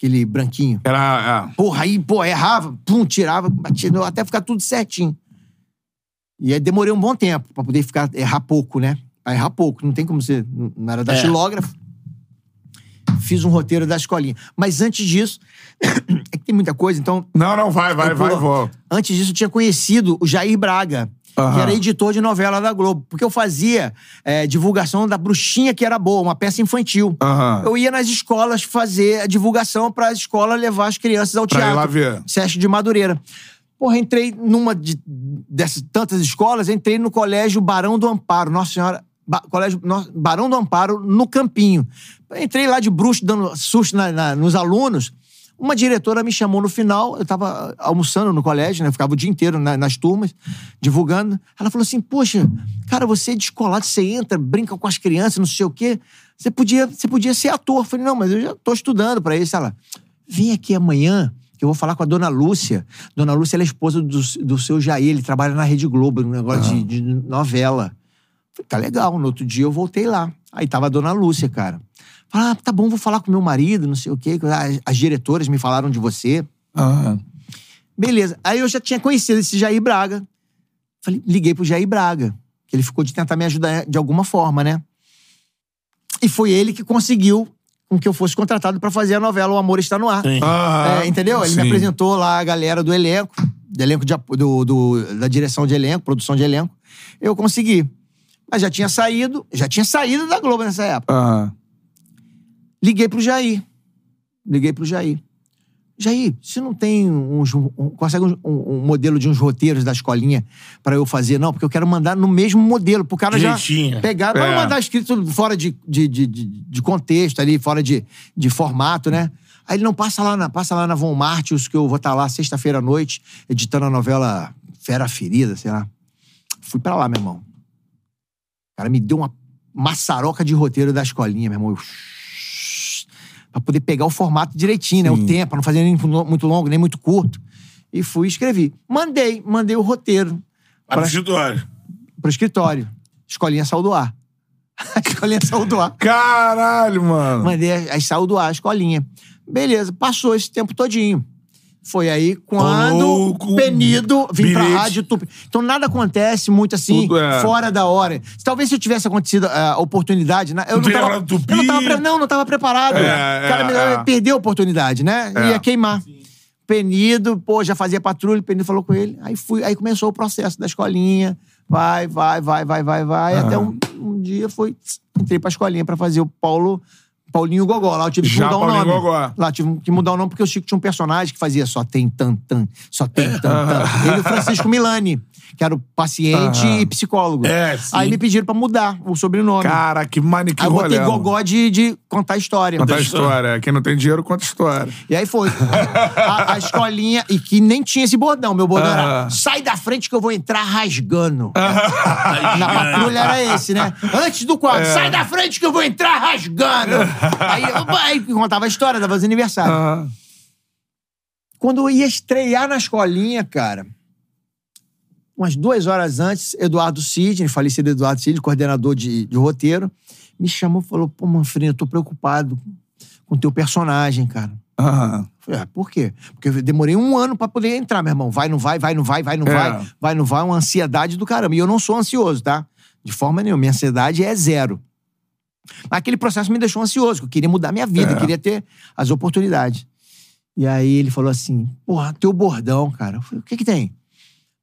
Aquele branquinho. Era. Porra, aí, pô, errava, pum, tirava, batia, até ficar tudo certinho. E aí demorei um bom tempo pra poder ficar, errar pouco, né? Pra errar pouco, não tem como você. Não era É. datilógrafo. Fiz um roteiro da escolinha. Mas antes disso, é que tem muita coisa, então. Não, não, vai, vai, eu vai, pulo- vou. Antes disso, eu tinha conhecido o Jair Braga, que Aham. era editor de novela da Globo. Porque eu fazia é, divulgação da Bruxinha que era boa, uma peça infantil. Aham. Eu ia nas escolas fazer a divulgação para a escola levar as crianças ao Pra ir teatro. lá ver. Sesc de Madureira. Porra, entrei numa de, dessas tantas escolas, entrei no Colégio Barão do Amparo. Nossa Senhora. Ba- Colégio Barão do Amparo, no Campinho. Entrei lá de bruxo, dando susto na- na- nos alunos. Uma diretora me chamou no final, eu tava almoçando no colégio, né? Eu ficava o dia inteiro na- nas turmas, divulgando. Ela falou assim: Poxa, cara, você é descolado, você entra, brinca com as crianças, não sei o quê. Você podia, você podia ser ator. Eu falei: Não, mas eu já tô estudando pra isso. Ela, vem aqui amanhã, que eu vou falar com a dona Lúcia. Dona Lúcia ela é esposa do, do seu Jair, ele trabalha na Rede Globo, um negócio de, de novela. Falei, tá legal. No outro dia eu voltei lá. Aí tava a dona Lúcia, cara. Falei, ah, tá bom, vou falar com meu marido, não sei o quê. As, as diretoras me falaram de você. Aham. Beleza. Aí eu já tinha conhecido esse Jair Braga. Falei, liguei pro Jair Braga. Que ele ficou de tentar me ajudar de alguma forma, né? E foi ele que conseguiu com que eu fosse contratado pra fazer a novela O Amor Está no Ar. Aham. É, entendeu? Ele me Sim. apresentou lá a galera do elenco, do elenco de, do, do- da direção de elenco, produção de elenco. Eu consegui. Mas já tinha saído, já tinha saído da Globo nessa época. Aham. Liguei pro Jair. Liguei pro Jair. Jair, você não tem uns, um, consegue um, um- modelo de uns roteiros da escolinha pra eu fazer? Não, porque eu quero mandar no mesmo modelo, pro cara já Direitinho. pegar. Não É. mandar escrito fora de, de, de, de, contexto ali, fora de, de formato, né? Aí ele não passa lá na, passa lá na Von Martius, que eu vou estar lá sexta-feira à noite, editando a novela Fera Ferida, sei lá. Fui pra lá, meu irmão. O cara me deu uma maçaroca de roteiro da escolinha, meu irmão. Eu... Pra poder pegar o formato direitinho, né? O tempo, pra não fazer nem muito longo, nem muito curto. E fui e escrevi. Mandei, mandei o roteiro Para o escritório. pro escritório. Escolinha saiu do ar. A escolinha saiu do ar. Caralho, mano. Mandei, aí saiu do ar a escolinha. Beleza, passou esse tempo todinho. Foi aí quando o Penido vim pra bilhete. rádio Tupi. Então nada acontece muito assim, Tudo é. fora da hora. Talvez se eu tivesse acontecido a oportunidade, né? eu não, tava, Tupi. eu não tava, pre- não, não tava preparado. É, o cara é, é. perdeu a oportunidade, né? É. Ia queimar. Penido, pô, já fazia patrulha, o Penido falou com ele. Aí fui, aí começou o processo da escolinha. Vai, vai, vai, vai, vai, vai. Até um, um dia foi. Entrei pra escolinha pra fazer o Paulo. Paulinho Gogó. Lá eu tive que Já mudar o Paulinho nome. Gogó. Lá eu tive que mudar o nome porque o Chico tinha um personagem que fazia só tem tan tan, só tem tan tan. Ele e o Francisco Milani, que era o paciente e psicólogo. É, sim. Aí me pediram pra mudar o sobrenome. Cara, que mani que aí eu botei. Gogó de, de contar história. Contar história. Quem não tem dinheiro, conta história. E aí foi. A, a escolinha, e que nem tinha esse bordão. Meu bordão era: sai da frente que eu vou entrar rasgando. Na patrulha era esse, né? Antes do quadro, É. sai da frente que eu vou entrar rasgando. aí, eu, aí contava a história, dava os aniversários. Ah, Quando eu ia estrear na escolinha, cara, umas duas horas antes, Eduardo Sidney, falecido Eduardo Sidney, coordenador de, de roteiro, me chamou e falou: pô, Manfredinho, eu tô preocupado com o teu personagem, cara. ah. Falei, ah, por quê? Porque eu demorei um ano pra poder entrar, meu irmão. Vai, não vai, vai, não vai, vai, não É. vai. Vai, não vai, uma ansiedade do caramba. E eu não sou ansioso, tá? De forma nenhuma. Minha ansiedade é zero. Mas aquele processo me deixou ansioso, eu queria mudar minha vida, É. eu queria ter as oportunidades. E aí ele falou assim: porra, teu bordão, cara. Eu falei, o que que tem?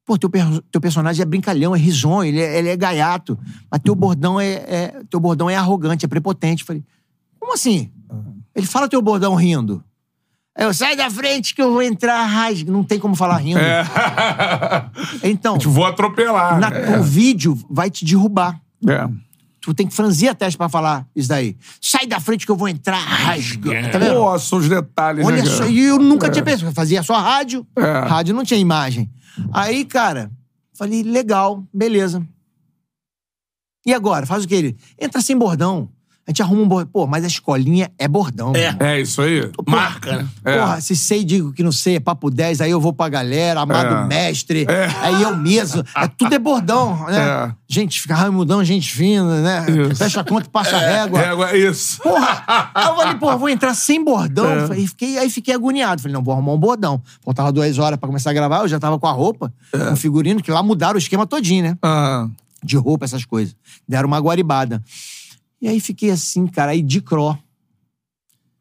Pô, teu, per- teu personagem é brincalhão, é risonho, ele é, ele é gaiato. Mas teu bordão é, é- teu bordão é arrogante, é prepotente. Eu falei, como assim? Ele fala teu bordão rindo. Eu sai da frente que eu vou entrar rasga. Não tem como falar rindo. É. Então, Vou atropelar. na- né? o vídeo vai te derrubar. É. Tu tem que franzir a testa pra falar isso daí. Sai da frente que eu vou entrar rasga. Tá vendo? Pô, são os detalhes, Olha né, só, e eu nunca tinha pensado. Eu fazia só rádio. É. Rádio não tinha imagem. Aí, cara, falei, legal, beleza. E agora? Faz o que ele? Entra sem bordão. A gente arruma um bordão. Pô, mas a escolinha é bordão. É. É isso aí. Marca, né? É. Porra, se sei, digo que não sei, é papo 10, aí eu vou pra galera, amado É. mestre, aí eu mesmo. É, tudo é bordão, né? É. Gente, fica ramudão, gente fina, né? Isso. Fecha a conta e passa a régua. É, é isso. Porra! Aí eu falei, porra, vou entrar sem bordão. É. Falei, fiquei, aí fiquei agoniado. Falei, não, vou arrumar um bordão. Faltava duas horas pra começar a gravar, eu já tava com a roupa, É. com o figurino, que lá mudaram o esquema todinho, né? Ah, De roupa, essas coisas. Deram uma guaribada. E aí fiquei assim, cara, aí de cró.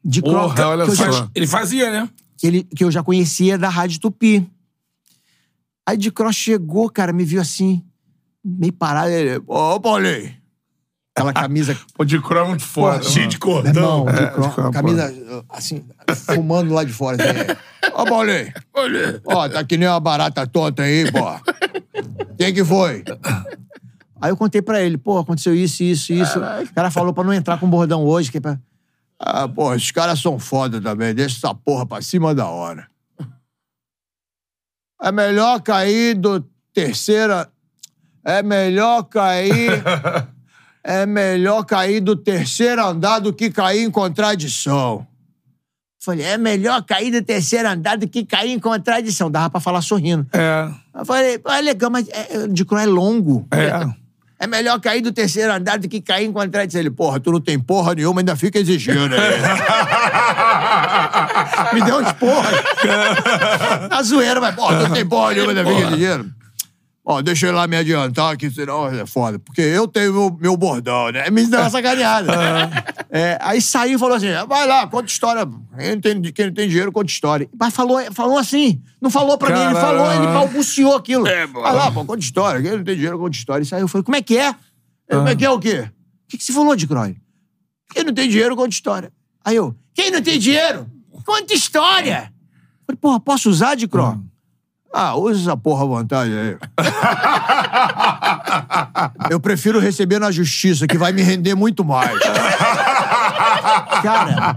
De cró. Porra, olha que eu já- só. Ele fazia, né? que, ele, que eu já conhecia da Rádio Tupi. Aí de cross chegou, cara, me viu assim, meio parado. Ele, ô, Paulinho. Aquela camisa. o de cro é muito foda. Pô, Cheio de cordão. irmão, de É, de cross, camisa, assim, fumando lá de fora. Assim, Ô, Paulinho. Ó, tá que nem uma barata tonta aí, pô. Quem que foi? Aí eu contei pra ele, pô, aconteceu isso, isso, isso. O cara falou pra não entrar com bordão hoje, que é pra... Ah, pô, esses caras são foda também. Deixa essa porra pra cima da hora. É melhor cair do terceira... É melhor cair... É melhor cair do terceiro andar do que cair em contradição. Falei, é melhor cair do terceiro andar do que cair em contradição. Dava pra falar sorrindo. É. Eu falei, ah, legal, mas é, de é longo. É. É melhor cair do terceiro andar do que cair em contradição. Ele, porra, tu não tem porra nenhuma, ainda fica exigindo aí. Me deu uns porra. A zoeira, mas, porra, tu não tem porra nenhuma, ainda fica exigindo. Ó, deixa eu ir lá me adiantar, que senão é foda. Porque eu tenho meu, meu bordão, né? Me deu uma sacaneada. É, aí saiu e falou assim: vai lá, conta história. Quem não tem, quem não tem dinheiro, conta história. Mas falou, falou assim. Não falou pra mim, ele falou, ele balbuciou aquilo. É, vai lá, pô, conta história. Quem não tem dinheiro, conta história. E saiu. Eu falei: como é que é? Como é que é o quê? O que, que você falou de Croy? Quem não tem dinheiro, conta história. Aí eu: quem não tem dinheiro, conta história. Eu falei: porra, posso usar de Croy? Ah, usa essa porra à vontade aí. Eu prefiro receber na justiça, que vai me render muito mais. Cara,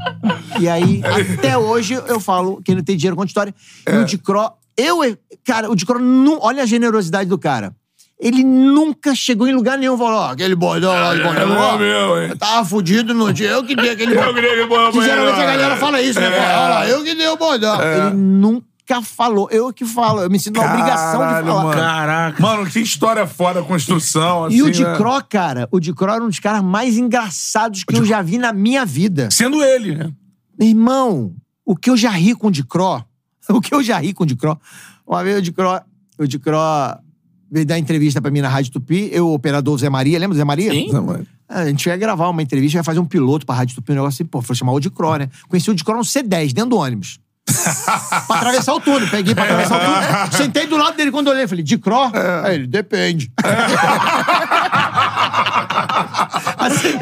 e aí, até hoje, eu falo que não tem dinheiro conta história. E o de Cro, eu, cara, o nu- olha a generosidade do cara. Ele nunca chegou em lugar nenhum e falou: ó, aquele bordão lá de bordão. não é ó, meu, hein? Eu tava fudido no dia. Eu que dei aquele bordão. aquele bordão Que pra ele geralmente a galera fala isso, né? É. Olha lá, eu que dei o bordão. Ele nunca falou. Eu que falo. Eu me sinto na obrigação de falar. mano. Caraca. Mano, que história foda a construção, assim, E o de né? Cro, cara, o de Cro era um dos caras mais engraçados que eu já vi na minha vida. Sendo ele, né? Meu irmão, o que eu já ri com o de Cro, o que eu já ri com o Dicró. Uma vez o Dicró, o Dicró veio dar entrevista pra mim na Rádio Tupi, eu, o operador Zé Maria, lembra do Zé Maria? Sim. A gente ia gravar uma entrevista, ia fazer um piloto pra Rádio Tupi, um negócio assim, pô, foi chamar o Dicró, né? Conheci o Dicró no C10, dentro do ônibus. pra atravessar o túnel. Peguei pra atravessar o túnel. Sentei do lado dele quando eu olhei. Falei, Dicró? Aí ele, depende. assim,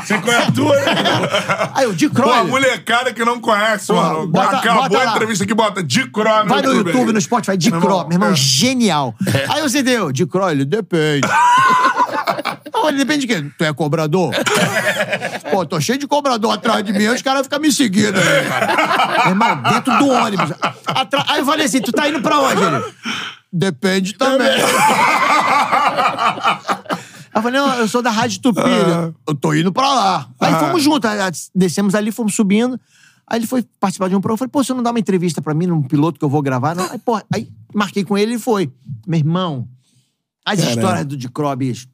Você conhece tua, né? aí o Dicró. Pô, a molecada que não conhece, Pô, mano. bota- Acabou bota a entrevista aqui, bota de Cro Vai no YouTube, no Spotify, de irmão, Meu irmão, é. genial. Aí você deu, de Cro, ele depende. Ele depende de quê? Tu é cobrador? Pô, tô cheio de cobrador atrás de mim, os caras ficam me seguindo aí, cara. Meu irmão, dentro do ônibus. Atra- Aí eu falei assim, tu tá indo pra onde? Ele, depende também. Eu falei, não, eu sou da Rádio Tupi. Ele, Eu tô indo pra lá. Aí fomos juntos, descemos ali, fomos subindo. Aí ele foi participar de um programa. Eu falei, pô, você não dá uma entrevista pra mim num piloto que eu vou gravar? Não. Aí, pô, aí marquei com ele e foi. Meu irmão, as histórias do Dicró, bicho.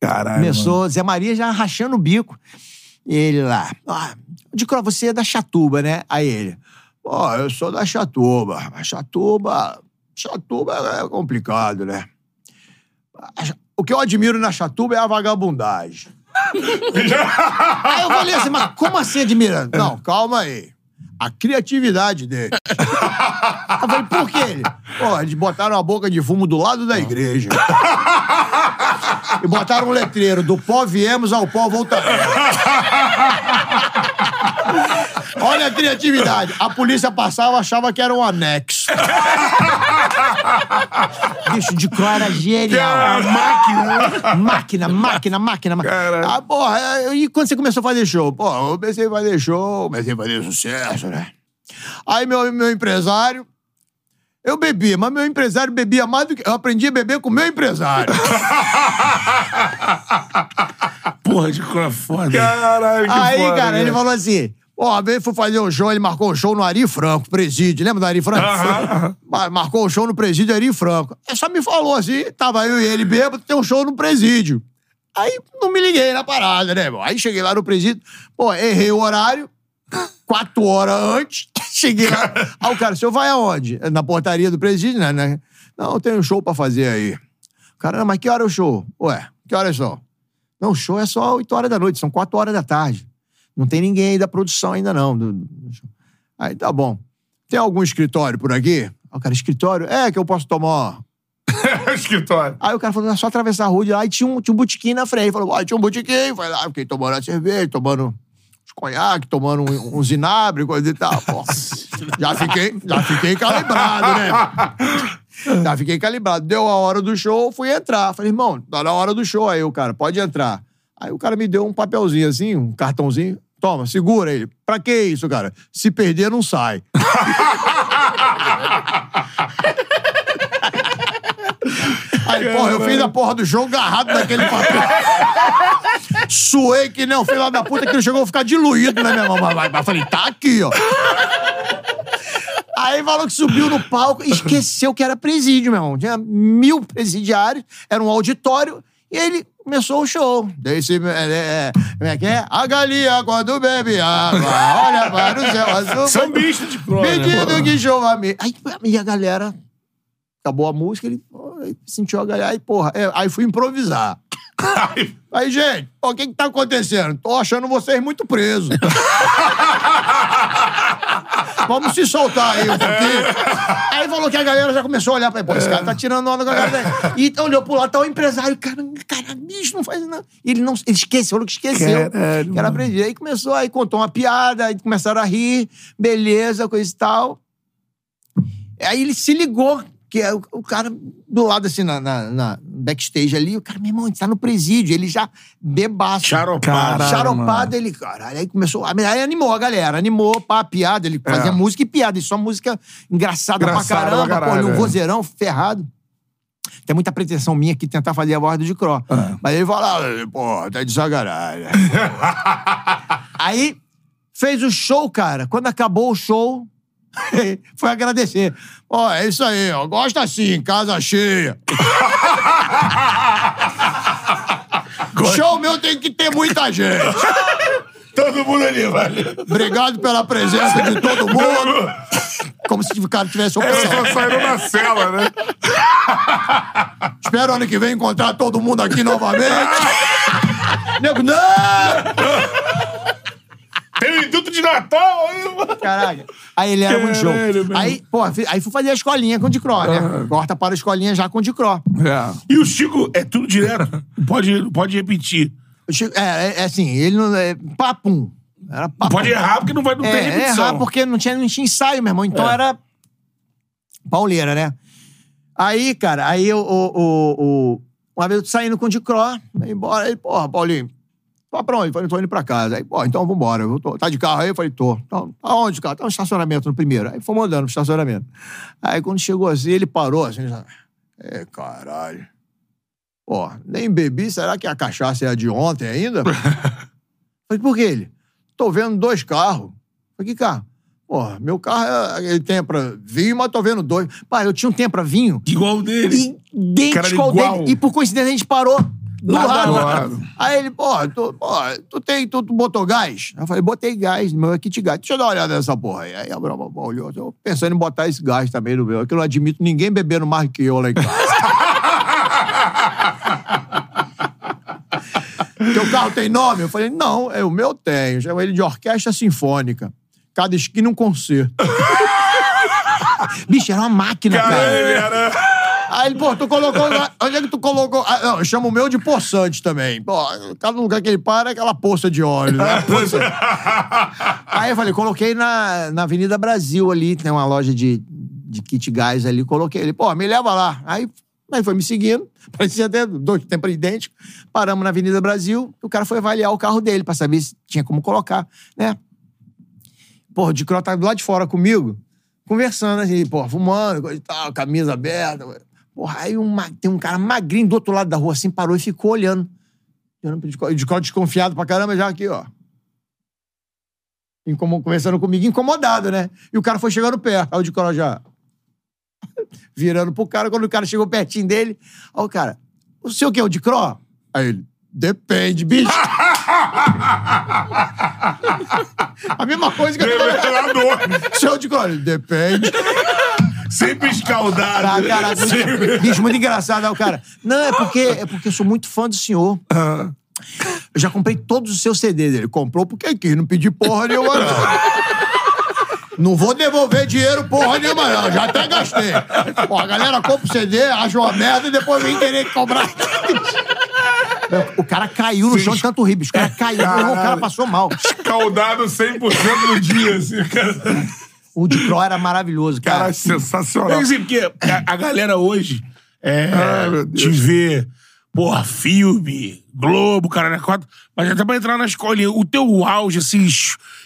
Caralho. Começou, Zé Maria já rachando o bico. E ele lá, ah, Dicró, você é da Chatuba, né? Aí ele, pô, eu sou da Chatuba. A Chatuba, Chatuba é complicado, né? O que eu admiro na Chatuba é a vagabundagem. aí eu falei assim, mas como assim admira? Não, calma aí. A criatividade dele. eu falei, por quê? Ele, Pô, eles botaram a boca de fumo do lado da igreja. E botaram um letreiro: do pó viemos, ao pó voltaremos. Olha a criatividade. A polícia passava, achava que era um anexo. Bicho, de Cro era genial. máquina. Máquina, máquina, máquina. Caralho. Ah, porra, e quando você começou a fazer show? Pô, eu comecei a fazer show, comecei a fazer sucesso, né? Aí meu, meu empresário. Eu bebia, mas meu empresário bebia mais do que. Eu aprendi a beber com meu empresário. Porra, de cor foda. Caralho, que Aí, foda, cara, né? ele falou assim: Ó, uma vez foi fazer um show, ele marcou um show no Ari Franco, presídio. Lembra do Ari Franco? Ma- Marcou um show no presídio Ari Franco. Ele só me falou assim: tava eu e ele bêbado, tem um show no presídio. Aí não me liguei na parada, né, irmão? Aí cheguei lá no presídio, pô, errei o horário, quatro horas antes. Cheguei lá. Aí o cara, o senhor vai aonde? Na portaria do presídio, né? né? Não, tem um show pra fazer aí. Cara, não, mas que hora é o show? Ué, que horas são? Não, o show é só 8 horas da noite, são 4 horas da tarde. Não tem ninguém aí da produção ainda, não. do- do. Aí tá bom. Tem algum escritório por aqui? Aí o cara, escritório? É, que eu posso tomar. Escritório. Aí o cara falou, é só atravessar a rua de lá e tinha um, tinha um botequim na frente. Ele falou, ah, tinha um botequim. Foi lá, fiquei tomando a cerveja, tomando conhaque, tomando um, um zinabre, coisa e tal. Pô, já fiquei, já fiquei calibrado, né? Já fiquei calibrado. Deu a hora do show, fui entrar. Falei, irmão, tá na hora do show aí, o cara, pode entrar. Aí o cara me deu um papelzinho assim, um cartãozinho. Toma, segura ele. Pra que isso, cara? Se perder, não sai. Aí, porra, eu fiz a porra do jogo agarrado naquele papel. Suei que nem o filho da puta que ele chegou a ficar diluído, né, meu irmão? Mas, falei, tá aqui, ó. Aí falou que subiu no palco e esqueceu que era presídio, meu irmão. Tinha mil presidiários, era um auditório, e ele começou o show. Desse, é, é, como é que é? A galinha quando bebe água, olha para o céu azul. São bichos de prova. né? Pedido que chova me. Aí e a galera. Acabou a música, ele ele sentiu a galera. Aí, porra, é, aí fui improvisar. Aí, gente, o que que tá acontecendo? Tô achando vocês muito presos. Vamos se soltar aí um pouquinho. Aí falou que a galera já começou a olhar pra ele. Pô, esse cara tá tirando onda com a galera. E olhou pro lado, tá o empresário. Cara, cara, bicho, não faz nada. E ele não, ele esqueceu, falou que esqueceu. Caralho, que era aprendido. Aí começou, aí contou uma piada, aí começaram a rir, beleza, coisa e tal. Aí ele se ligou, que é o, cara do lado, assim, na, na- na backstage ali, o cara, meu irmão, ele tá no presídio, ele já bebaço. Charopado. Caralho, Charopado, ele, caralho, aí começou, aí animou a galera, animou, pá, piada, ele fazia É. música e piada, e só música engraçada, Engraçada pra caramba, pra pô, caralho, ele um é. vozeirão ferrado. Tem muita pretensão minha aqui tentar fazer a voz do Dicró. É. Mas ele fala, pô, tá de sacanagem. Aí fez o show, cara. Quando acabou o show, foi agradecer. Ó, é isso aí, ó. Gosta assim, casa cheia. show meu tem que ter muita gente. Todo mundo ali, valeu. Obrigado pela presença de todo mundo. Como se o cara tivesse Eles opção. só saíram da cela, né? Espero ano que vem encontrar todo mundo aqui novamente. Nego, não! Tem um induto de Natal aí. Caralho. Aí ele era muito show. Aí, pô, aí fui fazer a escolinha com o Dicró, né? Corta para a escolinha já com o Dicró. É. E o Chico é tudo direto. Pode, pode repetir. Chico- É, é, é assim, ele não. É, papum. Era papum. Pode errar porque não vai não tem É, é repetição. errar porque não tinha, não tinha ensaio, meu irmão. Então É. era. Pauleira, né? Aí, cara, aí o. o, o, o- uma vez eu tô saindo com o Dicró, embora. Aí, porra, Paulinho, tô pra onde? Falei, tô indo pra casa. Aí, pô, então vambora. Eu tô, tá de carro aí? Eu falei, tô. Então, aonde, cara? Tá no estacionamento no primeiro. Aí fomos andando no estacionamento. Aí quando chegou assim, ele parou assim. É, caralho. Pô, nem bebi, será que a cachaça é a de ontem ainda? Falei, por que ele? Tô vendo dois carros. Falei, que carro? Porra, meu carro, é- ele tem pra vinho, mas tô vendo dois. Pai, eu tinha um tempo pra vinho Igual o dele. idêntico ao igual. dele. E por coincidência a gente parou do Lado lado. Aí ele, pô, tu, pô, tu, tem, tu, tu botou gás? Eu falei, botei gás, meu kit gás. Deixa eu dar uma olhada nessa porra aí. Aí a Brava olhou, eu pensando em botar esse gás também no meu. É que eu não admito ninguém bebendo mais que eu lá em casa. Teu carro tem nome? Eu falei, não, é, o meu tem. Chama ele de orquestra sinfônica. Cada esquina um concerto. Bicho, era uma máquina, cara. Cara, ele era. Aí ele, pô, tu colocou. Onde é que tu colocou? Ah, não, eu chamo o meu de poçante também. Pô, cada lugar que ele para é aquela poça de óleo, né? Poça. Aí eu falei, coloquei na, na Avenida Brasil ali, tem uma loja de, de kit gás ali, coloquei ele, pô, me leva lá. Aí, aí foi me seguindo, parecia até dois tempos idênticos. Paramos na Avenida Brasil, o cara foi avaliar o carro dele pra saber se tinha como colocar, né? Porra, o Dicró tá do lado de fora comigo, conversando assim, porra, fumando, coisa e tal, camisa aberta. Porra, aí um tem um cara magrinho do outro lado da rua assim, parou e ficou olhando. Dicró, o Dicró desconfiado pra caramba, já aqui, ó. Incomo- conversando comigo, incomodado, né? E o cara foi chegando perto. Aí o Dicró já virando pro cara. Quando o cara chegou pertinho dele, ó, o cara, o seu que é o Dicró? Aí ele, depende, bicho. A mesma coisa que eu Revelador. Seu Dicró, ele, depende. Sempre escaldado. Ah, cara, Sempre- muito, bicho, muito engraçado. Aí o cara, não, é porque, é porque eu sou muito fã do senhor. Eu já comprei todos os seus CDs. Ele comprou porque quis, não pedi porra nenhuma, não. Não vou devolver dinheiro porra nenhuma, não. Já até gastei. Pô, a galera compra o CD, acha uma merda e depois vem querer cobrar. O cara caiu no chão de tanto rir, bicho. O cara caiu, o cara passou mal. Escaldado 100% no dia, assim, cara. O de Pro era maravilhoso, cara. Cara, sensacional. É assim, porque a, a galera hoje é, Ai, meu te vê, porra, filme, Globo, cara, né? Quatro, mas até pra entrar na escolinha. O teu auge, assim,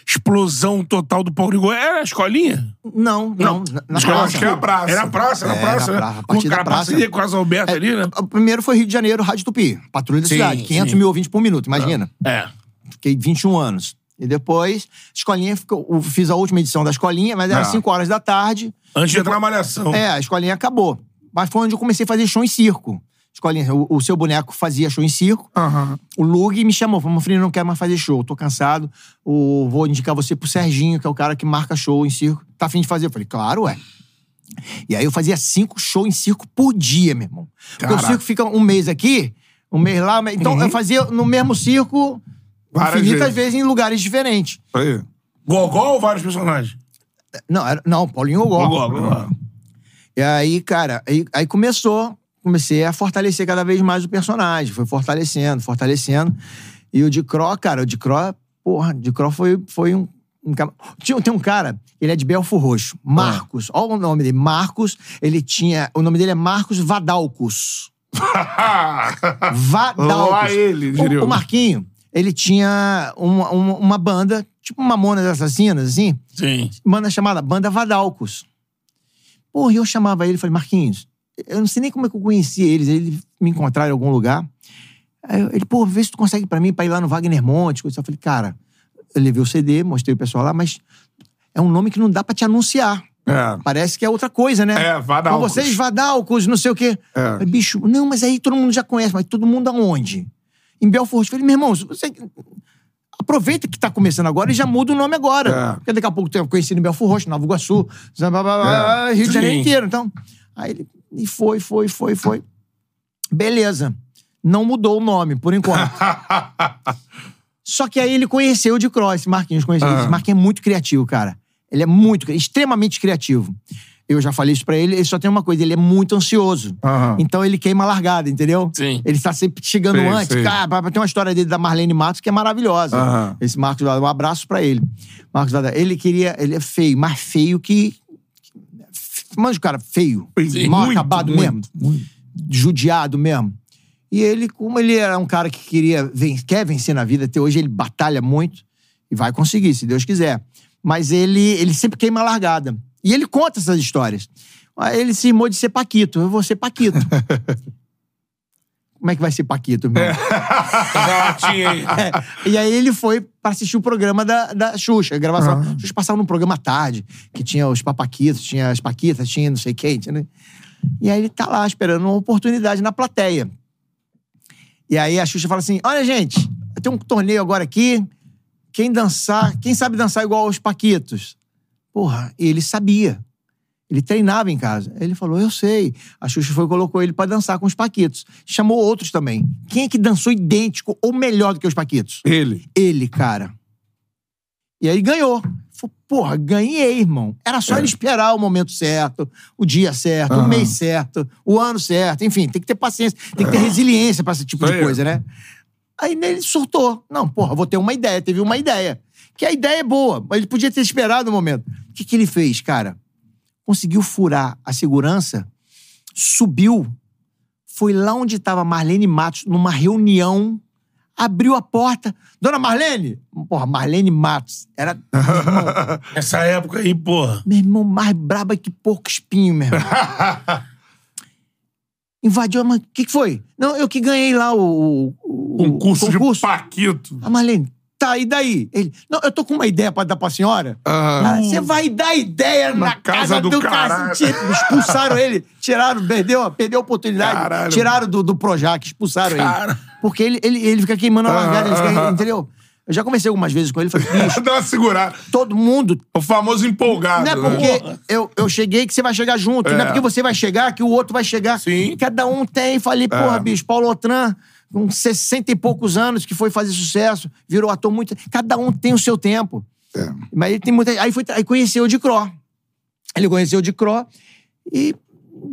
explosão total do Paulo era a escolinha? Não, não. Na, na Escola, praça. acho que é a praça. Era a praça, era a É, praça, na né? praça, a partir da praça. parceria com as Alberto ali, né? O primeiro foi Rio de Janeiro, Rádio Tupi. Patrulha da Sim, cidade. 500 sim. mil ouvintes por minuto, imagina. É. Fiquei 21 anos. E depois, escolinha, ficou, eu fiz a última edição da escolinha, mas era Ah. 5 horas da tarde. Antes de entrar na malhação. É, a escolinha acabou. Mas foi onde eu comecei a fazer show em circo. Escolinha, o, o seu boneco fazia show em circo. Aham. O Lug me chamou, falou, meu filho, não quero mais fazer show, tô cansado. O, vou indicar você pro Serginho, que é o cara que marca show em circo. Tá afim de fazer? Eu falei, claro, ué. E aí eu fazia cinco shows em circo por dia, meu irmão. Porque o Caraca. circo fica um mês aqui, um mês lá. Então eu fazia no mesmo circo Várias infinitas vezes. vezes. em lugares diferentes. Aí. Gogol ou vários personagens? Não, era, não Paulinho Gogó. Gogol, Gogol. E aí, cara, aí, aí começou, comecei a fortalecer cada vez mais o personagem. Foi fortalecendo, fortalecendo. E o Dicró, cara, o Dicró, porra, o Dicró foi, foi um. um cara- Tinha, tem um cara, ele é de Belfo Roxo, Marcos. Olha o nome dele, Marcos. Ele tinha. O nome dele é Marcos Vadalcos. Vadalcos. Lá ele, diria o, o Marquinho, ele tinha uma, uma, uma banda, tipo Mamonas Assassinas, assim Sim. banda chamada Banda Vadalcos. Porra, e eu chamava ele e falei, Marquinhos, eu não sei nem como é que eu conhecia eles, eles me encontraram em algum lugar. Aí ele, pô, vê se tu consegue pra mim, pra ir lá no Wagner Monte. Eu falei, cara, eu levei o CD, mostrei o pessoal lá, mas é um nome que não dá pra te anunciar. É. Parece que é outra coisa, né? É, Vadalcos. Com vocês, Vadalcos, não sei o quê. É. Bicho, não, mas aí todo mundo já conhece, mas todo mundo aonde? Em Belfort. Eu falei, meu irmão, você... Aproveita que tá começando agora e já muda o nome agora. É. Porque daqui a pouco tem conhecido em Belfort Roxo, Nova Iguaçu, É. Rio de Janeiro inteiro. Então, aí ele e foi, foi, foi, foi. Beleza. Não mudou o nome, por enquanto. Só que aí ele conheceu o de Cross, Marquinhos conheceu. Esse Marquinhos é muito criativo, cara. Ele é muito, extremamente criativo. Eu já falei isso pra ele, ele só tem uma coisa, ele é muito ansioso. Aham. Então ele queima a largada, entendeu? Sim. Ele tá sempre chegando Sei, antes. sei. Cara, tem uma história dele da Marlene Matos que é maravilhosa. Aham. Esse Marcos Vada, um abraço pra ele. Marcos Vada, ele queria, ele é feio, mais feio que. Mas o cara feio, Sim, mal muito, acabado muito, mesmo, judiado mesmo. E ele, como ele era um cara que queria, ven- quer vencer na vida, até hoje ele batalha muito e vai conseguir, se Deus quiser. Mas ele, ele sempre queima a largada. E ele conta essas histórias. Ele se imou de ser Paquito. Eu vou ser Paquito. Como é que vai ser Paquito? Já tinha aí. É, E aí ele foi pra assistir o programa da, da Xuxa, a gravação. A Xuxa passava num programa à tarde, que tinha os papaquitos, tinha as paquitas, tinha não sei quem, tinha, né? E aí ele tá lá esperando uma oportunidade na plateia. E aí a Xuxa fala assim: olha, gente, tem um torneio agora aqui. Quem dançar, quem sabe dançar igual aos Paquitos? Porra, ele sabia. Ele treinava em casa. Ele falou: Eu sei. A Xuxa foi e colocou ele pra dançar com os Paquitos. Chamou outros também. Quem é que dançou idêntico ou melhor do que os Paquitos? Ele. Ele, cara. E aí ganhou. Falei, porra, ganhei, irmão. Era só ele esperar o momento certo, o dia certo, o Aham. mês certo, o ano certo. Enfim, tem que ter paciência, tem que ter resiliência pra esse tipo de Aí. coisa, né? Aí ele surtou. Não, porra, vou ter uma ideia. Teve uma ideia. Que a ideia é boa, mas ele podia ter esperado o momento. O que, que ele fez, cara? Conseguiu furar a segurança, subiu, foi lá onde estava Marlene Matos, numa reunião, abriu a porta. Dona Marlene! Porra, Marlene Matos. Era, irmão, Nessa época aí, porra. meu irmão mais braba que porco espinho, meu irmão. Invadiu, mas o que, que foi? Não, eu que ganhei lá o, o, o Concurso, de Paquito. A Marlene, tá, e daí? Ele, não, eu tô com uma ideia pra dar pra senhora. Ah. Ah, Você vai dar ideia na, casa, do, cara. caralho. Expulsaram ele, tiraram, perdeu, perdeu a oportunidade. Caralho. Tiraram do, do Projac, expulsaram Cara. ele. Porque ele, ele, ele fica queimando a largada, ele fica- aham. entendeu? Eu já conversei algumas vezes com ele, falei, bicho, Dá uma segurada. todo mundo O famoso empolgado. não é né? porque eu, eu cheguei que você vai chegar junto. Não é É. porque você vai chegar que o outro vai chegar. Sim. Cada um tem. Falei, porra, bicho, Paulo Otran, com 60 e poucos anos, que foi fazer sucesso, virou ator muito. Cada um tem o seu tempo. É. Mas ele tem muita. Aí, foi, aí conheceu o de Cro. Ele conheceu o de Cro e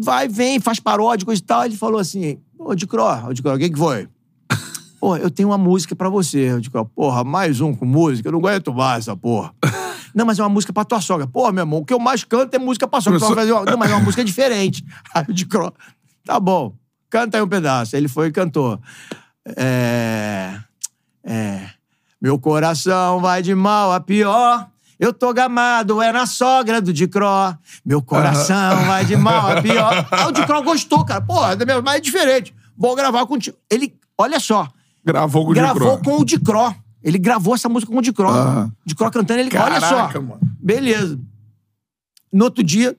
vai, vem, faz paródia, coisa e tal. Ele falou assim: Ô, de Cro, ô, de Cro, o que, que foi? Pô, eu tenho uma música pra você. Eu digo, porra, mais um com música? Eu não aguento mais essa porra. Não, mas é uma música pra tua sogra. Porra, meu irmão, o que eu mais canto é música pra sogra. Eu uma- Não, mas é uma música diferente. Aí o de Cro, tá bom, canta aí um pedaço. Ele foi e cantou. É. É. Meu coração vai de mal a pior. Eu tô gamado, é na sogra do Dicró. Meu coração vai de mal a pior. Aí o Dicró gostou, cara. Porra, mas é diferente. Vou gravar contigo. Ele, olha só, Gravou com o gravou Dicró. com o Dicró. Ele gravou essa música com o Dicró. Aham. Dicró cantando, ele, olha só. Caraca, mano. Beleza. No outro dia,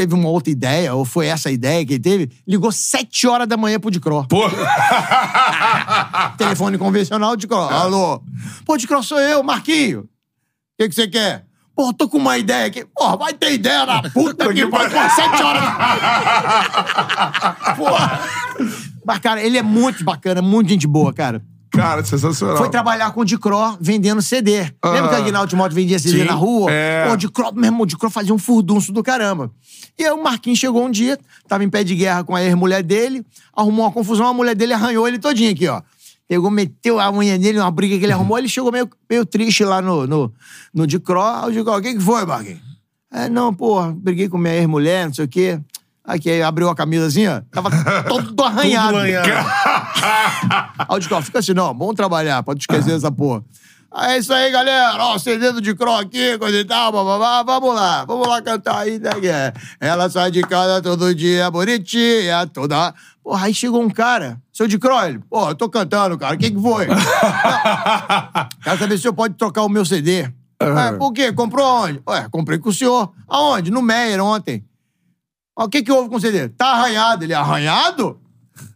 teve uma outra ideia, ou foi essa a ideia que ele teve, ligou sete horas da manhã pro Dicró. Pô, Telefone convencional, Dicró. Alô? Pô, Dicró, sou eu, Marquinho. O que que você quer? Pô, tô com uma ideia aqui. Porra, vai ter ideia na puta que pariu. Pô, sete horas. Porra. Mas, cara, ele é muito bacana, muito gente boa, cara. cara, sensacional. Foi trabalhar com o Dicró vendendo CD. Lembra que a Aguinaldo Timóteo vendia CD Sim, na rua? é. Pô, o Dicró, meu irmão, o Dicró fazia um furdunço do caramba. E aí o Marquinhos chegou um dia, tava em pé de guerra com a ex-mulher dele, arrumou uma confusão, a mulher dele arranhou ele todinho aqui, ó. Pegou, meteu a unha nele, uma briga que ele arrumou, ele chegou meio, meio triste lá no, no, no Dicró. Aí o Dicró, o que que foi, Marquinhos? É, não, pô, briguei com minha ex-mulher, não sei o quê. Aqui, aí abriu a camisa assim, ó. Tava todo arranhado. Tudo arranhado. Aí o Dicró, fica assim, não, vamos trabalhar pra tu esquecer essa porra. Aí, É isso aí, galera. Ó, CD do Dicró aqui, coisa e tal, bababá. Vamos lá, vamos lá cantar aí, né? é? Ela sai de casa todo dia, bonitinha, toda... Porra, aí chegou um cara, seu Dicró, ele, pô, eu tô cantando, cara, o que que foi? Quero saber se o senhor pode trocar o meu CD. É, por quê? Comprou onde? Ué, comprei com o senhor. Aonde? No Meyer, ontem. O que que houve com o CD? Tá arranhado. Ele, arranhado?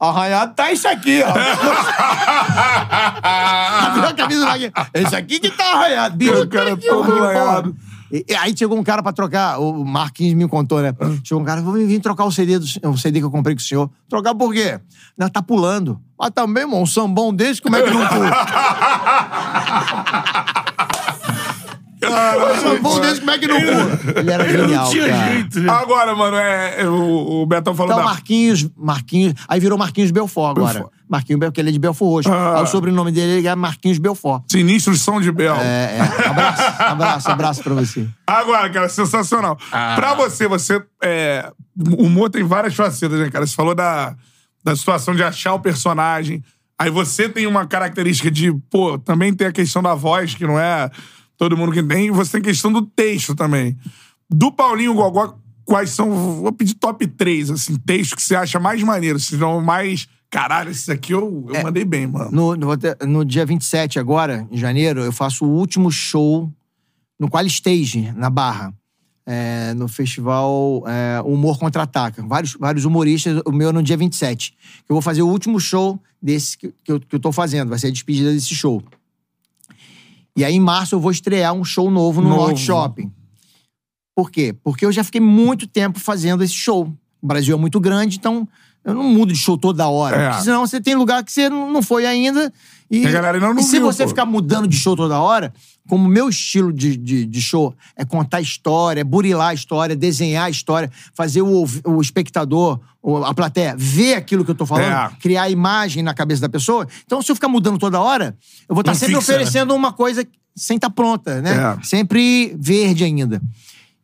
Arranhado tá isso aqui, ó. Abriu a camisa aqui. Esse aqui que tá arranhado. Bicho, O cara todo arranhado. E- e aí chegou um cara pra trocar, o Marquinhos me contou, né? Chegou um cara, vou vir trocar o CD, do, o CD que eu comprei com o senhor. Trocar por quê? Não, tá pulando. Mas também, irmão, um sambão desse, como é que não pula? um sambão desse, como é que não pula? Ele era genial, Não tinha cara. jeito, né? Agora, mano, é, é, o, o Betão falou Então, da... Marquinhos, Marquinhos. Aí virou Marquinhos Belfort agora. Belfort. Marquinhos Belfort, porque ele é de Belfort Roxo. Ah. Aí o sobrenome dele é Marquinhos Belfort. Sinistros São de Bel. É, é. Abraço, abraço, abraço pra você. Agora, cara, sensacional. Ah. Pra você, você. É, o humor tem várias facetas, né, cara? Você falou da, da situação de achar o personagem. Aí você tem uma característica de, pô, também tem a questão da voz, que não é todo mundo que tem. E você tem questão do texto também. Do Paulinho Gogó, quais são. Vou pedir top 3, assim, textos que você acha mais maneiro, se não mais. Caralho, esse aqui eu, eu mandei bem, mano. No, no, no dia 27 agora, em janeiro, eu faço o último show no Qual Stage, na Barra. É, no festival é, Humor Contra-Ataca. Vários, vários humoristas, o meu é no dia 27. Eu vou fazer o último show desse que, que, eu, que eu tô fazendo. Vai ser a despedida desse show. E aí, em março, eu vou estrear um show novo no Novo. Norte Shopping. Por quê? Porque eu já fiquei muito tempo fazendo esse show. O Brasil é muito grande, então eu não mudo de show toda hora. É. Porque senão você tem lugar que você não foi ainda. E, A galera não e se viu, você pô. ficar mudando de show toda hora, como o meu estilo de, de, de show é contar história, é burilar a história, desenhar a história, fazer o, o espectador, a plateia, ver aquilo que eu tô falando, É. criar a imagem na cabeça da pessoa. Então, se eu ficar mudando toda hora, eu vou estar Não sempre fixa, né? oferecendo uma coisa sem estar pronta, né? É. Sempre verde ainda.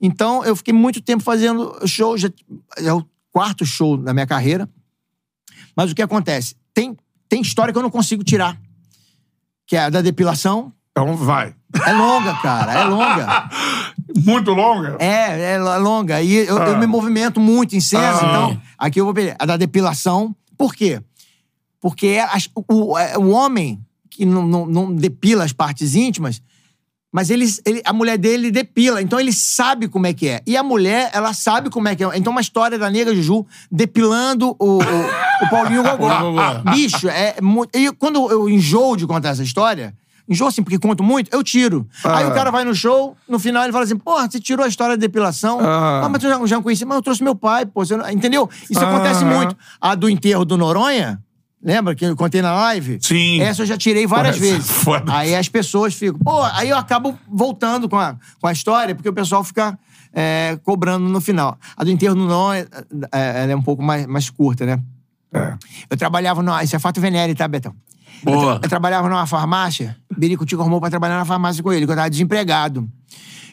Então, eu fiquei muito tempo fazendo show, já é o quarto show da minha carreira. Mas o que acontece? Tem, tem história que eu não consigo tirar. Que é a da depilação. Então vai. É longa, cara, é longa. Muito longa? É, é longa. E eu, eu Ah. me movimento muito em cena, Ah. então aqui eu vou pedir a da depilação. Por quê? Porque é o, é o homem que não, não, não depila as partes íntimas, mas ele, ele- a mulher dele depila, então ele sabe como é que é. E a mulher, ela sabe como é que é. Então, uma história da nega Juju depilando o, o, o Paulinho Gogó. Bicho, é muito. E quando eu enjoo de contar essa história, enjoo assim, porque conto muito, eu tiro. Aí o cara vai no show, no final ele fala assim: porra, você tirou a história da depilação. Ah. Ah, mas tu já, já conheci. Mas eu trouxe meu pai, pô. você não- Entendeu? Isso Ah. acontece muito. A do enterro do Noronha. Lembra que eu contei na live? Sim. Essa eu já tirei várias essa vezes. é foda. Aí as pessoas ficam. Pô, aí eu acabo voltando com a, com a história, porque o pessoal fica é, cobrando no final. A do enterro do Noronha, é, ela é um pouco mais, mais curta, né? É. Eu trabalhava numa. Isso é fato venéreo, tá, Betão? Boa. Eu trabalhava numa farmácia, Birico Tico arrumou pra trabalhar na farmácia com ele, que eu tava desempregado.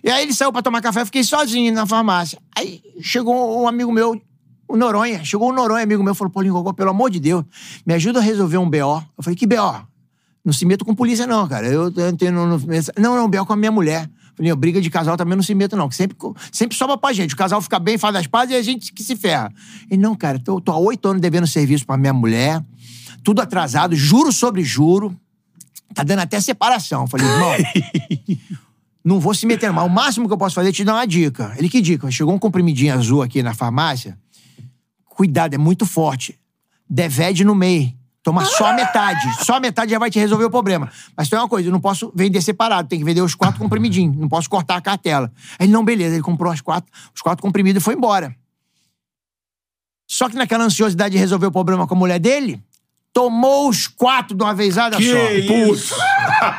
E aí ele saiu pra tomar café, eu fiquei sozinho na farmácia. Aí chegou um amigo meu, o Noronha. Chegou o Noronha, amigo meu, falou: Paulinho Gogó, pelo amor de Deus, me ajuda a resolver um BO. Eu falei: que BO? Não se meto com polícia, não, cara. Eu, eu tenho. No, no- não, não, BO com a minha mulher. Falei, "Não, briga de casal também não se meto, não. Sempre, sempre sobra pra gente. O casal fica bem, faz as pazes e a gente que se ferra. Ele, não, cara, tô, tô há oito anos devendo serviço pra minha mulher, tudo atrasado, juro sobre juro. Tá dando até separação. Eu Falei, irmão, não vou se meter mal. O máximo que eu posso fazer é te dar uma dica. Ele, que dica? Chegou um comprimidinho azul aqui na farmácia. Cuidado, é muito forte. Devede no meio. Toma só a metade. Só a metade já vai te resolver o problema. Mas tem uma coisa, eu não posso vender separado. Tem que vender os quatro comprimidinhos. Não posso cortar a cartela. Aí ele, não, beleza. Ele comprou as quatro, os quatro comprimidos e foi embora. Só que naquela ansiosidade de resolver o problema com a mulher dele, tomou os quatro de uma vezada Que só. isso?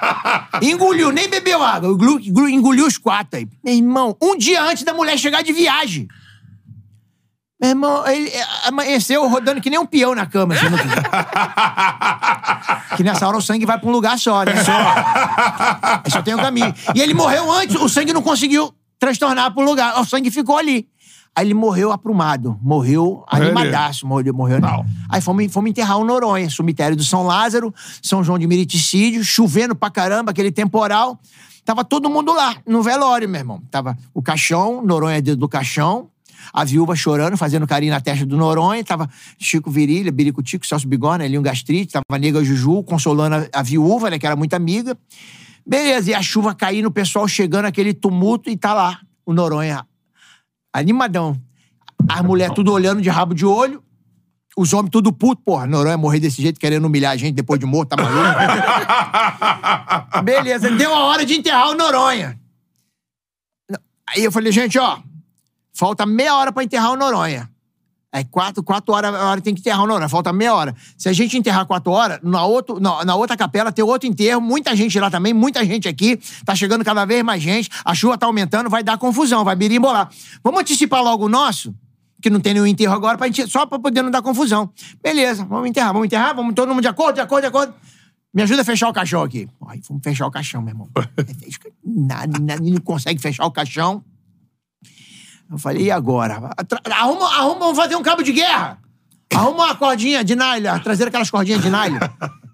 Engoliu, nem bebeu água. Engoliu, engoliu- os quatro aí. Meu irmão, um dia antes da mulher chegar de viagem. Meu irmão, ele é, amanheceu rodando que nem um peão na cama. Assim, no... que nessa hora o sangue vai pra um lugar só, né? Só. Aí só tem um caminho. E ele morreu antes, o sangue não conseguiu transtornar pro lugar. O sangue ficou ali. Aí ele morreu aprumado. Morreu animadaço. Morreu, morreu não. Aí fomos, fomos enterrar o Noronha, cemitério do São Lázaro, São João de Meriticídio, chovendo pra caramba, aquele temporal. Tava todo mundo lá, no velório, meu irmão. Tava o caixão, Noronha dentro do caixão, a viúva chorando, fazendo carinho na testa do Noronha. Tava Chico Virilha, Birico Tico, Celso Bigorna, Elinho Gastrite, tava a nega Juju, consolando a, a viúva, né, que era muito amiga. Beleza, e a chuva caindo, o pessoal chegando, aquele tumulto, e tá lá o Noronha, animadão. As mulheres tudo olhando de rabo de olho, os homens tudo puto, porra. Noronha morrer desse jeito, querendo humilhar a gente depois de morto, tá maluco? Beleza, deu a hora de enterrar o Noronha. Aí eu falei, gente, ó, falta meia hora pra enterrar o Noronha. É quatro, quatro horas a hora tem que enterrar o Noronha, falta meia hora. Se a gente enterrar quatro horas, na, outro, na, na outra capela tem outro enterro, muita gente lá também, muita gente aqui, tá chegando cada vez mais gente, a chuva tá aumentando, vai dar confusão, vai birimbolar. Vamos antecipar logo o nosso? Que não tem nenhum enterro agora, pra gente, só pra poder não dar confusão. Beleza, vamos enterrar, vamos enterrar, vamos todo mundo de acordo, de acordo, de acordo. Me ajuda a fechar o caixão aqui. Aí vamos fechar o caixão, meu irmão. nada, nada, não consegue fechar o caixão. Eu falei, e agora? Atra- Arruma, arruma, vamos fazer um cabo de guerra. Arruma uma cordinha de nylon, trazer aquelas cordinhas de nylon,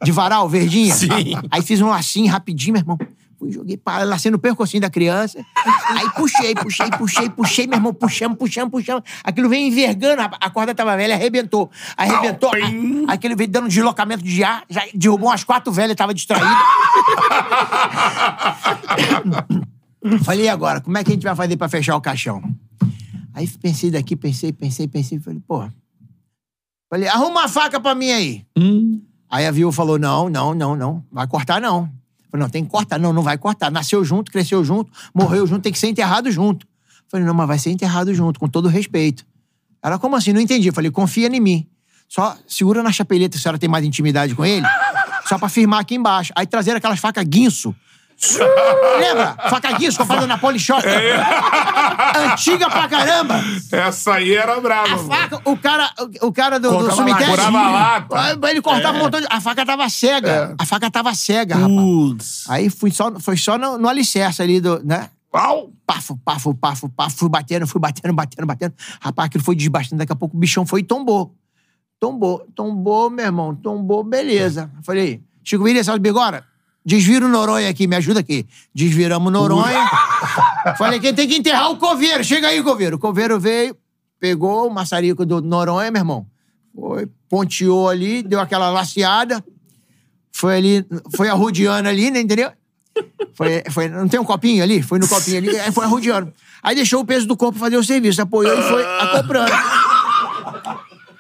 de varal, verdinha. Sim. Aí fiz um lacinho rapidinho, meu irmão. Fui, joguei para lacinho no percocinho da criança. Aí puxei, puxei, puxei, puxei, meu irmão, puxamos, puxamos, puxamos. Aquilo veio envergando, a corda tava velha, arrebentou. Arrebentou. A- Aquele veio dando deslocamento de ar, já derrubou umas quatro velhas, tava distraído. Falei, e agora? Como é que a gente vai fazer pra fechar o caixão? Aí pensei daqui, pensei, pensei, pensei. Falei, pô. Falei, arruma uma faca pra mim aí. Aí a viúva falou: não, não, não, não. Vai cortar, não. Falei, não, tem que cortar. Não, não vai cortar. Nasceu junto, cresceu junto, morreu junto, tem que ser enterrado junto. Falei, não, mas vai ser enterrado junto, com todo respeito. Ela, como assim? Não entendi. Falei, confia em mim. Só segura na chapeleta se a senhora tem mais intimidade com ele. Só pra firmar aqui embaixo. Aí trazer aquelas facas guinso. Lembra? Faca guinso comprada na Polishop. Antiga pra caramba. Essa aí era brava. A mano. faca, o cara, o, cara do, do Cortava lata. Aí Ele cortava um montão de. A faca tava cega. A faca tava cega, rapaz. Putz. Aí fui só, foi só no, no alicerce ali do. né? Pau. Pafo, pafo, pafo, pafo. Fui batendo, fui batendo, batendo, batendo. Rapaz, aquilo foi desbastando. Daqui a pouco o bichão foi e tombou. Tombou, tombou, meu irmão, tombou, beleza. Falei, Chico William, Celso Bigora, desvira o Noronha aqui, me ajuda aqui. Desviramos o Noronha. Falei, quem tem que enterrar o coveiro. Chega aí, coveiro. O coveiro veio, pegou o maçarico do Noronha, meu irmão. Foi, ponteou ali, deu aquela laceada. Foi ali, foi arrodeando ali, né, entendeu? Foi, foi, não tem um copinho ali? Foi no copinho ali, aí foi arrodeando. Aí deixou o peso do corpo fazer o serviço, apoiou e foi acoprando.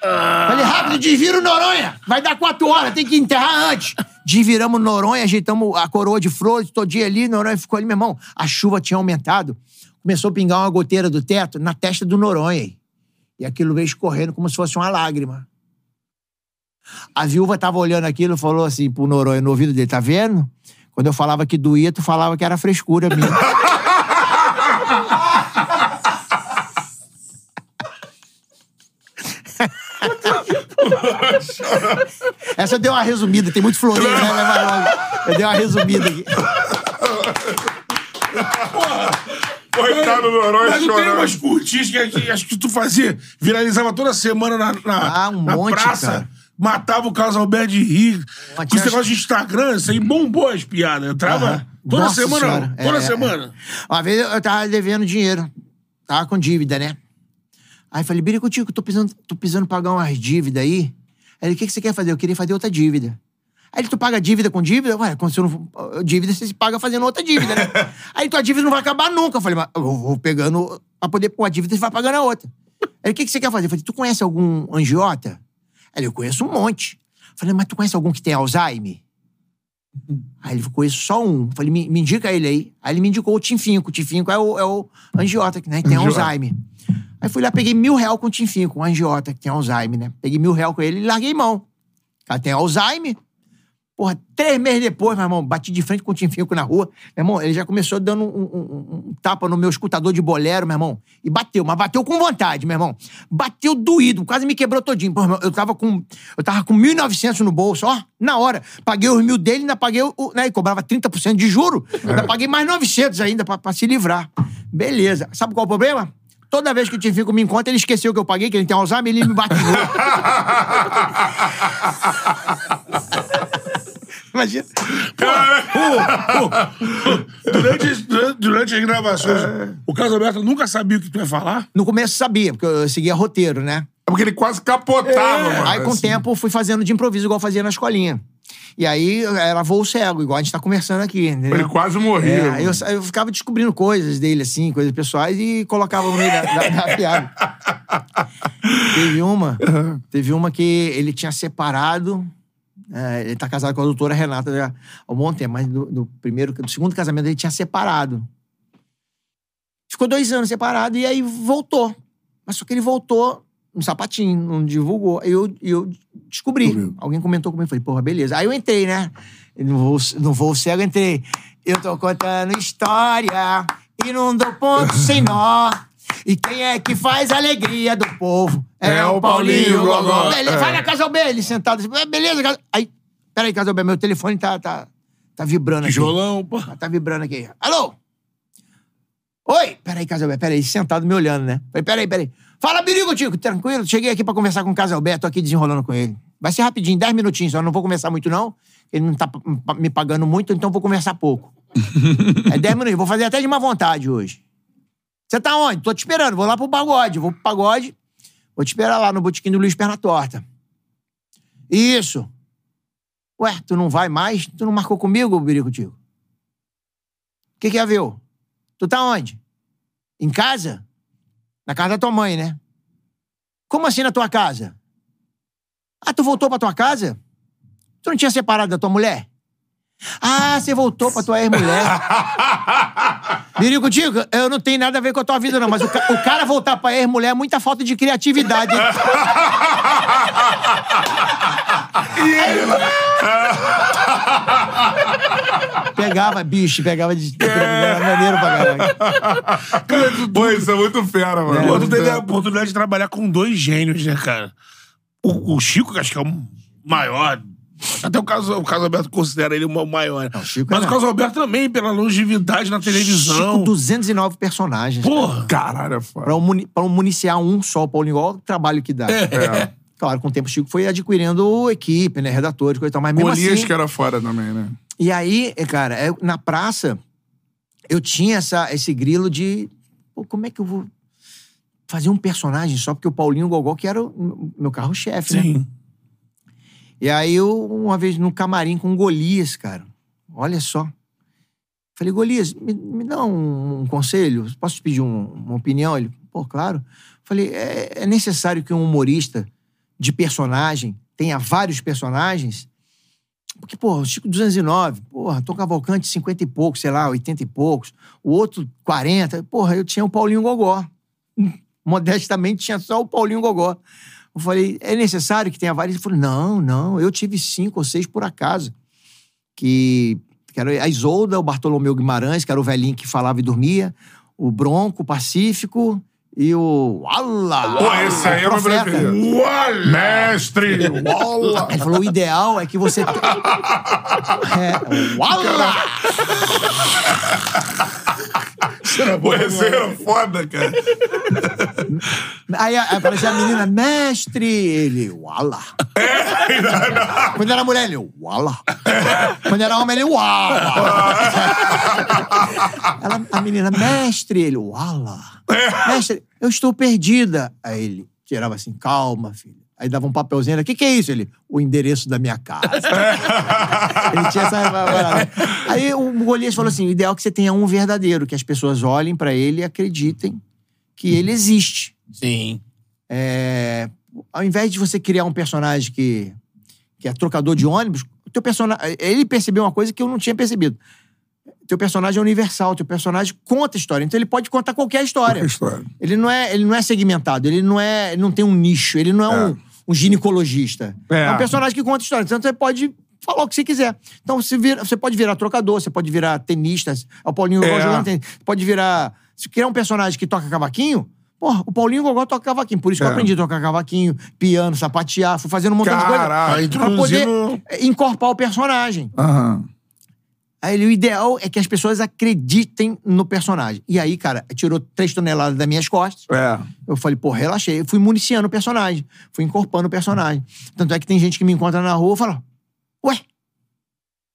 Falei, rápido, desvira o Noronha. Vai dar quatro horas, tem que enterrar antes. Desviramos Noronha, ajeitamos a coroa de flores, todinha ali, Noronha ficou ali, meu irmão. A chuva tinha aumentado. Começou a pingar uma goteira do teto na testa do Noronha. E aquilo veio escorrendo como se fosse uma lágrima. A viúva tava olhando aquilo e falou assim pro Noronha no ouvido dele, tá vendo? Quando eu falava que doía, tu falava que era frescura minha. Essa eu dei uma resumida, tem muito floreio, né? Leva logo. Eu dei uma resumida aqui. Coitado do Noronha Mas não tem chorando. umas curtinhas que, que acho que tu fazia, viralizava toda semana na, na, Ah, um na monte, praça. cara. Matava o Carlos Alberto de rir. Mas Com esse negócio de Instagram, isso aí bombou as piadas. Entrava Aham. toda Nossa semana. Senhora. Toda É, semana. Uma vez eu tava devendo dinheiro. Tava com dívida, né? Aí falei, Biricutico, tô precisando, tô precisando pagar umas dívidas aí. Aí ele, o que, que você quer fazer? Eu queria fazer outra dívida. Aí ele, tu paga dívida com dívida? Ué, quando você não. Dívida, você se paga fazendo outra dívida, né? aí tua dívida não vai acabar nunca. Eu falei, mas eu vou pegando. Pra poder pôr a dívida, você vai pagando a outra. Aí ele, o que, que você quer fazer? Eu falei, tu conhece algum angiota? Aí ele, eu conheço um monte. Eu falei, mas tu conhece algum que tem Alzheimer? Aí ele conheço só um. Falei, me, me indica ele aí. Aí ele me indicou o Tinfinco. O Tinfinco é o, é o angiota, que né, tem Angiota. Alzheimer. Aí fui lá, peguei mil real com o Tinfinco, um angiota que tem Alzheimer, né? Peguei mil real com ele e larguei mão. O cara tem Alzheimer. Porra, três meses depois, meu irmão, bati de frente com o Tinfinco na rua. Meu irmão, ele já começou dando um, um- um- tapa no meu escutador de bolero, meu irmão. E bateu, mas bateu com vontade, meu irmão. Bateu doído, quase me quebrou todinho. Pô, irmão, eu tava com. Eu tava com 1.900 no bolso, ó, na hora. Paguei os mil dele, ainda paguei o. Né, e cobrava 30% de juro. Ainda paguei mais 900 ainda pra, pra se livrar. Beleza. Sabe qual é o problema? Toda vez que o Tinfico me encontra, ele esqueceu que eu paguei, que ele tem Alzheimer, ele me bate de novo. Imagina. Durante, durante, durante as gravações, o Carlos Alberto nunca sabia o que tu ia falar. No começo sabia, porque eu seguia roteiro, né? É porque ele quase capotava, mano. Aí, com o assim. tempo, eu fui fazendo de improviso, igual fazia na escolinha. E aí, era voo cego, igual a gente tá conversando aqui, entendeu? Ele quase morria. É, eu, eu ficava descobrindo coisas dele, assim, coisas pessoais, e colocava no meio da, da, da piada. Teve uma. Teve uma que ele tinha separado. é, ele tá casado com a doutora Renata já há um bom tempo, mas do, do primeiro, do segundo casamento ele tinha separado. Ficou dois anos separado e aí voltou. Mas só que ele voltou no sapatinho, não divulgou. Aí eu, eu descobri. Alguém comentou comigo. Falei, porra, beleza. Aí eu entrei, né? No voo, no voo cego, eu entrei. Eu tô contando história e não dou ponto sem nó. E quem é que faz a alegria do povo? É, É o Paulinho Paulinho Gogó. Beleza, É. Vai na Casal B, ele sentado assim. "É, Beleza, Casal... Aí, peraí, Casal B, meu telefone tá, tá, tá vibrando aqui. Tijolão, pô. Tá vibrando aqui. Alô? Oi? Peraí, Casalberto, peraí, sentado me olhando, né? Falei, peraí, peraí. Fala, Birigo, Tico, tranquilo? Cheguei aqui pra conversar com o Casalberto, tô aqui desenrolando com ele. Vai ser rapidinho, 10 minutinhos só, não vou conversar muito, não. Ele não tá me pagando muito, então vou conversar pouco. é 10 minutos, vou fazer até de má vontade hoje. Você tá onde? Tô te esperando, vou lá pro pagode. Vou pro pagode, vou te esperar lá no botequim do Luiz Perna Torta. Isso. Ué, tu não vai mais? Tu não marcou comigo, Birico, Tico? O que, que é, viu? Tu tá onde? Em casa? Na casa da tua mãe, né? Como assim na tua casa? Ah, tu voltou pra tua casa? Tu não tinha separado da tua mulher? Ah, você voltou pra tua ex-mulher. Birico, Tico, eu não tenho nada a ver com a tua vida, não, mas o, ca- o cara voltar pra ex-mulher é muita falta de criatividade. hein? Pegava, bicho, pegava de. Era maneiro pra caralho. Pô, isso é muito fera, mano. Pô, tu teve a oportunidade de trabalhar com dois gênios, né, cara? O, o Chico, que acho que é o maior. Até o caso, o caso Alberto considera ele o maior. Não, Chico Mas é- o caso Alberto também, pela longevidade na televisão. Chico, 209 personagens. Porra. Caralho, é foda. Pra, um pra um municiar um só, o Paulinho, olha o trabalho que dá. É. Claro, com o tempo o Chico foi adquirindo equipe, né? Redatores, coisa e tal. Mas mesmo Golias assim... que era fora também, né? E aí, é, cara, é, na praça, eu tinha essa, esse grilo de... Pô, como é que eu vou fazer um personagem só? Porque o Paulinho Gogó, que era o meu carro-chefe, né? Sim. E aí eu, uma vez no camarim com o Golias, cara. Olha só. Falei, Golias, me, me dá um, um conselho? Posso te pedir um- uma opinião? Ele, pô, claro. Falei, é, é necessário que um humorista de personagem tenha vários personagens? Porque, o Chico 209, porra, Tom Cavalcante 50 e poucos, sei lá, 80 e poucos. O outro 40. Porra, eu tinha o Paulinho Gogó. Modestamente tinha só o Paulinho Gogó. Eu falei, é necessário que tenha vários? Ele falou, não, não, eu tive cinco ou seis por acaso. Que, que era a Isolda, o Bartolomeu Guimarães, que era o velhinho que falava e dormia, o Bronco, o Pacífico e o Walla. Pô, esse aí é o meu Profeta. preferido. Mestre! Wala! Ele falou, o ideal é que você... é, Walla! Esse aí era foda, cara. Aí aparecia a menina, mestre, ele, Walla. Quando era mulher, ele, Walla. Quando era homem, ele, Walla. Ela, a menina, mestre, ele, Walla. Mestre, eu estou perdida. Aí ele tirava assim, calma, filho. Aí dava um papelzinho, o que, que é isso? Ele, o endereço da minha casa. ele tinha essa parada. Aí o Golias falou assim: o ideal é que você tenha um verdadeiro, que as pessoas olhem pra ele e acreditem que ele existe. Sim. É, ao invés de você criar um personagem que, que é trocador de ônibus, o teu personagem, ele percebeu uma coisa que eu não tinha percebido. Teu personagem é universal, teu personagem conta história. Então ele pode contar qualquer história. Qualquer história. Ele não é, ele não é segmentado, ele não é, ele não tem um nicho, ele não é, Um, um ginecologista. É. É. um personagem que conta história. Então você pode falar o que você quiser. Então você, vira, você pode virar trocador, você pode virar tenista, é o Paulinho É. jogando tênis. Pode virar. Se criar um personagem que toca cavaquinho, porra, o Paulinho Gogó toca cavaquinho. Por isso que É. eu aprendi a tocar cavaquinho, piano, sapatear, fui fazendo um montão de coisa. Caralho. Pra poder Introduzindo- é, encorpar o personagem. Aham. Aí ele, o ideal é que as pessoas acreditem no personagem. E aí, cara, tirou três toneladas das minhas costas. É. Eu falei, pô, relaxei. Eu fui municiando o personagem. Fui encorpando o personagem. Tanto é que tem gente que me encontra na rua e fala, ué,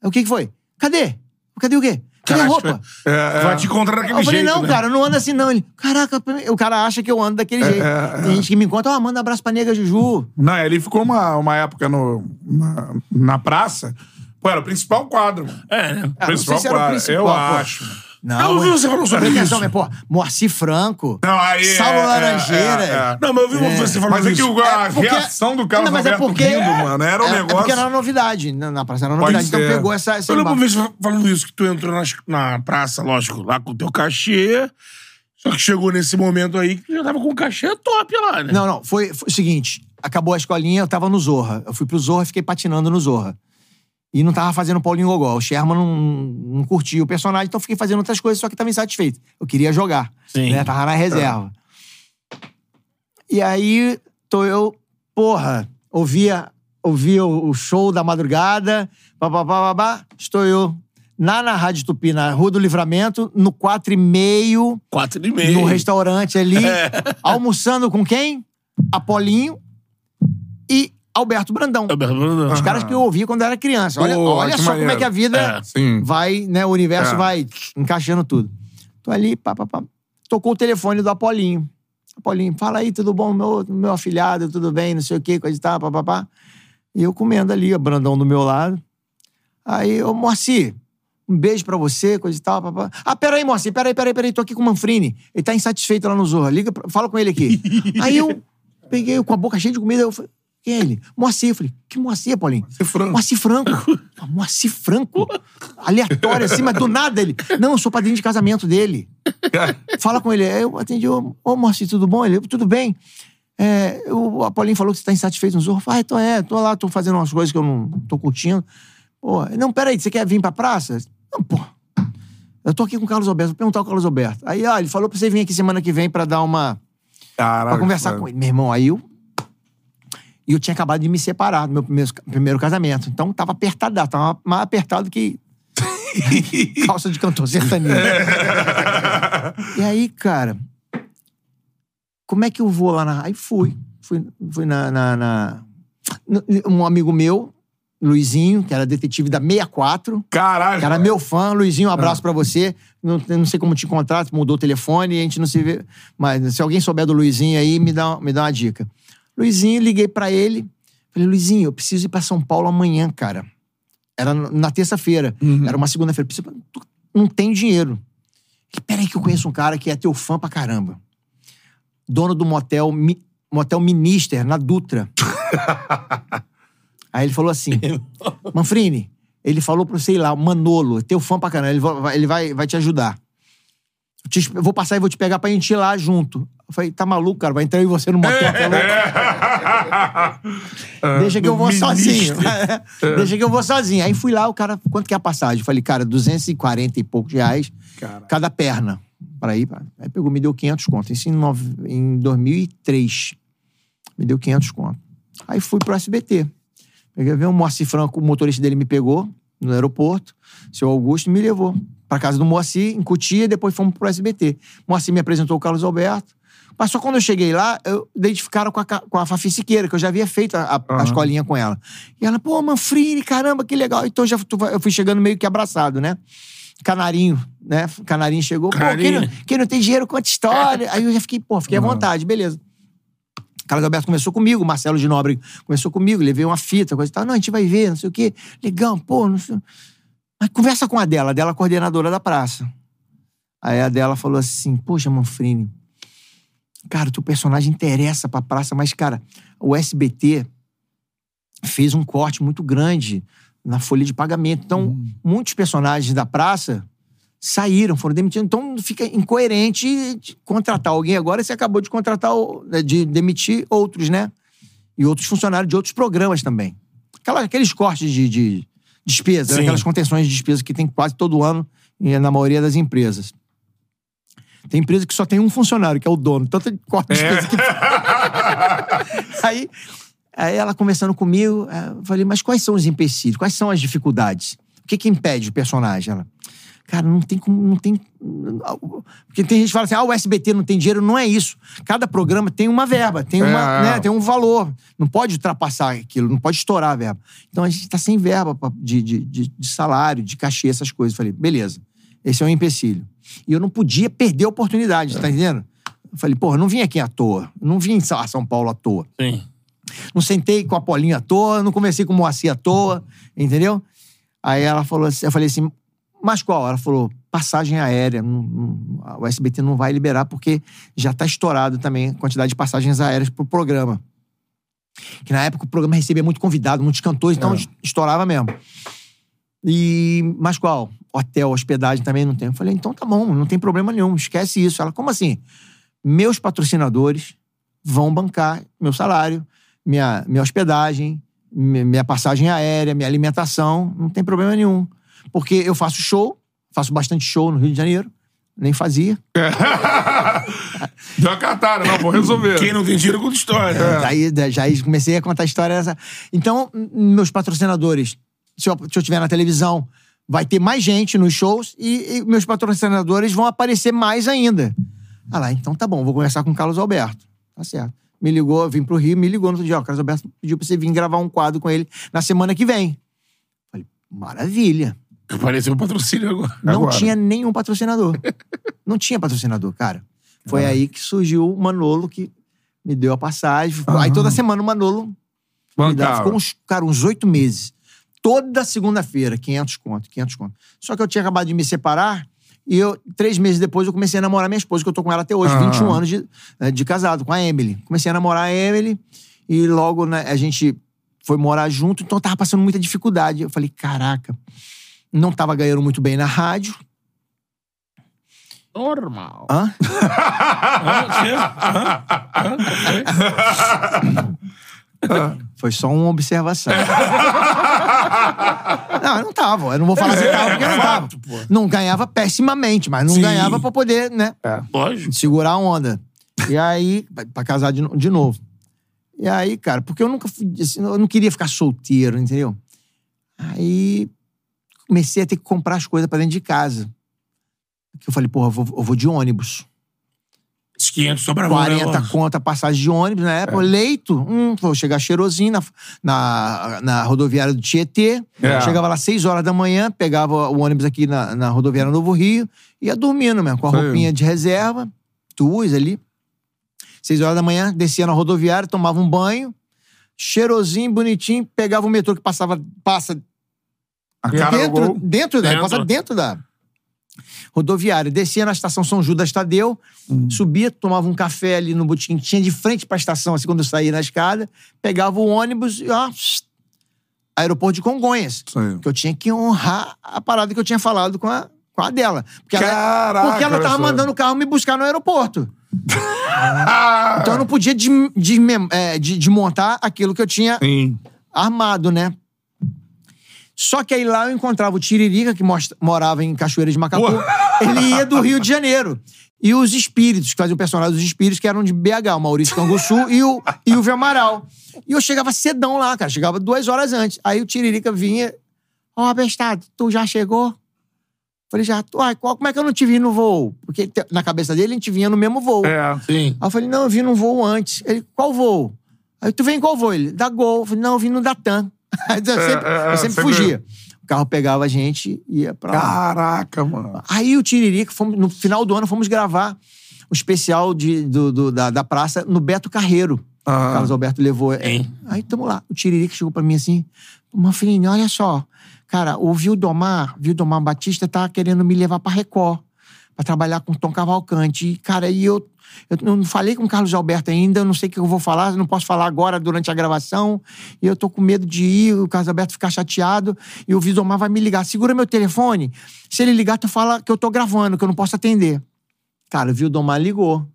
o que que foi? Cadê? Cadê o quê? Cadê a roupa? É, é. Vai te encontrar daquele Eu falei, jeito, não, né? cara, eu não ando assim, não. Ele, caraca, o cara acha que eu ando daquele jeito. é, Tem gente que me encontra, ó, manda abraço pra nega Juju. Não, ele ficou uma, uma época no, na, na praça. Pô, era o principal quadro, mano. É, né? Ah, não principal sei se era o quadro. principal, eu pô. acho. Não, Eu ouvi você falando sobre isso. atenção, mas, pô, Moacir Franco, Não, aí Saulo é, Laranjeira. é, é. Não, mas eu vi você falando Mas é que isso. o- a É porque- reação do Carlos Não, mas é Alberto porque- rindo, mano, era um é, negócio... É porque era novidade. Na, na praça era novidade. Então pegou essa, essa Eu lembro uma vez falando isso, que tu entrou nas- na, praça, lógico, lá com o teu cachê. Só que chegou nesse momento aí que tu já tava com um cachê top lá, né? Não, não. Foi, foi o seguinte. Acabou a escolinha, eu tava no Zorra. Eu fui pro Zorra e fiquei patinando no Zorra. E não tava fazendo Paulinho Gogó. O Sherman não, não curtia o personagem, então fiquei fazendo outras coisas, só que tava insatisfeito. Eu queria jogar. Sim. Né? Tava na reserva. E aí, tô eu, porra, ouvia, ouvia o show da madrugada, babá, babá, estou eu na, na Rádio Tupi, na Rua do Livramento, no 4 e meio, Quatro e meio. no restaurante ali, É. almoçando com quem? Apolinho Alberto Brandão. Alberto Brandão. Os caras que eu ouvia quando eu era criança. Olha, Pô, olha só como é maneiro. que a vida É, vai, né? O universo É. vai encaixando tudo. Tô ali, pá, pá, pá. Tocou o telefone do Apolinho. Apolinho, fala aí, tudo bom? Meu, meu afilhado, tudo bem, não sei o quê, coisa e tal, pá, pá, pá. E eu comendo ali, o Brandão do meu lado. Aí, ô, Moacir, um beijo pra você, coisa e tal, pá, pá. Ah, peraí, Moacir, peraí, peraí, peraí, tô aqui com o Manfrini. Ele tá insatisfeito lá no Zorra. Liga, fala com ele aqui. aí eu peguei com a boca cheia de comida, eu falei, quem é ele? Moacir. Eu falei, que Moacir, Paulinho? Moacir Franco. Moacir Franco. Ah, Moacir Franco. Aleatório, assim, mas do nada ele. Não, eu sou padrinho de casamento dele. Fala com ele. Aí eu atendi, ô, ô Moacir, tudo bom? Ele, tudo bem. É, o Apolinho falou que você tá insatisfeito no Zorro. Eu falei, ah, tô, é, tô lá, tô fazendo umas coisas que eu não tô curtindo. Pô, não, peraí, você quer vir pra praça? Não, pô. Eu tô aqui com o Carlos Alberto, vou perguntar ao Carlos Alberto. Aí, ah, ele falou pra você vir aqui semana que vem pra dar uma. Caralho. Pra conversar com ele. Meu irmão, aí eu. E eu tinha acabado de me separar do meu primeiro, primeiro casamento. Então tava apertado, tava mais apertado que. calça de cantor sertanejo. e aí, cara. Como é que eu vou lá na. Aí fui. Fui, fui na, na- na- Um amigo meu, Luizinho, que era detetive da 64. Caralho. Que era meu fã, Luizinho, um abraço pra você. Não, não sei como te encontrar, mudou o telefone e a gente não se vê. Mas se alguém souber do Luizinho aí, me dá, me dá uma dica. Luizinho, liguei pra ele. Falei, Luizinho, eu preciso ir pra São Paulo amanhã, cara. Era na terça-feira. Era uma segunda-feira. Tu não tem dinheiro. Falei, Peraí que eu conheço um cara que é teu fã pra caramba. Dono do motel, Mi- motel Minister, na Dutra. Aí ele falou assim: Manfrini, ele falou pro, sei lá, Manolo, teu fã pra caramba, ele, vai, ele vai, vai te ajudar. Eu te- eu vou passar e vou te pegar pra gente ir lá junto. Eu falei, tá maluco, cara? Vai entrar eu e você no motel, tá? Deixa que eu vou sozinho. Deixa que eu vou sozinho. Aí fui lá, o cara, quanto que é a passagem? Eu falei, cara, 240 e poucos reais cada perna. Pra ir. pra- Aí pegou, me deu 500 conto. Isso em, nove- em 2003. Me deu 500 conto. Aí fui pro SBT. Peguei ver o Moacir Franco, o motorista dele me pegou no aeroporto. Seu Augusto me levou pra casa do Moacir, em Cotia, e depois fomos pro SBT. Moacir me apresentou o Carlos Alberto. Mas só quando eu cheguei lá, eu identificaram com a, com a Fafi Siqueira, que eu já havia feito a, a- a escolinha com ela. E ela, pô, Manfrini, caramba, que legal. Então já, eu fui chegando meio que abraçado, né? Canarinho, né? Canarinho chegou. Pô, quem Canarinho. não, quem não tem dinheiro, conta história. Aí eu já fiquei, pô, fiquei à vontade, beleza. Carlos Alberto começou comigo, o Marcelo de Nobre começou comigo, levei uma fita, coisa e tal. Não, a gente vai ver, não sei o quê. Legal, pô, não sei. Mas conversa com a dela, a dela é a coordenadora da praça. Aí a dela falou assim: Poxa, Manfrini, cara, o teu personagem interessa pra praça, mas, cara, o SBT fez um corte muito grande na folha de pagamento. Então, muitos personagens da praça saíram, foram demitidos. Então, fica incoerente contratar alguém agora. Você acabou de contratar, né, de demitir outros, né? E outros funcionários de outros programas também. Aquela- aqueles cortes de, de despesa, Sim. aquelas contenções de despesa que tem quase todo ano e na maioria das empresas. Tem empresa que só tem um funcionário, que é o dono. Tanto de corte de despesa que aí, aí ela conversando comigo, eh, eu falei, mas quais são os empecilhos? Quais são as dificuldades? O que que impede o personagem? Ela, cara, não tem como, não tem... Porque tem gente que fala assim, ah, o SBT não tem dinheiro. Não é isso. Cada programa tem uma verba, tem, uma, É. né, tem um valor. Não pode ultrapassar aquilo, não pode estourar a verba. Então a gente tá sem verba de, de, de, de salário, de cachê, essas coisas. Eu falei, beleza, esse é um empecilho. E eu não podia perder a oportunidade, tá entendendo? Eu falei, porra, não vim aqui à toa. Não vim em São Paulo à toa. Sim. Não sentei com a Paulinha à toa, não conversei com o Moacir à toa, entendeu? Aí ela falou assim, eu falei assim, mas qual? Ela falou, passagem aérea. não- não- o SBT não vai liberar porque já tá estourado também a quantidade de passagens aéreas pro programa. Que na época o programa recebia muito convidado, muitos cantores, então es- estourava mesmo. E, mas qual? Hotel, hospedagem também não tem. Eu falei, então tá bom, não tem problema nenhum, esquece isso. Ela, como assim? Meus patrocinadores vão bancar meu salário, minha, minha hospedagem, mi- minha passagem aérea, minha alimentação, não tem problema nenhum. Porque eu faço show, faço bastante show no Rio de Janeiro, nem fazia. Deu uma cartada, não, vou resolver. Quem não tem dinheiro conta história. É. Daí da- já comecei a contar a história dessa. Então, meus patrocinadores, se eu, se eu tiver na televisão, vai ter mais gente nos shows e, e meus patrocinadores vão aparecer mais ainda. Ah lá, então tá bom, vou conversar com o Carlos Alberto. Tá certo. Me ligou, vim pro Rio, me ligou no outro dia. Ó, o Carlos Alberto pediu pra você vir gravar um quadro com ele na semana que vem. Falei, maravilha. Apareceu o patrocínio agora. Não Agora. tinha nenhum patrocinador. Não tinha patrocinador, cara. Foi aí que surgiu o Manolo, que me deu a passagem. Aí toda semana o Manolo me dava. Bancava. Ficou uns, cara, uns oito meses. Toda segunda-feira, 500 conto, 500 conto. Só que eu tinha acabado de me separar e eu, três meses depois, eu comecei a namorar minha esposa, que eu tô com ela até hoje, Ah. 21 anos de, eh, de casado, com a Emily. Comecei a namorar a Emily e logo né, a gente foi morar junto, então eu tava passando muita dificuldade. Eu falei, caraca, não tava ganhando muito bem na rádio. Normal. Hã? Foi só uma observação. não, eu não tava. Eu não vou falar se tava porque eu não tava. Não ganhava pessimamente, mas não Sim. ganhava pra poder, né? Lógico. Segurar a onda. E aí, pra- casar de, de novo. E aí, cara, porque eu nunca fui. assim, eu não queria ficar solteiro, entendeu? Aí comecei a ter que comprar as coisas pra dentro de casa. Que eu falei, porra, eu vou, eu vou de ônibus. Esses 500 sobravam. 40 conto a passagem de ônibus na época. Leito, hum, vou chegar cheirosinho na, na, na rodoviária do Tietê. É. Chegava lá 6 horas da manhã, pegava o ônibus aqui na, na rodoviária Novo Rio, ia dormindo mesmo, com a roupinha de reserva, duas ali. 6 horas da manhã, descia na rodoviária, tomava um banho, cheirosinho, bonitinho, pegava o metrô que passava, passa A dentro, gol. dentro, da, Dentro. passa dentro da rodoviária. Descia na estação São Judas Tadeu, subia, tomava um café ali no botequim que tinha de frente pra estação, assim, quando eu saía na escada, pegava o ônibus e, ó, aeroporto de Congonhas. Que eu tinha que honrar a parada que eu tinha falado com a, com a dela. Porque ela, Caraca, porque ela tava mandando o carro me buscar no aeroporto. Então eu não podia desm- desmem- é, de- desmontar aquilo que eu tinha Sim. armado, né? Só que aí lá eu encontrava o Tiririca, que mostra- morava em Cachoeira de Macapu. Ele ia do Rio de Janeiro. E os espíritos, que faziam o personagem dos espíritos, que eram de BH, o Maurício Canguçu e o, e o Amaral. E eu chegava cedão lá, cara. Chegava duas horas antes. Aí o Tiririca vinha. Ó, abestado, tu já chegou? Falei, já. Uai, qual, como é que eu não te vi no voo? Porque na cabeça dele a gente vinha no mesmo voo. É. Sim. Aí eu falei, não, eu vim num voo antes. Ele, qual voo? Aí tu vem em qual voo? Ele, da Gol. Eu falei, não, eu vim no da TAM. Aí eu sempre, é, é, eu sempre sempre- fugia. O carro pegava a gente e ia pra lá. Caraca, mano. Aí o Tiririca, fomos, no final do ano, fomos gravar o especial de, do, do- da, da praça no Beto Carreiro. O Ah. Carlos Alberto levou. Hein? Aí tamo lá. O Tiririca chegou pra mim assim: Manfrini, olha só. Cara, o Vildomar, Vildomar Batista tá querendo me levar pra Record. Pra trabalhar com Tom Cavalcante. E, cara, e eu, eu não falei com o Carlos Alberto ainda, eu não sei o que eu vou falar, não posso falar agora durante a gravação. E eu tô com medo de ir, o Carlos Alberto ficar chateado. E o Vildomar vai me ligar. Segura meu telefone. Se ele ligar, tu fala que eu tô gravando, que eu não posso atender. Cara, o Vildomar ligou.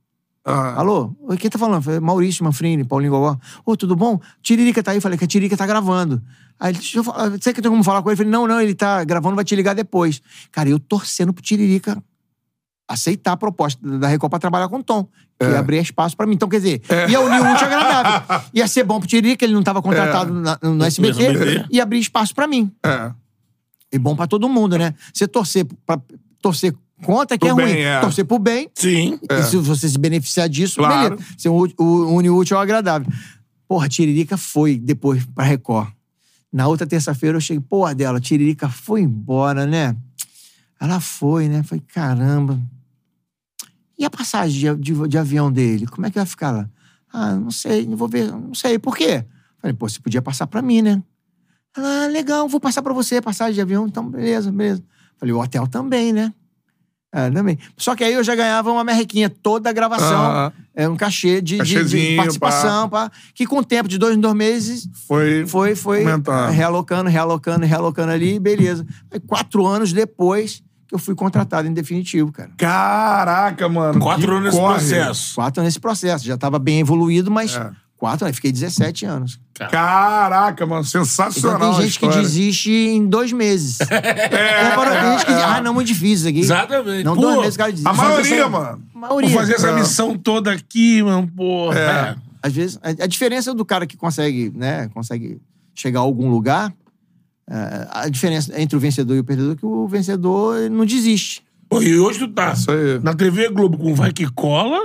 Ah. Alô? Quem tá falando? Falei, Maurício Manfrini, Paulinho Gogó. Ô, tudo bom? Tiririca tá aí? Falei que a Tiririca tá gravando. Aí ele, deixa eu falar, você que tem como falar com ele? Falei, não, não, ele tá gravando, vai te ligar depois. Cara, eu torcendo pro Tiririca aceitar a proposta da Record pra trabalhar com o Tom. Que ia abrir espaço pra mim. Então, quer dizer, ia unir o útil agradável. Ia ser bom pro Tiririca, ele não tava contratado na- no, SBT, SBT. ia abrir espaço pra mim. É. E bom pra todo mundo, né? Você torcer, pra, torcer contra que Pro é ruim. é. Torcer pro bem, Sim. e se você se beneficiar disso, Claro. beleza. Você une o útil ao agradável. Porra, Tiririca foi depois pra Record. Na outra terça-feira eu cheguei, porra dela, Tiririca foi embora, né? Ela foi, né? Falei, caramba. E a passagem de, de- de avião dele? Como é que vai ficar lá? Ah, não sei, não vou ver, não sei. Por quê? Falei, pô, você podia passar pra mim, né? Ela, ah, legal, vou passar pra você, passagem de avião. Então, beleza, beleza. Falei, o hotel também, né? É, também. Só que aí eu já ganhava uma merrequinha toda a gravação. Ah. É um cachê de, de- de, participação, pá. que com o tempo de dois em dois meses Foi, foi, foi realocando, realocando, realocando ali, beleza. Aí, quatro anos depois que eu fui contratado em definitivo, cara. Caraca, mano. Quatro anos nesse corre. processo. Quatro anos nesse processo. Já tava bem evoluído, mas É. quatro anos. Fiquei 17 anos. Caraca, mano. Então Sensacional. tem a gente que desiste em dois meses. É, tem gente que diz, ah, não, muito difícil isso aqui. Exatamente. Não, Pô, dois meses o cara desiste. A maioria, essa- mano. A maioria. Vou fazer essa É. missão toda aqui, mano, porra. É. Às vezes, a, a diferença do cara que consegue, né, consegue chegar a algum lugar, é, a diferença entre o vencedor e o perdedor é que o vencedor não desiste. Pô, e hoje tu tá na TV Globo com Vai Que Cola,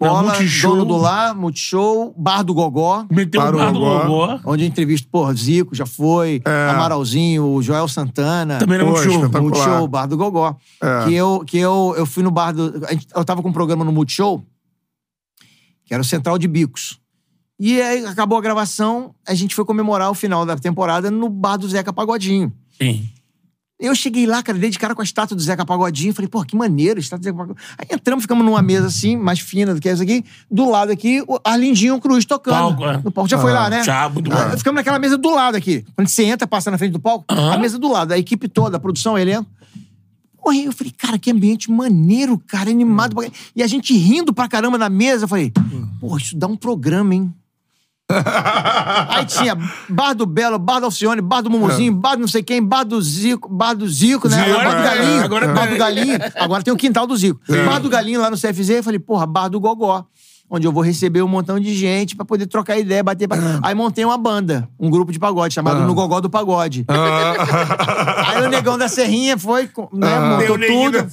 na Cola, Multishow, dono do lar, Multishow, Bar do Gogó, meteu o bar do Gogó. Gogó. onde eu entrevisto, porra, Zico já foi, É. Amaralzinho, o Joel Santana. Também na Pô, Multishow. Multishow, Bar do Gogó. É. Que, eu, que eu, eu fui no bar do. a gente- Eu tava com um programa no Multishow, que era o Central de Bicos. E aí acabou a gravação, a gente foi comemorar o final da temporada no bar do Zeca Pagodinho. Sim. Eu cheguei lá, cara, dei de cara com a estátua do Zeca Pagodinho. Falei, pô, que maneiro, a estátua do Zeca Pagodinho. Aí entramos, ficamos numa mesa assim, mais fina do que essa aqui. Do lado aqui, o Arlindinho Cruz tocando. Palco, é. No palco. Já foi lá, né? Já, muito Ah, bom. Ficamos naquela mesa do lado aqui. Quando você entra, passa na frente do palco, a mesa do lado, a equipe toda, a produção, elenco. Porra, eu falei, cara, que ambiente maneiro, cara, animado. E a gente rindo pra caramba na mesa. Eu falei, porra, isso dá um programa, hein? Aí tinha Bar do Belo, Bar do Alcione, Bar do Mumuzinho, Bar do não sei quem, Bar do Zico, Bar do Zico, né? Zico, bar do é, Galinho, agora- Bar do Galinho. Agora tem o quintal do Zico. Bar do Galinho lá no CFZ, eu falei, porra, Bar do Gogó. Onde eu vou receber um montão de gente pra poder trocar ideia, bater. pa- Aí montei uma banda, um grupo de pagode, chamado No Gogó do Pagode. Aí o negão da Serrinha foi, né, montou tudo.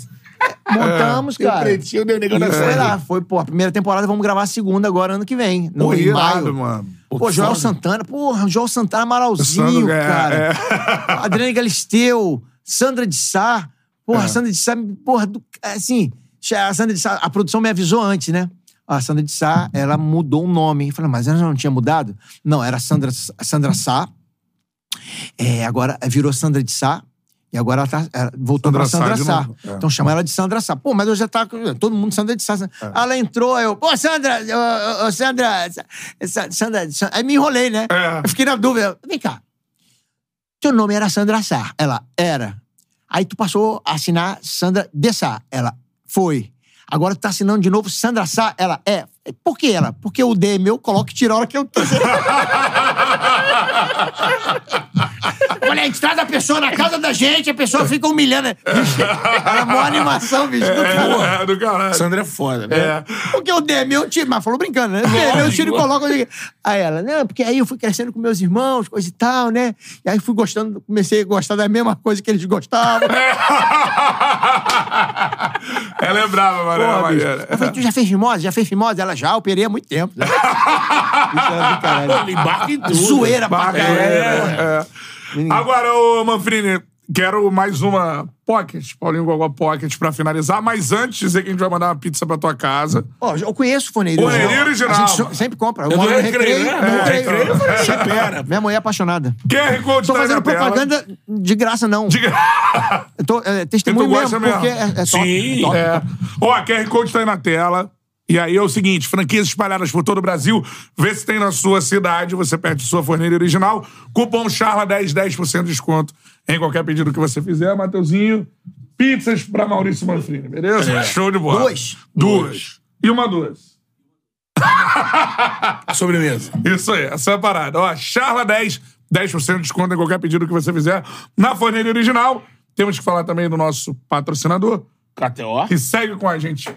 Montamos, Deu cara. pretinho, deu negão E foi lá, foi, pô, a primeira temporada, vamos gravar a segunda agora, ano que vem. No, Pô, em maio. mano. Pô, que Joel. Santana, porra, Joel Santana Amaralzinho, Sandro, é, cara. Adriane Galisteu, Sandra de Sá. Porra, Sandra de Sá, porra, do- assim, a Sandra de Sá, a produção me avisou antes, né? A Sandra de Sá, ela mudou o nome. Eu falei, mas ela não tinha mudado? Não, era Sandra, Sandra Sá. É, agora virou Sandra de Sá. E agora ela, tá, ela voltou Sandra pra Sandra Sá é. Então chama ela de Sandra Sá. Pô, mas eu já tá com todo mundo Sandra de Sá. Ela entrou, eu, pô, Sandra, ô, Sandra, Sa- Sandra, Sa- aí me enrolei, né? É. Eu fiquei na dúvida. Vem cá. Teu nome era Sandra Sá. Ela, era. Aí tu passou a assinar Sandra de Sá. Ela, foi. Agora tu tá assinando de novo Sandra Sá. Ela, é. Por que ela? Porque o D é meu, coloco e tiro a hora que eu quiser. Eu Falei, a gente traz a pessoa na casa da gente, a pessoa fica humilhando. Bicho, era mó animação, bicho. do cara. É, do caralho. Sandra é foda, né? É. Porque o D é meu, eu tiro. Mas falou brincando, né? O D é meu, eu tiro e coloco. onde- Aí ela, não, porque aí eu fui crescendo com meus irmãos, coisa e tal, né? E aí fui gostando, comecei a gostar da mesma coisa que eles gostavam. Ela é brava, mano. Porra, é bicho. maneira. Eu falei, tu já fez fimose? Já fez fimose? Ela já, operei há muito tempo. né? Isso era do caralho. Ele embarca em tudo. Zoeira pra caralho. é, é. Agora, ô Manfrini, quero mais uma Pocket, Paulinho Gogó Pocket, pra finalizar. Mas antes, dizer que a gente vai mandar uma pizza pra tua casa. Ó, eu conheço o Forneirinho. Forneirinho original. A gente so- sempre compra. Eu É do moro no Recreio, recreio. né? no É, recreio. Eu Sempre. supera. Minha mulher é apaixonada. QR Code Tô tá aí fazendo na tela. propaganda de graça, não. Diga. Eu tô, é, testemunho mesmo, mesmo. porque é, é top. Sim. é top. É. Ó, a QR Code tá aí na tela. E aí é o seguinte, franquias espalhadas por todo o Brasil. Vê se tem na sua cidade, você perde sua forneira original. Cupom CHARLA10, 10% de desconto em qualquer pedido que você fizer. Mateuzinho, pizzas pra Maurício Manfrini, beleza? Show de bola. Duas. Duas. E uma duas. Sobremesa. Isso aí, essa é a parada. Ó, Charla 10, 10% de desconto em qualquer pedido que você fizer na forneira original. Temos que falar também do nosso patrocinador, KTO. que segue com a gente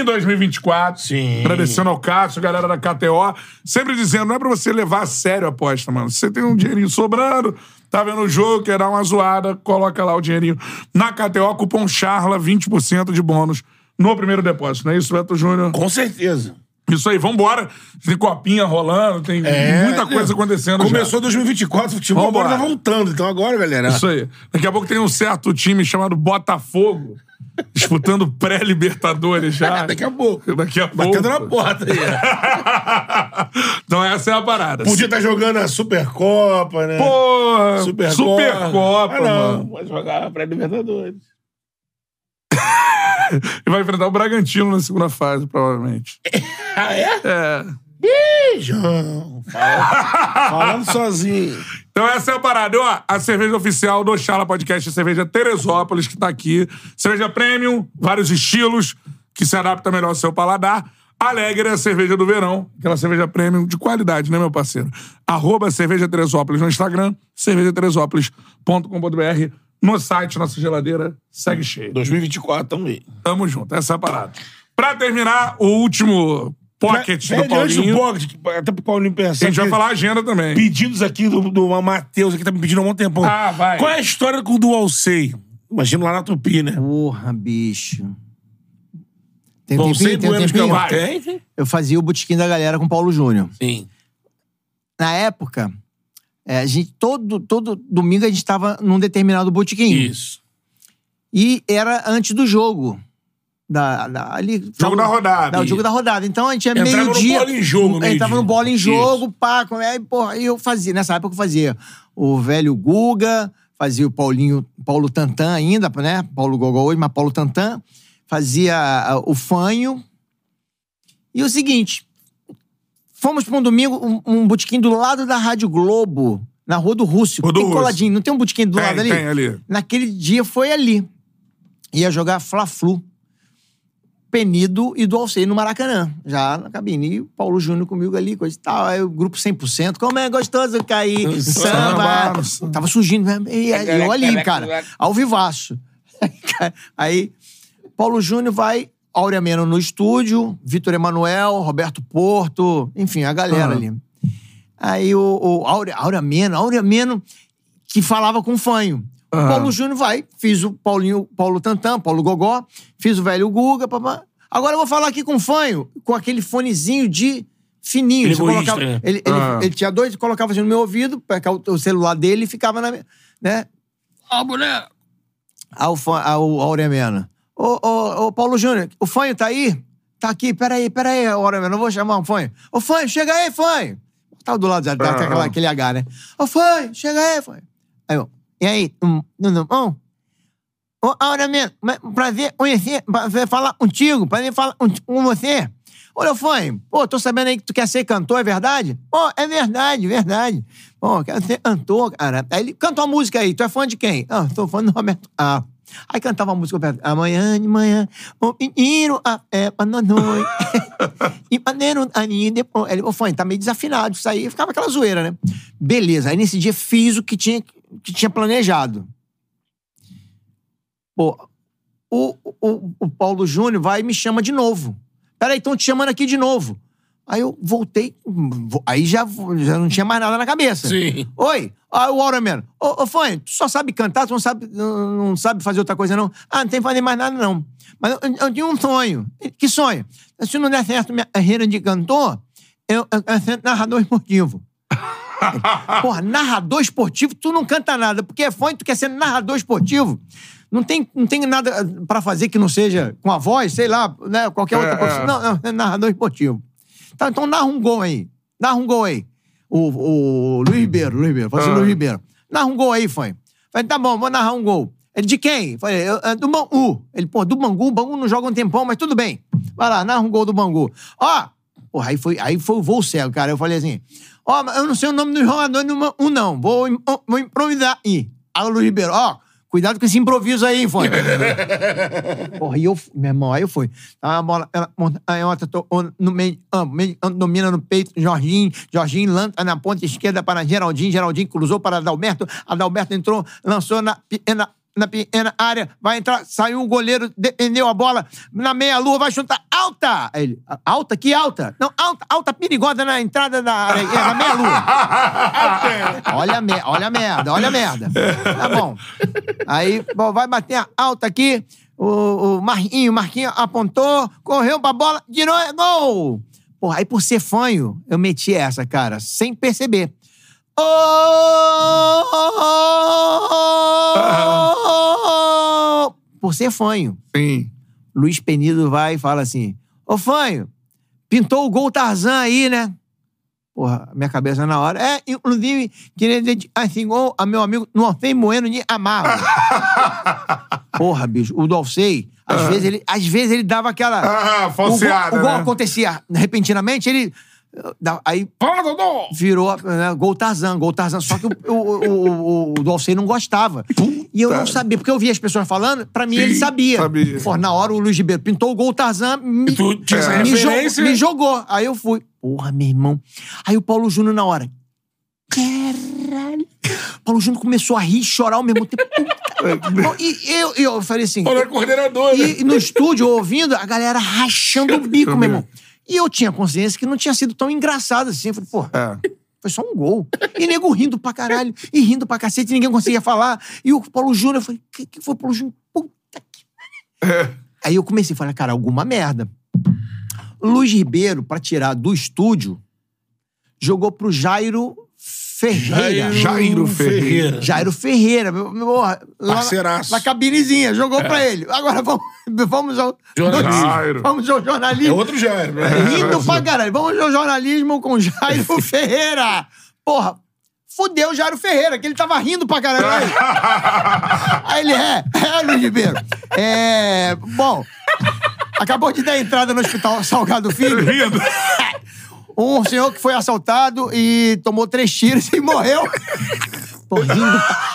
em 2024. Sim. Agradecendo ao Cássio, galera da KTO. Sempre dizendo, não é pra você levar a sério a aposta, mano. Você tem um dinheirinho sobrando, tá vendo o jogo, quer dar uma zoada, coloca lá o dinheirinho na KTO, cupom CHARLA, 20% de bônus no primeiro depósito. Não é isso, Beto Júnior? Com certeza. Isso aí, vambora. Tem copinha rolando, tem muita coisa acontecendo É, Começou já. 2024, o futebol Vambora. agora tá voltando. Então agora, galera. Isso aí. Daqui a pouco tem um certo time chamado Botafogo disputando pré-Libertadores já. Daqui a pouco. Daqui a pouco. Batendo na porta aí. então essa é a parada. Podia estar jogando a Supercopa, né? Porra, Supercopa. Supercopa, ah, não. mano. Pode jogar pré-Libertadores. e vai enfrentar o Bragantino na segunda fase, provavelmente. Ah, é? É. Fala- Falando sozinho. Então essa é a parada. Ó, a cerveja oficial do Chala Podcast é a cerveja Teresópolis, que tá aqui. Cerveja premium, vários estilos, que se adapta melhor ao seu paladar. Alegre é a cerveja do verão, aquela cerveja premium de qualidade, né, meu parceiro? Arroba Cerveja Teresópolis no Instagram, cervejateresópolis.com.br. No site, nossa geladeira segue cheia. 2024, tamo aí. Tamo junto, essa é a parada. Pra terminar, o último pocket do antes do Paulinho. pocket, até pro Paulinho pensar. A gente vai que- falar a agenda também. Pedidos aqui do, do Matheus, aqui tá me pedindo há um tempão. Ah, vai. Qual é a história com o Dual Sei? Imagino lá na Tupi, né? Porra, bicho. Tem um tempinho? Tem um tempinho? Tem. Eu fazia o botequim da galera com o Paulo Júnior. Sim. Na época, é, a gente, todo, todo domingo a gente tava num determinado botequim. Isso. E era antes do jogo. Da, da- ali, Jogo da rodada. Da, o jogo da rodada. Então a gente ia Entrava no meio-dia. bola em jogo, Aí meio-dia. tava no bola em jogo, pá. Aí, porra, eu fazia. Nessa época eu fazia o velho Guga, fazia o Paulinho, Paulo Tantan ainda, né? Paulo Gogol hoje, mas Paulo Tantan. Fazia ah, o Fanho. E o seguinte, fomos pra um domingo, um, um botequim do lado da Rádio Globo, na Rua do Rússio. Rua do tem Rússio. coladinho, não tem um botequim do Tem, lado ali? tem ali. Naquele dia foi ali. Ia jogar Fla-Flu. Penido e do Alcei no Maracanã, já na cabine. E o Paulo Júnior comigo ali, coisa e tal. Aí o grupo 100%. Como é gostoso cair, samba. Samba. Tava surgindo mesmo. E aí, eu ali, cara, ao vivaço. Aí, Paulo Júnior vai, Áurea Meno no estúdio, Vitor Emanuel, Roberto Porto, enfim, a galera Aham. ali. Aí o, o Áurea, Áurea Meno, Áurea Meno, que falava com o Fanho. O Aham. Paulo Júnior vai, fiz o Paulinho, Paulo Tantan, Paulo Gogó, fiz o velho Guga, papá. Agora eu vou falar aqui com o Fanho, com aquele fonezinho de fininho. Ele colocava- né? ele, ele, Ah. ele tinha dois, colocava assim no meu ouvido, pegava o, o celular dele e ficava na. minha- Né? Ah, mulher. Ao, Fa- ao Auremena. Ô, ô, ô, Paulo Júnior, o Fanho tá aí? Tá aqui, peraí, peraí, Auremena, eu vou chamar o Fanho. Ô, Fanho, chega aí, Fanho. Tava do lado daquela, ah. aquele H, né? Ô, Fanho, chega aí, Fanho. Aí eu, e aí, tudo bom? Ô, Auremena, mas prazer conhecer, prazer falar contigo, prazer falar com, você. Olha, Fanho, pô, tô sabendo aí que tu quer ser cantor, é verdade? Pô, é verdade, verdade. Pô, quero ser cantor, cara. Aí ele canta uma música aí, tu é fã de quem? Ah, tô fã do Roberto Ah. Aí cantava uma música. Amanhã de manhã, o menino a é pra noite. e maneiro ali depois. Ele, ô, Fanho, tá meio desafinado isso aí. Ficava aquela zoeira, né? Beleza. Aí nesse dia fiz o que tinha, que tinha planejado. Pô, o, o, o Paulo Júnior vai e me chama de novo. Peraí, estão te chamando aqui de novo. Aí eu voltei, vo- aí já, já não tinha mais nada na cabeça. Sim. Oi, ah, o Auraman. Ô, ô Fanho, tu só sabe cantar, tu não sabe, não, sabe fazer outra coisa, não? Ah, não tem que fazer mais nada, não. Mas eu, eu tinha um sonho. Que sonho? Se não der certo minha carreira de cantor, eu, eu quero ser narrador esportivo. Porra, narrador esportivo, tu não canta nada, porque é fã e tu quer ser narrador esportivo. Não tem, não tem nada pra fazer que não seja com a voz, sei lá, né, qualquer outra É, profissão. é. Não, não, é narrador esportivo. Tá, então narra um gol aí. Narra um gol aí. O, o Luiz Ribeiro, Luiz Ribeiro, o Ah. Luiz Ribeiro. Narra um gol aí, fã. Falei, tá bom, vou narrar um gol. Ele, de quem? Falei, eu- é do Bangu. Ele, pô, do Bangu, o Bangu não joga um tempão, mas tudo bem. Vai lá, narra um gol do Bangu. Ó, porra, aí foi, aí foi o voo cego, cara. Eu falei assim, ó, mas eu não sei o nome do jogador do Bangu, não. Vou, vou improvisar. Ih, aí Luiz Ribeiro, ó, cuidado com esse improviso aí, fã. Porra, e eu, meu irmão, aí eu fui. Tá, a bola, ela, aí outra, tô, no meio, meio, domina no peito, Jorginho, Jorginho lança na ponta esquerda para Geraldinho, Geraldinho cruzou para Adalberto, Adalberto entrou, lançou na pequena, na pequena área, vai entrar, saiu o goleiro, defendeu a bola, na meia-lua, vai chutar, alta! Aí ele, alta? Que alta? Não, alta, alta perigosa na entrada da área, é, na meia-lua. olha, a me- olha a merda, olha a merda. Tá bom. Aí, bom, vai bater a alta aqui. O, o Marquinho, Marquinho apontou, correu pra bola, tirou, é gol! Porra, aí por ser fanho, eu meti essa, cara, sem perceber. Ô! Por ser fanho. Sim. Porra, minha cabeça na hora. É, inclusive, queria dizer assim, igual a meu amigo Norfei Moeno de Amargo. Porra, bicho, o Dolcei, às, vezes ele, às vezes ele dava aquela. Ah, o, falseada, gol, o gol né? acontecia repentinamente, ele. Aí virou né, gol Tarzan, gol Tarzan. Só que o, o, o, o, o Dolcei não gostava. E eu não sabia, porque eu via as pessoas falando, pra mim Sim, ele sabia. sabia. Pô, na hora o Luiz Ribeiro pintou o gol Tarzan, me, E tu essa me, jo- referência? me jogou. Aí eu fui. Porra, meu irmão. Aí o Paulo Júnior na hora. Caralho. Paulo Júnior começou a rir e chorar ao mesmo tempo. Puta. e eu, eu, falei assim. Paulo era coordenador, né? E no estúdio, ouvindo, a galera rachando o bico, meu irmão. E eu tinha consciência que não tinha sido tão engraçado assim. Eu falei, pô, É. foi só um gol. E nego rindo pra caralho. E rindo pra cacete, e ninguém conseguia falar. E o Paulo Júnior, eu falei, que que foi o Paulo Júnior? Puta que... Aí eu comecei a falar, cara, alguma merda. Luiz Ribeiro, pra tirar do estúdio, jogou pro Jairo Ferreira. Jairo Ferreira. Jairo Ferreira, meu, meu, lá na- Parceiraço. Na, cabinezinha, jogou pra ele. Agora vamos, vamos ao Jornalismo. Jairo. Vamos ao É jornalismo. outro Jairo, né? Rindo pra caralho. Vamos ao jornalismo com Jairo Ferreira. Porra, fudeu o Jairo Ferreira, que ele tava rindo pra caralho. Aí ele é, é, Luiz Ribeiro. É, bom, acabou de dar entrada no hospital Salgado Filho. Rindo. Um senhor que foi assaltado e tomou três tiros e morreu.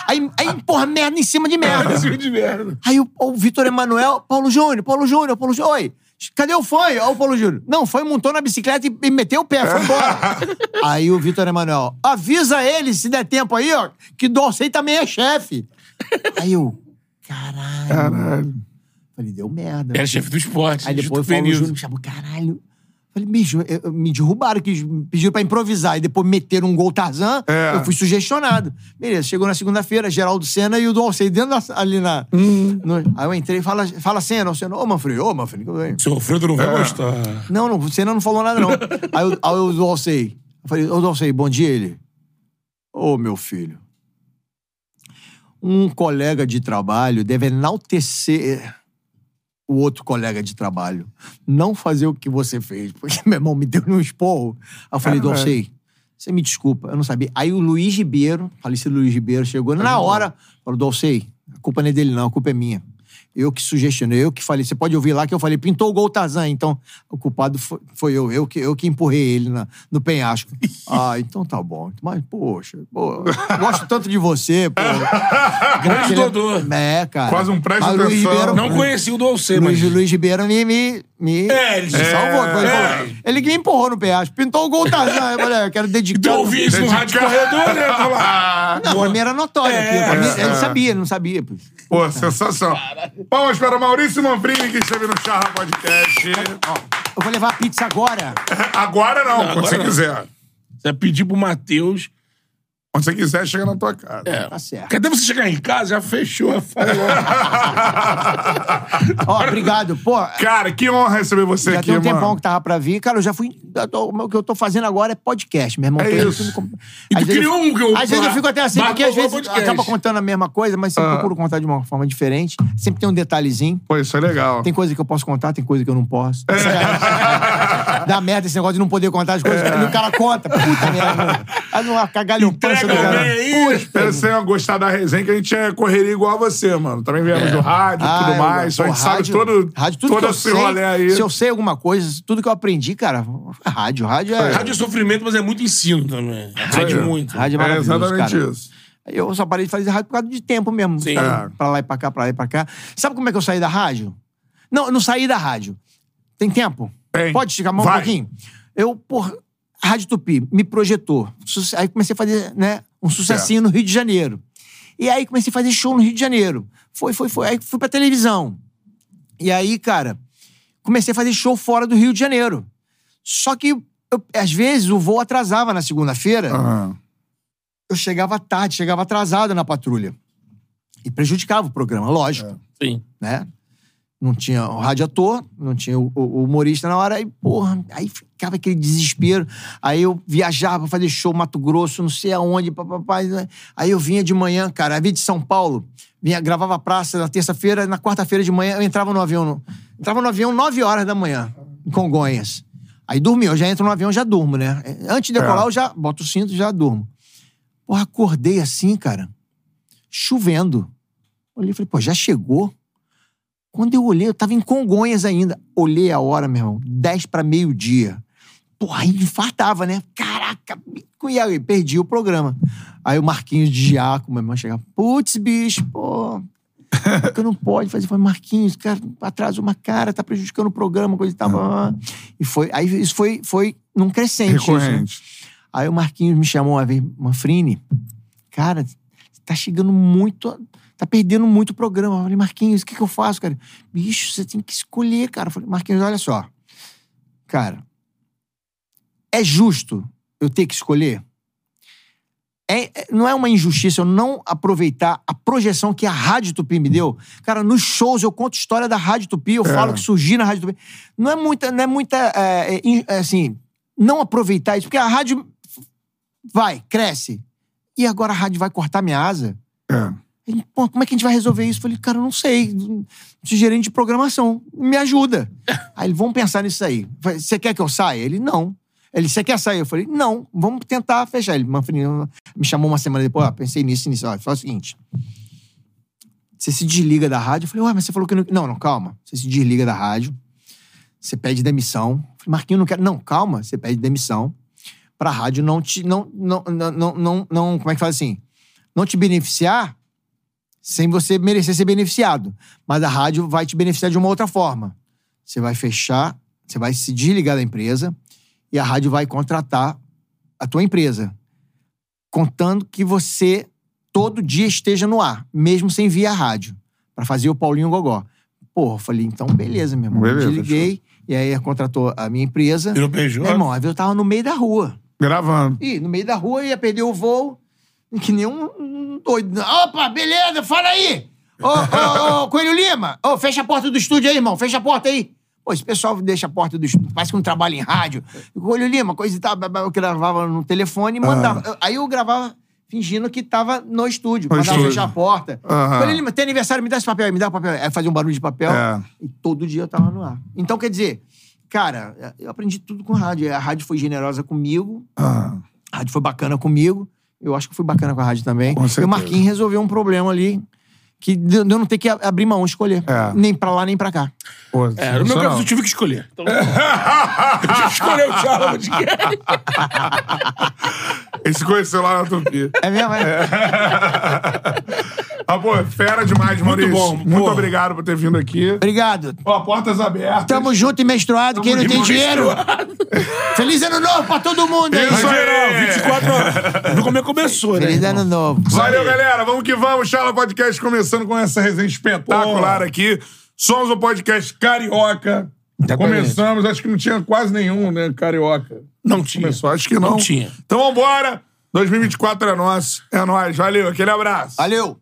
Aí, aí, porra, merda em cima de merda. Esse de merda. Aí o, o Vitor Emanuel, Paulo Júnior, Paulo Júnior, Paulo Júnior. Oi, cadê o fã? Ó, o Paulo Júnior. Não, foi, montou na bicicleta e, e meteu o pé, foi embora. aí o Vitor Emanuel, avisa ele, se der tempo aí, ó, que Dorcei também é chefe. Aí eu, caralho. Caralho. Falei, deu merda. Era chefe do esporte. Aí depois o. Paulo Júnior me chamou, caralho. Falei, bicho, eu- eu- me derrubaram, que pediram pra improvisar e depois meteram um gol Tarzan, É. eu fui sugestionado. Beleza, chegou na segunda-feira, Geraldo Senna e o do Alcei dentro da, ali na. no- aí eu entrei e fala, fala Senna, o Senna, ô Manfred, ô Manfred, tudo bem? Seu Alfredo não vai gostar. Não, não, o Senna não falou nada, não. aí, o- aí o do Alcei, eu falei, ô do Alcei, bom dia ele. Ô meu filho, um colega de trabalho deve enaltecer o outro colega de trabalho. Não fazer o que você fez. Porque meu irmão me deu um esporro. Aí eu falei, Caralho. Dolcei, você me desculpa, eu não sabia. Aí o Luiz Ribeiro, falecido Luiz Ribeiro, chegou na hora, falou, Dolcei, a culpa não é dele não, a culpa é minha. Eu que sugestionei, eu que falei. Você pode ouvir lá que eu falei, pintou o gol Tarzan. Então, o culpado foi, foi eu. Eu que, eu que empurrei ele na- no penhasco. ah, então tá bom. Mas, poxa, pô, gosto tanto de você, pô. Grande Ele Dodô. É, cara. Quase um presta Luiz atenção. Ribeiro, Não conheci o do Alcê, mas... Luiz, Luiz Ribeiro me, me, me, É, ele- me salvou. é, Ele, é. falou- ele que me empurrou no penhasco. Pintou o gol Tarzan. Eu falei, eu quero dedicar... Tu ouvi isso no rádio corredor, né? Falar. Não, pra mim era notório. É, mim, é. ele sabia, ele não sabia. pô. Pô, sensação. Palmas para Maurício Manfrini, que esteve no Charla Podcast. Eu vou levar a pizza agora. Agora não, quando agora você não. quiser. Você pedir pro Matheus. Quando você quiser, chega na tua casa. Tá certo. Cadê você chegar em casa? Já fechou. Fala Ó, obrigado. Pô, Cara, que honra receber você já aqui, tem um mano. tempão que tava pra vir. Cara, eu já fui... eu tô- o que eu tô fazendo agora é podcast, meu irmão. É isso. E tu Às vezes criou eu- um que eu- Às vezes eu fico até assim, porque às vezes podcast. acaba contando a mesma coisa, mas sempre procuro contar de uma forma diferente. Sempre tem um detalhezinho. Pô, isso é legal. Tem coisa que eu posso contar, tem coisa que eu não posso. Dá merda esse negócio de não poder contar as coisas. E o cara conta. Puta merda. Faz uma cagalhopança do cara. bem aí. Espero que você tenha gostado da resenha, que a gente é correria igual a você, mano. Também viemos do rádio e Ah, tudo mais. pô, a gente rádio- sabe todo, rádio, tudo todo esse rolê aí. Se eu sei alguma coisa, tudo que eu aprendi, cara, rádio. Rádio é. Rádio é sofrimento, mas é muito ensino também. Rádio aí. muito. Rádio é É maravilhoso, exatamente cara. isso. Eu só parei de fazer rádio por causa de tempo mesmo. Sim. Pra, pra lá e pra cá, pra lá e pra cá. Sabe como é que eu saí da rádio? Não, eu não saí da rádio. Tem tempo? Tem. Pode esticar a mão Vai. um pouquinho? Eu, porra, a Rádio Tupi me projetou. Aí comecei a fazer, né, um sucessinho no Rio de Janeiro. E aí comecei a fazer show no Rio de Janeiro. Foi, foi, foi. Aí fui pra televisão. E aí, cara, comecei a fazer show fora do Rio de Janeiro. Só que, eu- às vezes, o voo atrasava na segunda-feira Aham. eu chegava tarde, chegava atrasado na patrulha. E prejudicava o programa, lógico, Sim. né? Não tinha o radiator, não tinha o, o- humorista na hora, aí, porra, aí ficava aquele desespero. Aí eu viajava pra fazer show Mato Grosso, não sei aonde, papapá. né? Aí eu vinha de manhã, cara, eu vinha de São Paulo, vinha, gravava a praça na terça-feira, na quarta-feira de manhã eu entrava no avião. no- entrava no avião 9 horas da manhã, em Congonhas. Aí dormi, eu já entro no avião, já durmo, né? Antes de decolar, É. eu já boto o cinto e já durmo. Porra, acordei assim, cara, chovendo. Olhei e falei, pô, já chegou? Quando eu olhei, eu tava em Congonhas ainda. Olhei a hora, meu irmão, 10 para meio-dia. Porra, aí infartava, né? Caraca, e aí, perdi o programa. Aí o Marquinhos de Giaco, meu irmão, chegava, putz, bicho, pô, que não pode fazer. Foi Marquinhos, cara, atrasou uma cara, tá prejudicando o programa, coisa e tal. E foi, aí isso foi, foi num crescente. isso, né? Recorrente. Aí o Marquinhos me chamou uma vez, Manfrini, cara, tá chegando muito, tá perdendo muito o programa. Eu falei, Marquinhos, o que, que eu faço, cara? Bicho, você tem que escolher, cara. Eu falei, Marquinhos, olha só. Cara, é justo eu ter que escolher? É, é- não é uma injustiça eu não aproveitar a projeção que a Rádio Tupi me deu. Cara, nos shows eu conto história da Rádio Tupi, eu É. falo que surgi na Rádio Tupi. Não é muita, não é muita, é, é, é, assim, não aproveitar isso, porque a rádio vai, cresce. E agora a rádio vai cortar minha asa? É. Ele, Pô, como é que a gente vai resolver isso? Eu falei, cara, eu não sei. Sou gerente de programação. Me ajuda. aí ele, vamos pensar nisso aí. Você quer que eu saia? Ele, não. Ele, você quer sair? Eu falei, não, vamos tentar fechar. Ele me chamou uma semana depois, ó, pensei nisso, nisso. Ó, faz o seguinte. Você se desliga da rádio. Eu falei, ué, mas você falou que não. Não, não, calma. Você se desliga da rádio. Você pede demissão. Eu falei, Marquinhos, não quero. Não, calma. Você pede demissão pra rádio não te. Não, não, não, não, não como é que fala assim? Não te beneficiar sem você merecer ser beneficiado. Mas a rádio vai te beneficiar de uma outra forma. Você vai fechar, você vai se desligar da empresa e a rádio vai contratar a tua empresa. Contando que você todo dia esteja no ar, mesmo sem vir a rádio, pra fazer o Paulinho Gogó. Porra, eu falei, então beleza, meu irmão. Beleza, Desliguei, e aí contratou a minha empresa. Virou PJ. Meu irmão, eu tava no meio da rua. Gravando. Ih, no meio da rua ia perder o voo, que nem um, um doido. Opa, beleza, fala aí! Ô, ô, ô, Coelho Lima, ô, fecha a porta do estúdio aí, irmão, fecha a porta aí. Pô, esse pessoal deixa a porta do estúdio, parece que não trabalha em rádio. Coelho Lima, coisa e tal, eu gravava no telefone e mandava. Aí eu gravava fingindo que tava no estúdio, No mandava estúdio. fechar a porta. Aham. Coelho Lima, tem aniversário, me dá esse papel aí, me dá o papel. Aí fazia um barulho de papel É. e todo dia eu tava no ar. Então, quer dizer, cara, eu aprendi tudo com rádio. A rádio foi generosa comigo, Ah, a rádio foi bacana comigo. Eu acho que fui bacana com a rádio também. E o Marquinhos resolveu um problema ali que de de eu não ter que abrir mão, escolher. É. Nem pra lá, nem pra cá. pô, É, no meu caso, eu tive que escolher. Então, eu tive que escolher o Charla Podcast. Ele se conheceu lá na Tupi. É mesmo, é? Ah, pô, fera demais, Maurício. bom, Muito porra. obrigado por ter vindo aqui. Obrigado. Ó, portas abertas. Tamo junto e menstruado. Quem não tem dinheiro. Feliz ano novo pra todo mundo aí. Isso aí. Geral, 24 horas. Viu como é que começou, né? Feliz ano novo. Valeu, galera. Vamos que vamos. Charla Podcast começando com essa resenha espetacular aqui. Somos o podcast Carioca. Começamos, acho que não tinha quase nenhum, né? Carioca. Não tinha. Começou, acho que não. Não tinha. Então vambora. 2024 é nosso. É nóis. Valeu, aquele abraço. Valeu.